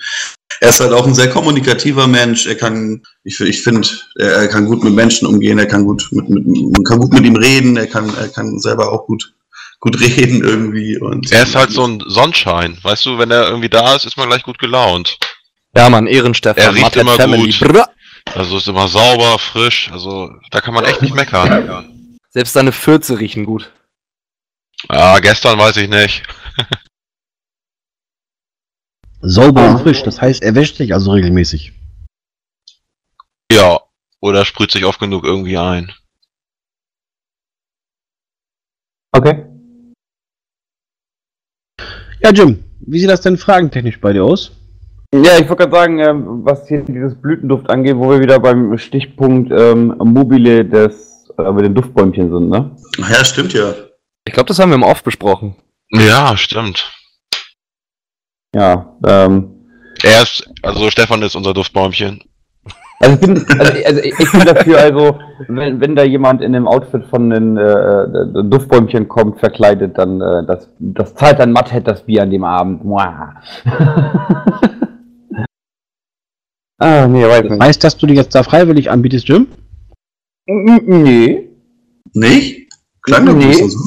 er ist halt auch ein sehr kommunikativer Mensch. Er kann, ich, ich finde, er, kann gut mit Menschen umgehen, er kann gut mit, mit, man kann gut mit ihm reden, er kann, er kann selber auch gut, gut reden irgendwie. Und Er ist halt so ein Sonnenschein. Weißt du, wenn er irgendwie da ist, ist man gleich gut gelaunt. Ja, Mann, Ehrenstefan, Er riecht immer Family. gut. Brrr. Also ist immer sauber, frisch. Also da kann man echt nicht meckern. Selbst seine Fürze riechen gut. Ja, gestern weiß ich nicht. Sauber und frisch, das heißt, er wäscht sich also regelmäßig. Ja. Oder sprüht sich oft genug irgendwie ein. Okay. Ja, Jim, wie sieht das denn fragentechnisch bei dir aus? Ja, ich wollte gerade sagen, ähm, was hier dieses Blütenduft angeht, wo wir wieder beim Stichpunkt ähm, Mobile des, äh, mit den Duftbäumchen sind, ne? Ja, stimmt ja. Ich glaube, das haben wir im Off besprochen. Ja, stimmt. Ja, ähm, Er ist, also Stefan ist unser Duftbäumchen. Also ich bin, also, also ich bin dafür, also wenn, wenn da jemand in dem Outfit von den äh, äh, Duftbäumchen kommt, verkleidet, dann äh, das, das zahlt dann Matthead das Bier an dem Abend. Muah. ah, nee, weiß nicht. heißt, dass du dich jetzt da freiwillig anbietest, Jim? Nee. Nicht? Klang doch Nee. nee. so.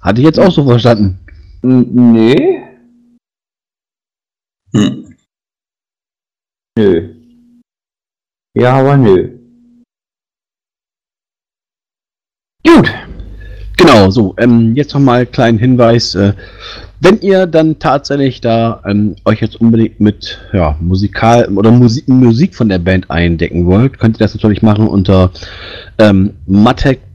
Hatte ich jetzt auch so verstanden. Nee. Hm. Nö. Ja, aber nö. Gut. Genau, so. Ähm, jetzt nochmal einen kleinen Hinweis. Äh, wenn ihr dann tatsächlich da ähm, euch jetzt unbedingt mit ja, Musikal oder Musik, Musik von der Band eindecken wollt, könnt ihr das natürlich machen unter ähm,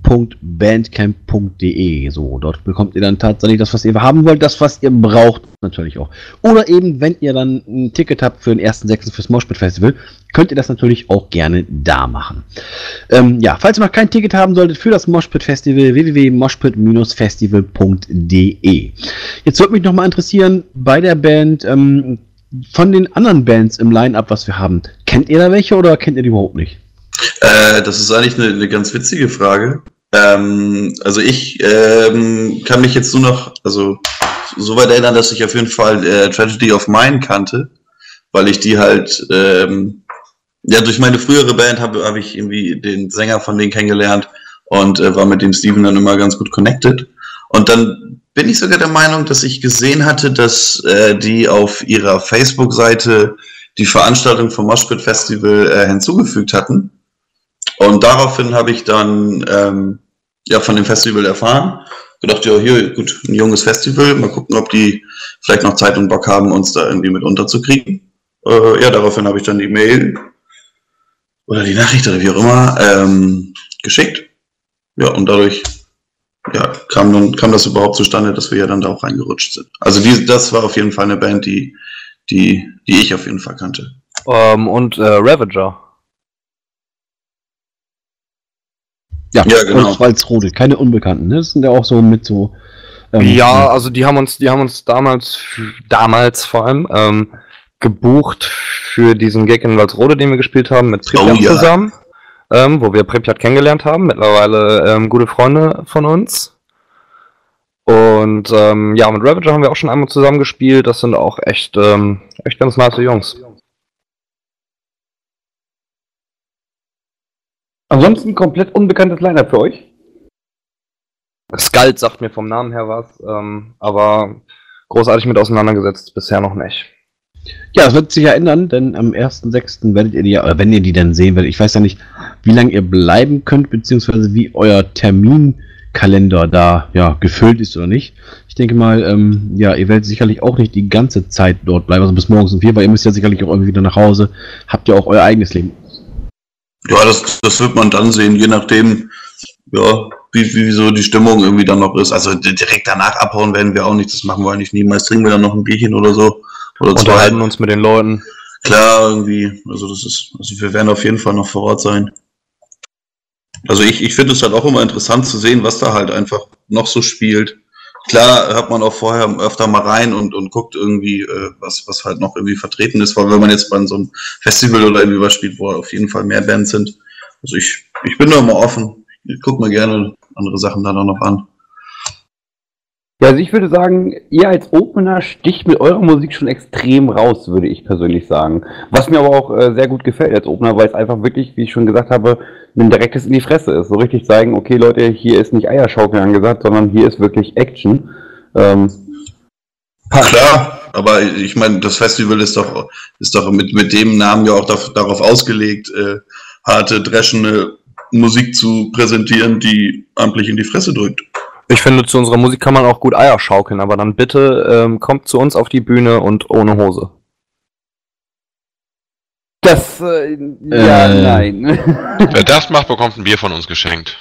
www.bandcamp.de. So, dort bekommt ihr dann tatsächlich das, was ihr haben wollt, das, was ihr braucht, natürlich auch. Oder eben, wenn ihr dann ein Ticket habt für den ersten Sechsten fürs Moshpit Festival, könnt ihr das natürlich auch gerne da machen. Ähm, ja, falls ihr noch kein Ticket haben solltet für das Moshpit Festival, www.moshpit-festival.de. Jetzt würde mich nochmal interessieren, bei der Band, ähm, von den anderen Bands im Line-Up, was wir haben, kennt ihr da welche oder kennt ihr die überhaupt nicht? Äh, das ist eigentlich eine, eine ganz witzige Frage. Ähm, also ich ähm, kann mich jetzt nur noch, also so weit erinnern, dass ich auf jeden Fall äh, Tragedy of Mine kannte, weil ich die halt, ähm, ja, durch meine frühere Band habe hab ich irgendwie den Sänger von denen kennengelernt und äh, war mit dem Steven dann immer ganz gut connected. Und dann bin ich sogar der Meinung, dass ich gesehen hatte, dass äh, die auf ihrer Facebook-Seite die Veranstaltung vom Moshpit Festival äh, hinzugefügt hatten. Und daraufhin habe ich dann ähm, ja von dem Festival erfahren. Gedacht, ja, hier, gut, ein junges Festival, mal gucken, ob die vielleicht noch Zeit und Bock haben, uns da irgendwie mit unterzukriegen. Äh, ja, daraufhin habe ich dann die Mail oder die Nachricht oder wie auch immer ähm, geschickt. Ja, und dadurch ja, kam, dann, kam das überhaupt zustande, dass wir ja dann da auch reingerutscht sind. Also die, das war auf jeden Fall eine Band, die, die, die ich auf jeden Fall kannte. Ähm, und äh, Ravager. Ja, Ja, genau. Walzrode, keine Unbekannten. Ne? Das sind ja auch so mit so. ähm, ja, also die haben uns, die haben uns damals, damals vor allem, ähm, gebucht für diesen Gag in Walsrode, den wir gespielt haben, mit Pripyat Oh ja. zusammen, ähm, wo wir Pripyat kennengelernt haben, mittlerweile ähm, gute Freunde von uns. Und ähm, ja, mit Ravager haben wir auch schon einmal zusammen gespielt. Das sind auch echt, ähm, echt ganz nice Jungs. Ansonsten komplett unbekanntes Line-Up für euch. Skald sagt mir vom Namen her was, ähm, aber großartig mit auseinandergesetzt bisher noch nicht. Ja, das wird sich ja ändern, denn am 1.6. werdet ihr die, ja- oder wenn ihr die dann sehen werdet, ich weiß ja nicht, wie lange ihr bleiben könnt, beziehungsweise wie euer Terminkalender da ja gefüllt ist oder nicht. Ich denke mal, ähm, ja, ihr werdet sicherlich auch nicht die ganze Zeit dort bleiben, also bis morgens um vier, weil ihr müsst ja sicherlich auch irgendwie wieder nach Hause, habt ja auch euer eigenes Leben. Ja, das, das wird man dann sehen, je nachdem, ja, wie, wie so die Stimmung irgendwie dann noch ist. Also di- direkt danach abhauen werden wir auch nicht, das machen wir eigentlich nie. Meist trinken wir dann noch ein Bierchen oder so. Oder zwei. Unterhalten uns mit den Leuten. Klar, irgendwie. Also das ist, also wir werden auf jeden Fall noch vor Ort sein. Also ich, ich finde es halt auch immer interessant zu sehen, was da halt einfach noch so spielt. Klar hört man auch vorher öfter mal rein und, und guckt irgendwie, äh, was, was halt noch irgendwie vertreten ist, weil wenn man jetzt bei so einem Festival oder irgendwie was spielt, wo auf jeden Fall mehr Bands sind. Also ich, ich bin da immer offen. Ich guck mir gerne andere Sachen dann auch noch an. Ja, also ich würde sagen, ihr als Opener sticht mit eurer Musik schon extrem raus, würde ich persönlich sagen. Was mir aber auch äh, sehr gut gefällt als Opener, weil es einfach wirklich, wie ich schon gesagt habe, ein direktes in die Fresse ist. So richtig zeigen, okay Leute, hier ist nicht Eierschaukeln angesagt, sondern hier ist wirklich Action. Ähm, Klar, aber ich meine, das Festival ist doch, ist doch mit, mit dem Namen ja auch daf- darauf ausgelegt, äh, harte, dreschende Musik zu präsentieren, die amtlich in die Fresse drückt. Ich finde, zu unserer Musik kann man auch gut Eier schaukeln, aber dann bitte ähm, kommt zu uns auf die Bühne und ohne Hose. das, äh, ja, Äh. nein. Wer das macht, bekommt ein Bier von uns geschenkt.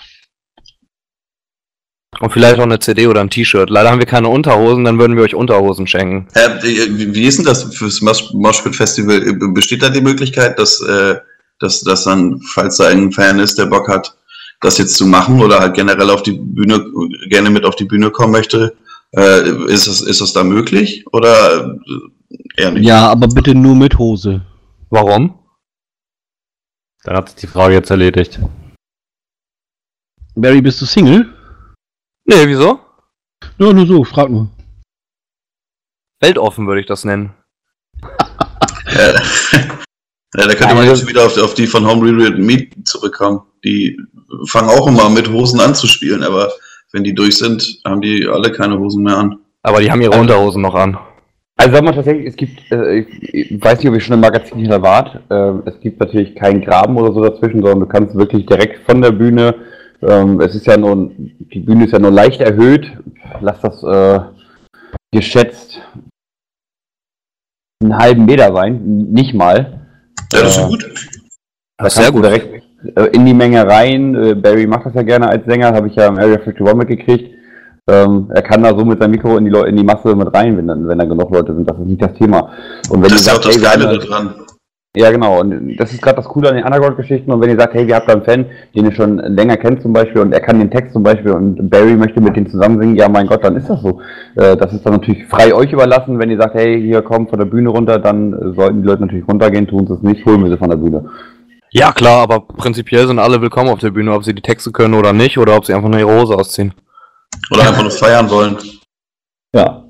Und vielleicht auch eine CD oder ein T-Shirt. Leider haben wir keine Unterhosen, dann würden wir euch Unterhosen schenken. Äh, wie ist denn das fürs Mosh- Moshpit Festival? Besteht da die Möglichkeit, dass, äh, dass, dass dann, falls da ein Fan ist, der Bock hat, das jetzt zu machen oder halt generell auf die Bühne, gerne mit auf die Bühne kommen möchte, äh, ist, das, ist das da möglich oder äh, eher nicht? Ja, aber bitte nur mit Hose. Warum? Dann hat sich die Frage jetzt erledigt. Barry, bist du Single? Nee, wieso? Ja, nur so, frag nur. Weltoffen würde ich das nennen. Ja, da könnte man jetzt wieder auf, auf die von Home Reread Meet zurückkommen. Die fangen auch immer mit Hosen an zu spielen, aber wenn die durch sind, haben die alle keine Hosen mehr an. Aber die haben ihre Unterhosen noch an. Also sag mal tatsächlich, es gibt, äh, ich ich weiß nicht, ob ihr schon im Magazin hier wart, äh, es gibt natürlich keinen Graben oder so dazwischen, sondern du kannst wirklich direkt von der Bühne, ähm, es ist ja nur, die Bühne ist ja nur leicht erhöht, lass das äh, geschätzt einen halben Meter sein, nicht mal. Ja, das ist Äh, gut. Da Das ist sehr gut. Direkt, äh, in die Menge rein. Äh, Barry macht das ja gerne als Sänger, habe ich ja im Area 51 mitgekriegt. Ähm, er kann da so mit seinem Mikro in die, Leu in die Masse mit rein, wenn, wenn da genug Leute sind. Das ist nicht das Thema. Und wenn Das ist auch das Geile da- daran. Ja, genau. Und das ist gerade das Coole an den Underground-Geschichten. Und wenn ihr sagt, hey, wir habt da einen Fan, den ihr schon länger kennt zum Beispiel, und er kann den Text zum Beispiel, und Barry möchte mit dem zusammen singen, ja, mein Gott, dann ist das so. Äh, das ist dann natürlich frei euch überlassen. Wenn ihr sagt, hey, hier kommt von der Bühne runter, dann sollten die Leute natürlich runtergehen, tun sie es nicht, holen wir sie von der Bühne. Ja, klar, aber prinzipiell sind alle willkommen auf der Bühne, ob sie die Texte können oder nicht, oder ob sie einfach nur ihre Hose ausziehen. Oder einfach nur feiern wollen. Ja.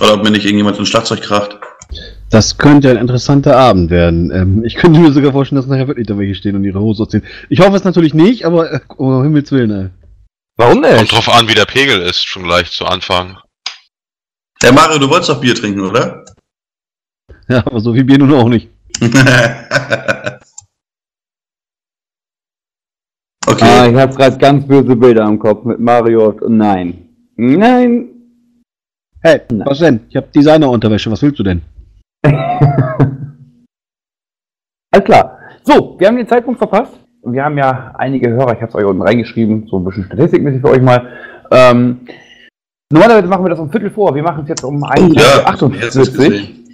Oder ob mir nicht irgendjemand ins Schlagzeug kracht. Das könnte ein interessanter Abend werden. Ähm, ich könnte mir sogar vorstellen, dass nachher wirklich da welche stehen und ihre Hose ausziehen. Ich hoffe es natürlich nicht, aber äh, um Himmels Willen, ey. Warum Kommt nicht? drauf an, wie der Pegel ist, schon gleich zu Anfang. Herr Mario, du wolltest doch Bier trinken, oder? Ja, aber so viel Bier nun auch nicht. okay. Ah, ich habe gerade ganz böse Bilder im Kopf mit Mario und nein. Nein. Hey, Nein. was denn? Ich habe Designerunterwäsche, was willst du denn? Alles klar. So, wir haben den Zeitpunkt verpasst. Wir haben ja einige Hörer, ich habe es euch unten reingeschrieben, so ein bisschen statistikmäßig für euch mal. Ähm, normalerweise machen wir das um Viertel vor, wir machen es jetzt um Oh, ja, 1.48 gesehen.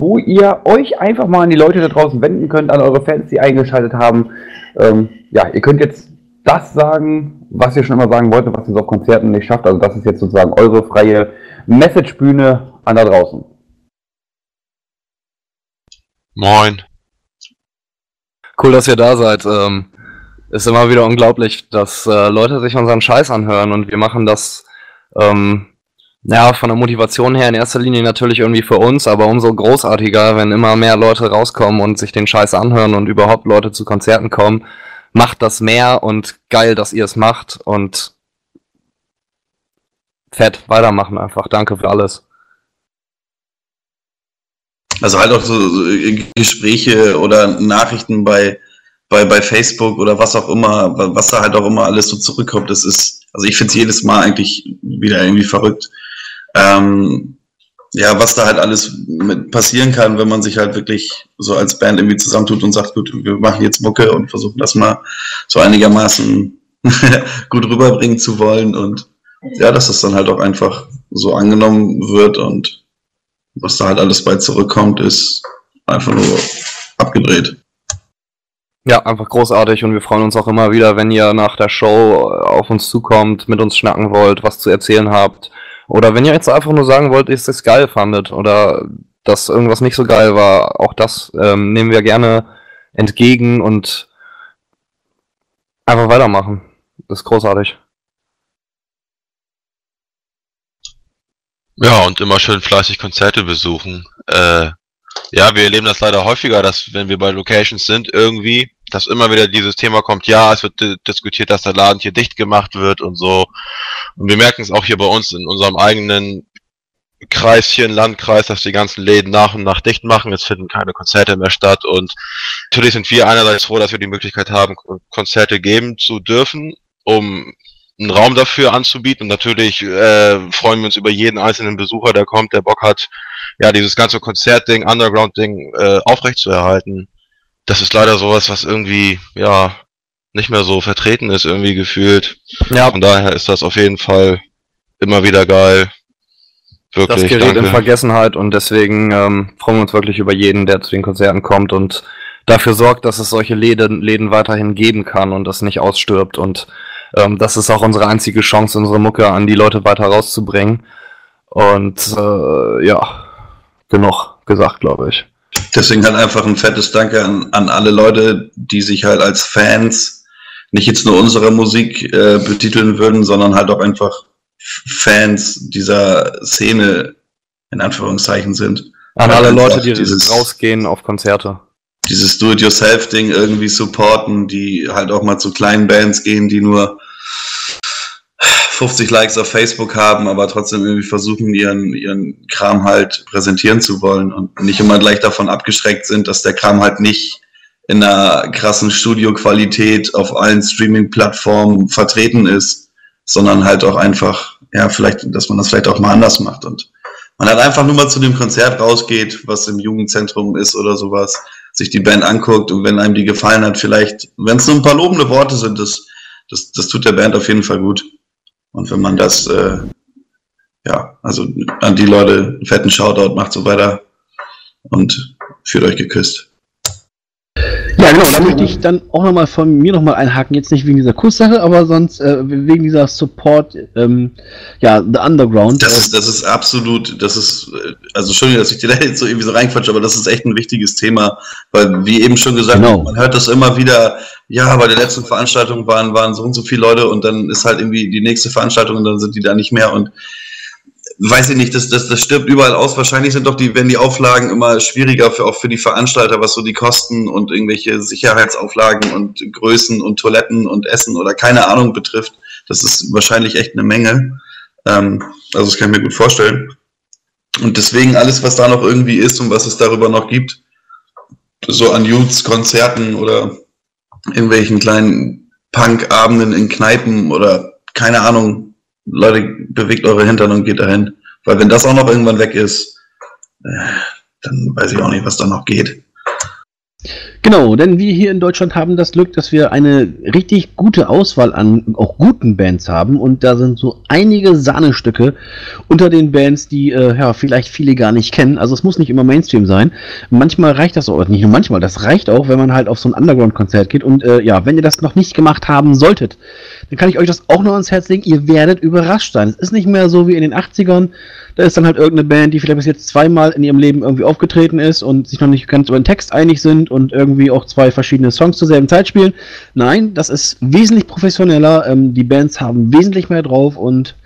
wo ihr euch einfach mal an die Leute da draußen wenden könnt, an eure Fans, die eingeschaltet haben. Ähm, ja, ihr könnt jetzt das sagen, was ihr schon immer sagen wolltet, was ihr so auf Konzerten nicht schafft. Also das ist jetzt sozusagen eure freie Messagebühne an da draußen. Moin. Cool, dass ihr da seid. Ähm, ist immer wieder unglaublich, dass äh, Leute sich unseren Scheiß anhören und wir machen das ähm, ja von der Motivation her in erster Linie natürlich irgendwie für uns, aber umso großartiger, wenn immer mehr Leute rauskommen und sich den Scheiß anhören und überhaupt Leute zu Konzerten kommen. Macht das mehr und geil, dass ihr es macht und fett weitermachen einfach. Danke für alles. Also halt auch so, so Gespräche oder Nachrichten bei, bei, bei Facebook oder was auch immer, was da halt auch immer alles so zurückkommt. Das ist, also ich finde es jedes Mal eigentlich wieder irgendwie verrückt. Ähm, ja, was da halt alles mit passieren kann, wenn man sich halt wirklich so als Band irgendwie zusammentut und sagt, gut, wir machen jetzt Mucke und versuchen das mal so einigermaßen gut rüberbringen zu wollen und ja, dass das dann halt auch einfach so angenommen wird und was da halt alles bei zurückkommt, ist einfach nur abgedreht. Ja, einfach großartig und wir freuen uns auch immer wieder, wenn ihr nach der Show auf uns zukommt, mit uns schnacken wollt, was zu erzählen habt. Oder wenn ihr jetzt einfach nur sagen wollt, ihr es geil fandet oder dass irgendwas nicht so geil war, auch das ähm, nehmen wir gerne entgegen und einfach weitermachen. Das ist großartig. Ja, und immer schön fleißig Konzerte besuchen. Äh, ja, wir erleben das leider häufiger, dass wenn wir bei Locations sind, irgendwie, dass immer wieder dieses Thema kommt, ja, es wird di- diskutiert, dass der Laden hier dicht gemacht wird und so. Und wir merken es auch hier bei uns in unserem eigenen Kreischen, Landkreis, dass die ganzen Läden nach und nach dicht machen. Es finden keine Konzerte mehr statt. Und natürlich sind wir einerseits froh, dass wir die Möglichkeit haben, Kon- Konzerte geben zu dürfen, um einen Raum dafür anzubieten. Und natürlich äh, freuen wir uns über jeden einzelnen Besucher, der kommt, der Bock hat, ja, dieses ganze Konzertding, Underground-Ding äh, aufrechtzuerhalten. Das ist leider sowas, was irgendwie, ja, nicht mehr so vertreten ist, irgendwie gefühlt. Ja, Von daher ist das auf jeden Fall immer wieder geil. Wirklich, das gerät in danke. Vergessenheit und deswegen ähm, freuen wir uns wirklich über jeden, der zu den Konzerten kommt und dafür sorgt, dass es solche Läden, Läden weiterhin geben kann und das nicht ausstirbt. Und ähm, das ist auch unsere einzige Chance, unsere Mucke an die Leute weiter rauszubringen. Und äh, ja, genug gesagt, glaube ich. Deswegen halt einfach ein fettes Danke an, an alle Leute, die sich halt als Fans nicht jetzt nur unserer Musik äh, betiteln würden, sondern halt auch einfach Fans dieser Szene in Anführungszeichen sind. An alle Leute, die rausgehen auf Konzerte. Dieses Do-it-yourself-Ding irgendwie supporten, die halt auch mal zu kleinen Bands gehen, die nur 50 Likes auf Facebook haben, aber trotzdem irgendwie versuchen, ihren, ihren Kram halt präsentieren zu wollen und nicht immer gleich davon abgeschreckt sind, dass der Kram halt nicht in einer krassen Studioqualität auf allen Streaming-Plattformen vertreten ist, sondern halt auch einfach, ja, vielleicht, dass man das vielleicht auch mal anders macht. Und man halt einfach nur mal zu dem Konzert rausgeht, was im Jugendzentrum ist oder sowas sich die Band anguckt und wenn einem die gefallen hat, vielleicht, wenn es nur ein paar lobende Worte sind, das, das, das tut der Band auf jeden Fall gut. Und wenn man das, äh, ja, also an die Leute einen fetten Shoutout macht so weiter und fühlt euch geküsst. Ja, genau, da möchte ich dann auch nochmal von mir nochmal einhaken, jetzt nicht wegen dieser Kurssache, aber sonst äh, wegen dieser Support, ähm, ja, The Underground. Das ist, das ist absolut, das ist, äh, also Entschuldigung, dass ich dir da jetzt so irgendwie so reinquatsche, aber das ist echt ein wichtiges Thema, weil wie eben schon gesagt, Genau. man hört das immer wieder, ja, bei der letzten Veranstaltung waren, waren so und so viele Leute und dann ist halt irgendwie die nächste Veranstaltung und dann sind die da nicht mehr und weiß ich nicht, das, das, das stirbt überall aus. Wahrscheinlich sind doch die, werden die Auflagen immer schwieriger für, auch für die Veranstalter, was so die Kosten und irgendwelche Sicherheitsauflagen und Größen und Toiletten und Essen oder keine Ahnung betrifft. Das ist wahrscheinlich echt eine Menge. Ähm, also das kann ich mir gut vorstellen. Und deswegen alles, was da noch irgendwie ist und was es darüber noch gibt, so an Youths, Konzerten oder irgendwelchen kleinen Punk-Abenden in Kneipen oder keine Ahnung, Leute, bewegt eure Hintern und geht dahin. Weil wenn das auch noch irgendwann weg ist, äh, dann weiß ich auch nicht, was da noch geht. Genau, denn wir hier in Deutschland haben das Glück, dass wir eine richtig gute Auswahl an auch guten Bands haben und da sind so einige Sahnestücke unter den Bands, die äh, ja vielleicht viele gar nicht kennen. Also es muss nicht immer Mainstream sein. Manchmal reicht das auch, nicht nur manchmal, das reicht auch, wenn man halt auf so ein Underground-Konzert geht und äh, ja, wenn ihr das noch nicht gemacht haben solltet, dann kann ich euch das auch noch ans Herz legen. Ihr werdet überrascht sein. Es ist nicht mehr so wie in den 80ern. Da ist dann halt irgendeine Band, die vielleicht bis jetzt zweimal in ihrem Leben irgendwie aufgetreten ist und sich noch nicht ganz über den Text einig sind und irgendwie auch zwei verschiedene Songs zur selben Zeit spielen. Nein, das ist wesentlich professioneller. Ähm, die Bands haben wesentlich mehr drauf und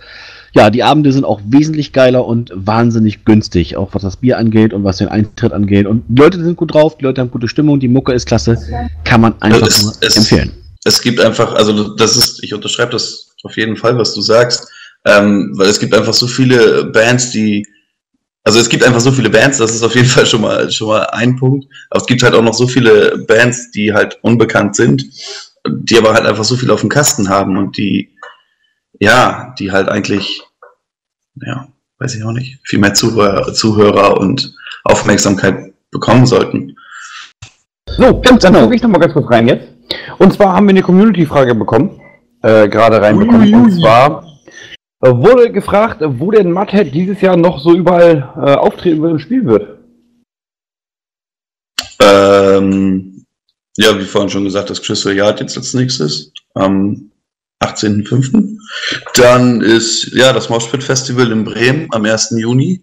ja, die Abende sind auch wesentlich geiler und wahnsinnig günstig, auch was das Bier angeht und was den Eintritt angeht. Und die Leute sind gut drauf, die Leute haben gute Stimmung, die Mucke ist klasse. Kann man einfach Es- es- empfehlen. Es gibt einfach, also das ist, ich unterschreibe das auf jeden Fall, was du sagst, ähm, weil es gibt einfach so viele Bands, die, also es gibt einfach so viele Bands, das ist auf jeden Fall schon mal, schon mal ein Punkt, aber es gibt halt auch noch so viele Bands, die halt unbekannt sind, die aber halt einfach so viel auf dem Kasten haben und die, ja, die halt eigentlich, ja, weiß ich auch nicht, viel mehr Zuhörer, Zuhörer und Aufmerksamkeit bekommen sollten. So, dann genau. gucke ich noch mal ganz kurz rein jetzt. Und zwar haben wir eine Community-Frage bekommen, äh, gerade reinbekommen. Und zwar wurde gefragt, wo denn Mudhead dieses Jahr noch so überall äh, auftreten wird und spielen wird. Ähm, ja, wie vorhin schon gesagt, das Crystal Yard jetzt als nächstes am 18.05. Dann ist ja das Moshpit Festival in Bremen am 1. Juni.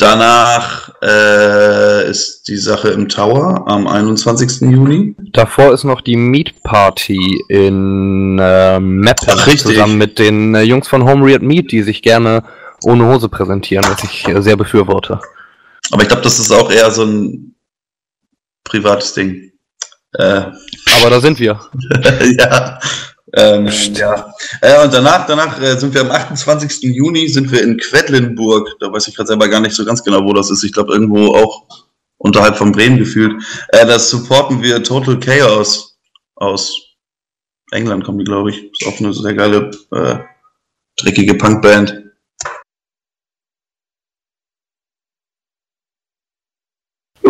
Danach äh, ist die Sache im Tower am 21. Juni. Davor ist noch die Meat Party in äh, Meppen zusammen mit den äh, Jungs von Home Reared Meat, die sich gerne ohne Hose präsentieren, was ich äh, sehr befürworte. Aber ich glaube, das ist auch eher so ein privates Ding. Äh, Aber da sind wir. ja. Ähm, ja. Äh, und danach, danach äh, sind wir am 28. Juni sind wir in Quedlinburg. Da weiß ich gerade selber gar nicht so ganz genau, wo das ist. Ich glaube irgendwo auch unterhalb von Bremen gefühlt. Äh, das supporten wir Total Chaos aus England kommen die, glaube ich. Ist auch eine sehr geile, äh, dreckige Punkband.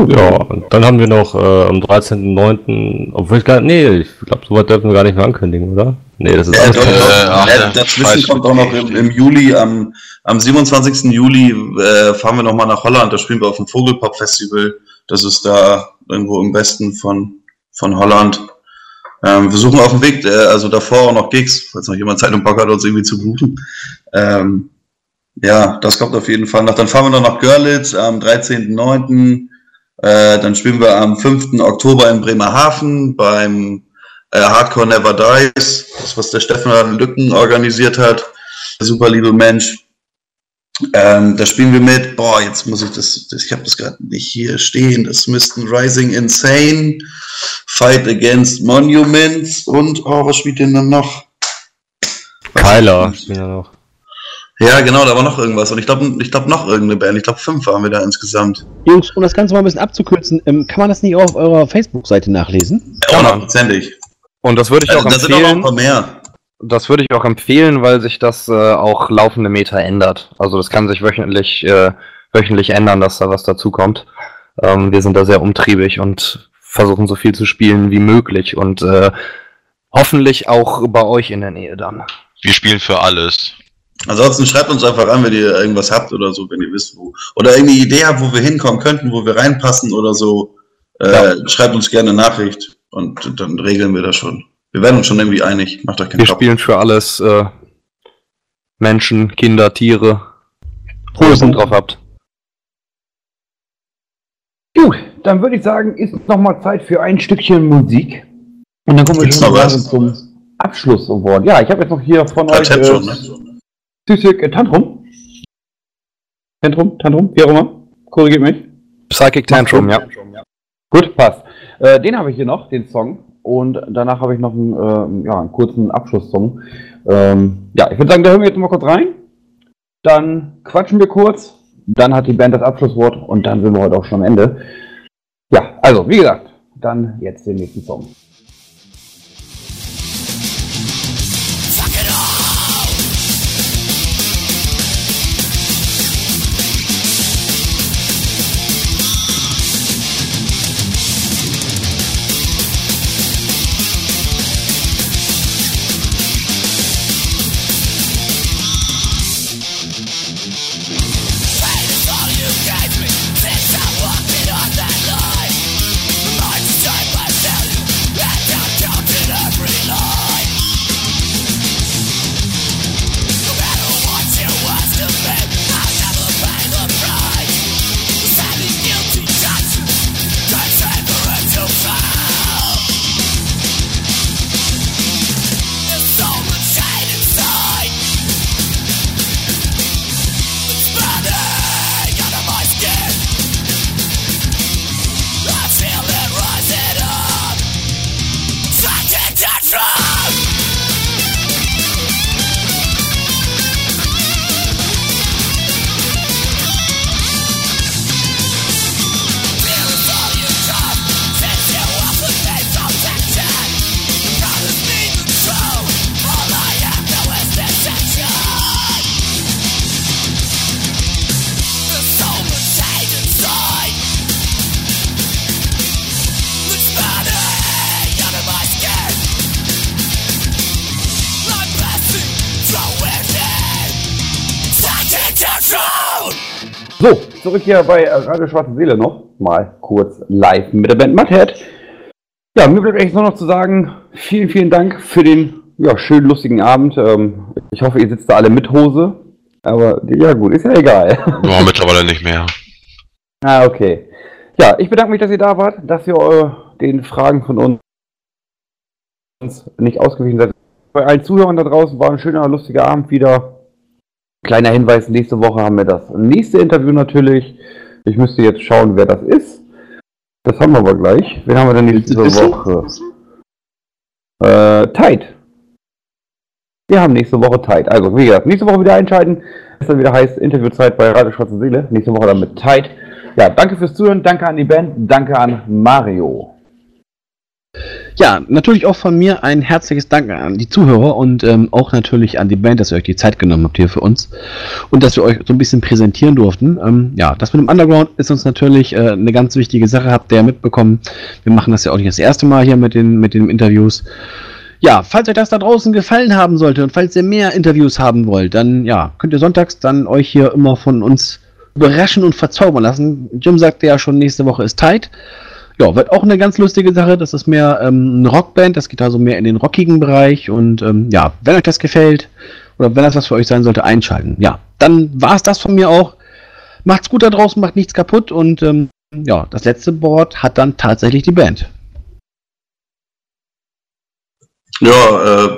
Ja, und dann haben wir noch äh, am 13.09., obwohl ich gar nee, ich glaube, soweit dürfen wir gar nicht mehr ankündigen, oder? Nee, das ist Äh, alles doch, äh, doch. ach, Äh, dazwischen kommt auch noch im, im Juli, am, am 27. Juli äh, fahren wir nochmal nach Holland, da spielen wir auf dem Vogelpop-Festival. Das ist da irgendwo im Westen von, von Holland. Ähm, wir suchen auf dem Weg, äh, also davor auch noch Gigs, falls noch jemand Zeit und Bock hat, uns irgendwie zu buchen. Ähm, ja, das kommt auf jeden Fall noch. Dann fahren wir noch nach Görlitz am 13.09. Äh, dann spielen wir am 5. Oktober in Bremerhaven beim äh, Hardcore Never Dies, das was der Stefan Lücken organisiert hat. Super liebe Mensch. Ähm, da spielen wir mit. Boah, jetzt muss ich das, das ich habe das gerade nicht hier stehen. Das müssten Rising Insane, Fight Against Monuments und oh, was spielt denn dann noch? Kyler. spielen da noch. Ja, genau, da war noch irgendwas. Und ich glaube, ich glaube noch irgendeine Band. Ich glaube, fünf waren wir da insgesamt. Jungs, um das Ganze mal ein bisschen abzukürzen, ähm, kann man das nicht auch auf eurer Facebook-Seite nachlesen? Ja, hundertprozentig. Und das würde ich Also, auch da sind auch noch ein empfehlen. paar mehr. Das würde ich auch empfehlen, weil sich das äh, auch laufende Meter ändert. Also das kann sich wöchentlich, äh, wöchentlich ändern, dass da was dazukommt. Ähm, wir sind da sehr umtriebig und versuchen so viel zu spielen wie möglich und äh, hoffentlich auch bei euch in der Nähe dann. Wir spielen für alles. Ansonsten schreibt uns einfach an, wenn ihr irgendwas habt oder so, wenn ihr wisst, wo. Oder irgendeine Idee habt, wo wir hinkommen könnten, wo wir reinpassen oder so. Äh, Schreibt uns gerne eine Nachricht und dann regeln wir das schon. Wir werden uns schon irgendwie einig. Macht euch keinen Wir Kopf. spielen für alles äh, Menschen, Kinder, Tiere. Wo ihr Bock drauf habt. Gut, dann würde ich sagen, ist nochmal Zeit für ein Stückchen Musik. Und dann kommen wir Gibt's schon noch was? zum Abschlusswort. Ja, ich habe jetzt noch hier von Ja, euch äh, schon, ne? Psychic äh, Tantrum. Tantrum, Tantrum, wie auch immer. Korrigiert mich. Psychic Tantrum, ja. Gut, passt. Äh, den habe ich hier noch, den Song. Und danach habe ich noch einen, ähm, ja, einen kurzen Abschlusssong. Ähm, ja, ich würde sagen, da hören wir jetzt mal kurz rein. Dann quatschen wir kurz. Dann hat die Band das Abschlusswort und dann sind wir heute auch schon am Ende. Ja, also, wie gesagt, dann jetzt den nächsten Song. Zurück hier bei Radio Schwarze Seele noch. Mal kurz live mit der Band Mudhead. Ja, mir bleibt eigentlich nur noch zu sagen, vielen, vielen Dank für den ja, schönen, lustigen Abend. Ähm, ich hoffe, ihr sitzt da alle mit Hose. Aber ja gut, ist ja egal. Boah, mittlerweile nicht mehr. ah, okay. Ja, ich bedanke mich, dass ihr da wart, dass ihr äh, den Fragen von uns nicht ausgewichen seid. Bei allen Zuhörern da draußen war ein schöner, lustiger Abend wieder. Kleiner Hinweis, nächste Woche haben wir das nächste Interview natürlich. Ich müsste jetzt schauen, wer das ist. Das haben wir aber gleich. Wen haben wir denn nächste? Woche? Äh, Tide. Wir haben nächste Woche Tide. Also, wie gesagt, nächste Woche wieder einschalten. Es dann wieder heißt Interviewzeit bei Radio Schwarze Seele. Nächste Woche dann mit Tide. Ja, danke fürs Zuhören. Danke an die Band. Danke an Mario. Ja, natürlich auch von mir ein herzliches Dank an die Zuhörer und ähm, auch natürlich an die Band, dass ihr euch die Zeit genommen habt hier für uns und dass wir euch so ein bisschen präsentieren durften. Ähm, ja, das mit dem Underground ist uns natürlich äh, eine ganz wichtige Sache, habt ihr ja mitbekommen. Wir machen das ja auch nicht das erste Mal hier mit den, mit den Interviews. Ja, falls euch das da draußen gefallen haben sollte und falls ihr mehr Interviews haben wollt, dann ja, könnt ihr sonntags dann euch hier immer von uns überraschen und verzaubern lassen. Jim sagte ja schon, nächste Woche ist tight. Ja, wird auch eine ganz lustige Sache. Das ist mehr ähm, eine Rockband, das geht also mehr in den rockigen Bereich. Und ähm, ja, wenn euch das gefällt oder wenn das was für euch sein sollte, einschalten. Ja, dann war es das von mir auch. Macht's gut da draußen, macht nichts kaputt und ähm, ja, das letzte Board hat dann tatsächlich die Band. Ja, äh,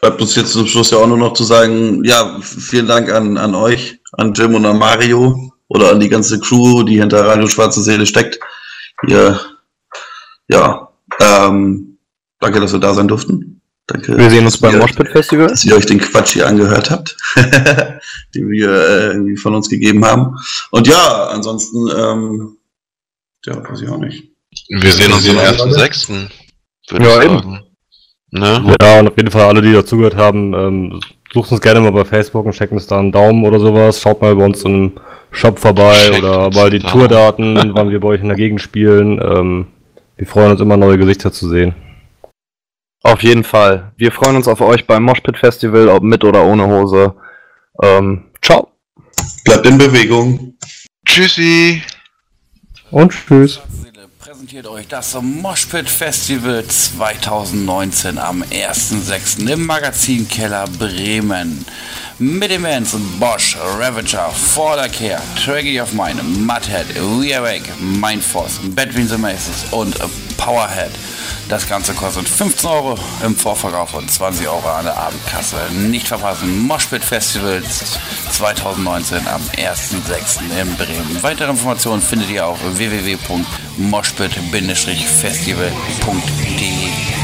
bleibt uns jetzt zum Schluss ja auch nur noch zu sagen, ja, vielen Dank an, an euch, an Jim und an Mario oder an die ganze Crew, die hinter Radio Schwarze Seele steckt. Ihr, ja, ähm, danke, dass wir da sein durften. Danke. Wir sehen uns beim Moshpit Festival. dass ihr euch den Quatsch hier angehört habt, den wir äh, irgendwie von uns gegeben haben. Und ja, ansonsten, ähm, ja, weiß ich auch nicht. Wir sehen uns am 1.6. Würde Ja, eben. Ne? Ja, und auf jeden Fall alle, die dazugehört haben, ähm, sucht uns gerne mal bei Facebook und checkt uns da einen Daumen oder sowas. Schaut mal bei uns im Shop vorbei Checkt oder mal die da. Tourdaten, wann wir bei euch in der Gegend spielen. Ähm, wir freuen uns immer, neue Gesichter zu sehen. Auf jeden Fall. Wir freuen uns auf euch beim Moshpit Festival, ob mit oder ohne Hose. Ähm, ciao. Bleibt in Bewegung. Tschüssi. Und tschüss. Präsentiert euch das Moshpit Festival 2019 am 1.6. im Magazinkeller Bremen. Mit den Bands Bosch, Ravager, Care, Tragedy of Mine, Mudhead, We Awake, Mindforce, Between the Maces und Powerhead. Das Ganze kostet 15 Euro im Vorverkauf und 20 Euro an der Abendkasse. Nicht verpassen, Moshpit Festival 2019 am 1.6. in Bremen. Weitere Informationen findet ihr auf www.moshpit-festival.de.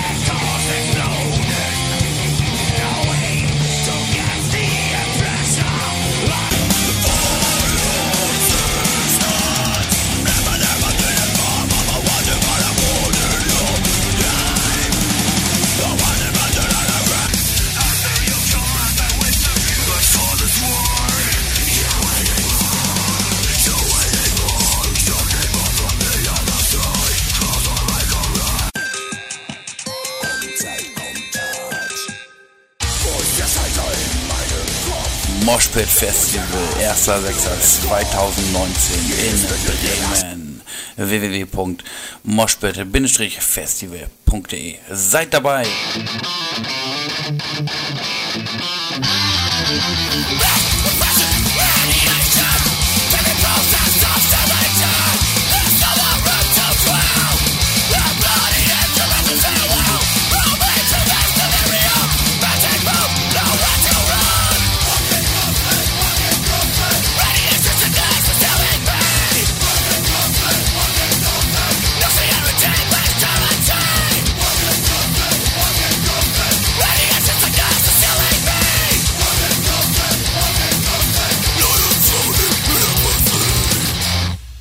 Moshpit Festival 1.6.2019 in Bremen. www.moshpit-festival.de Seid dabei!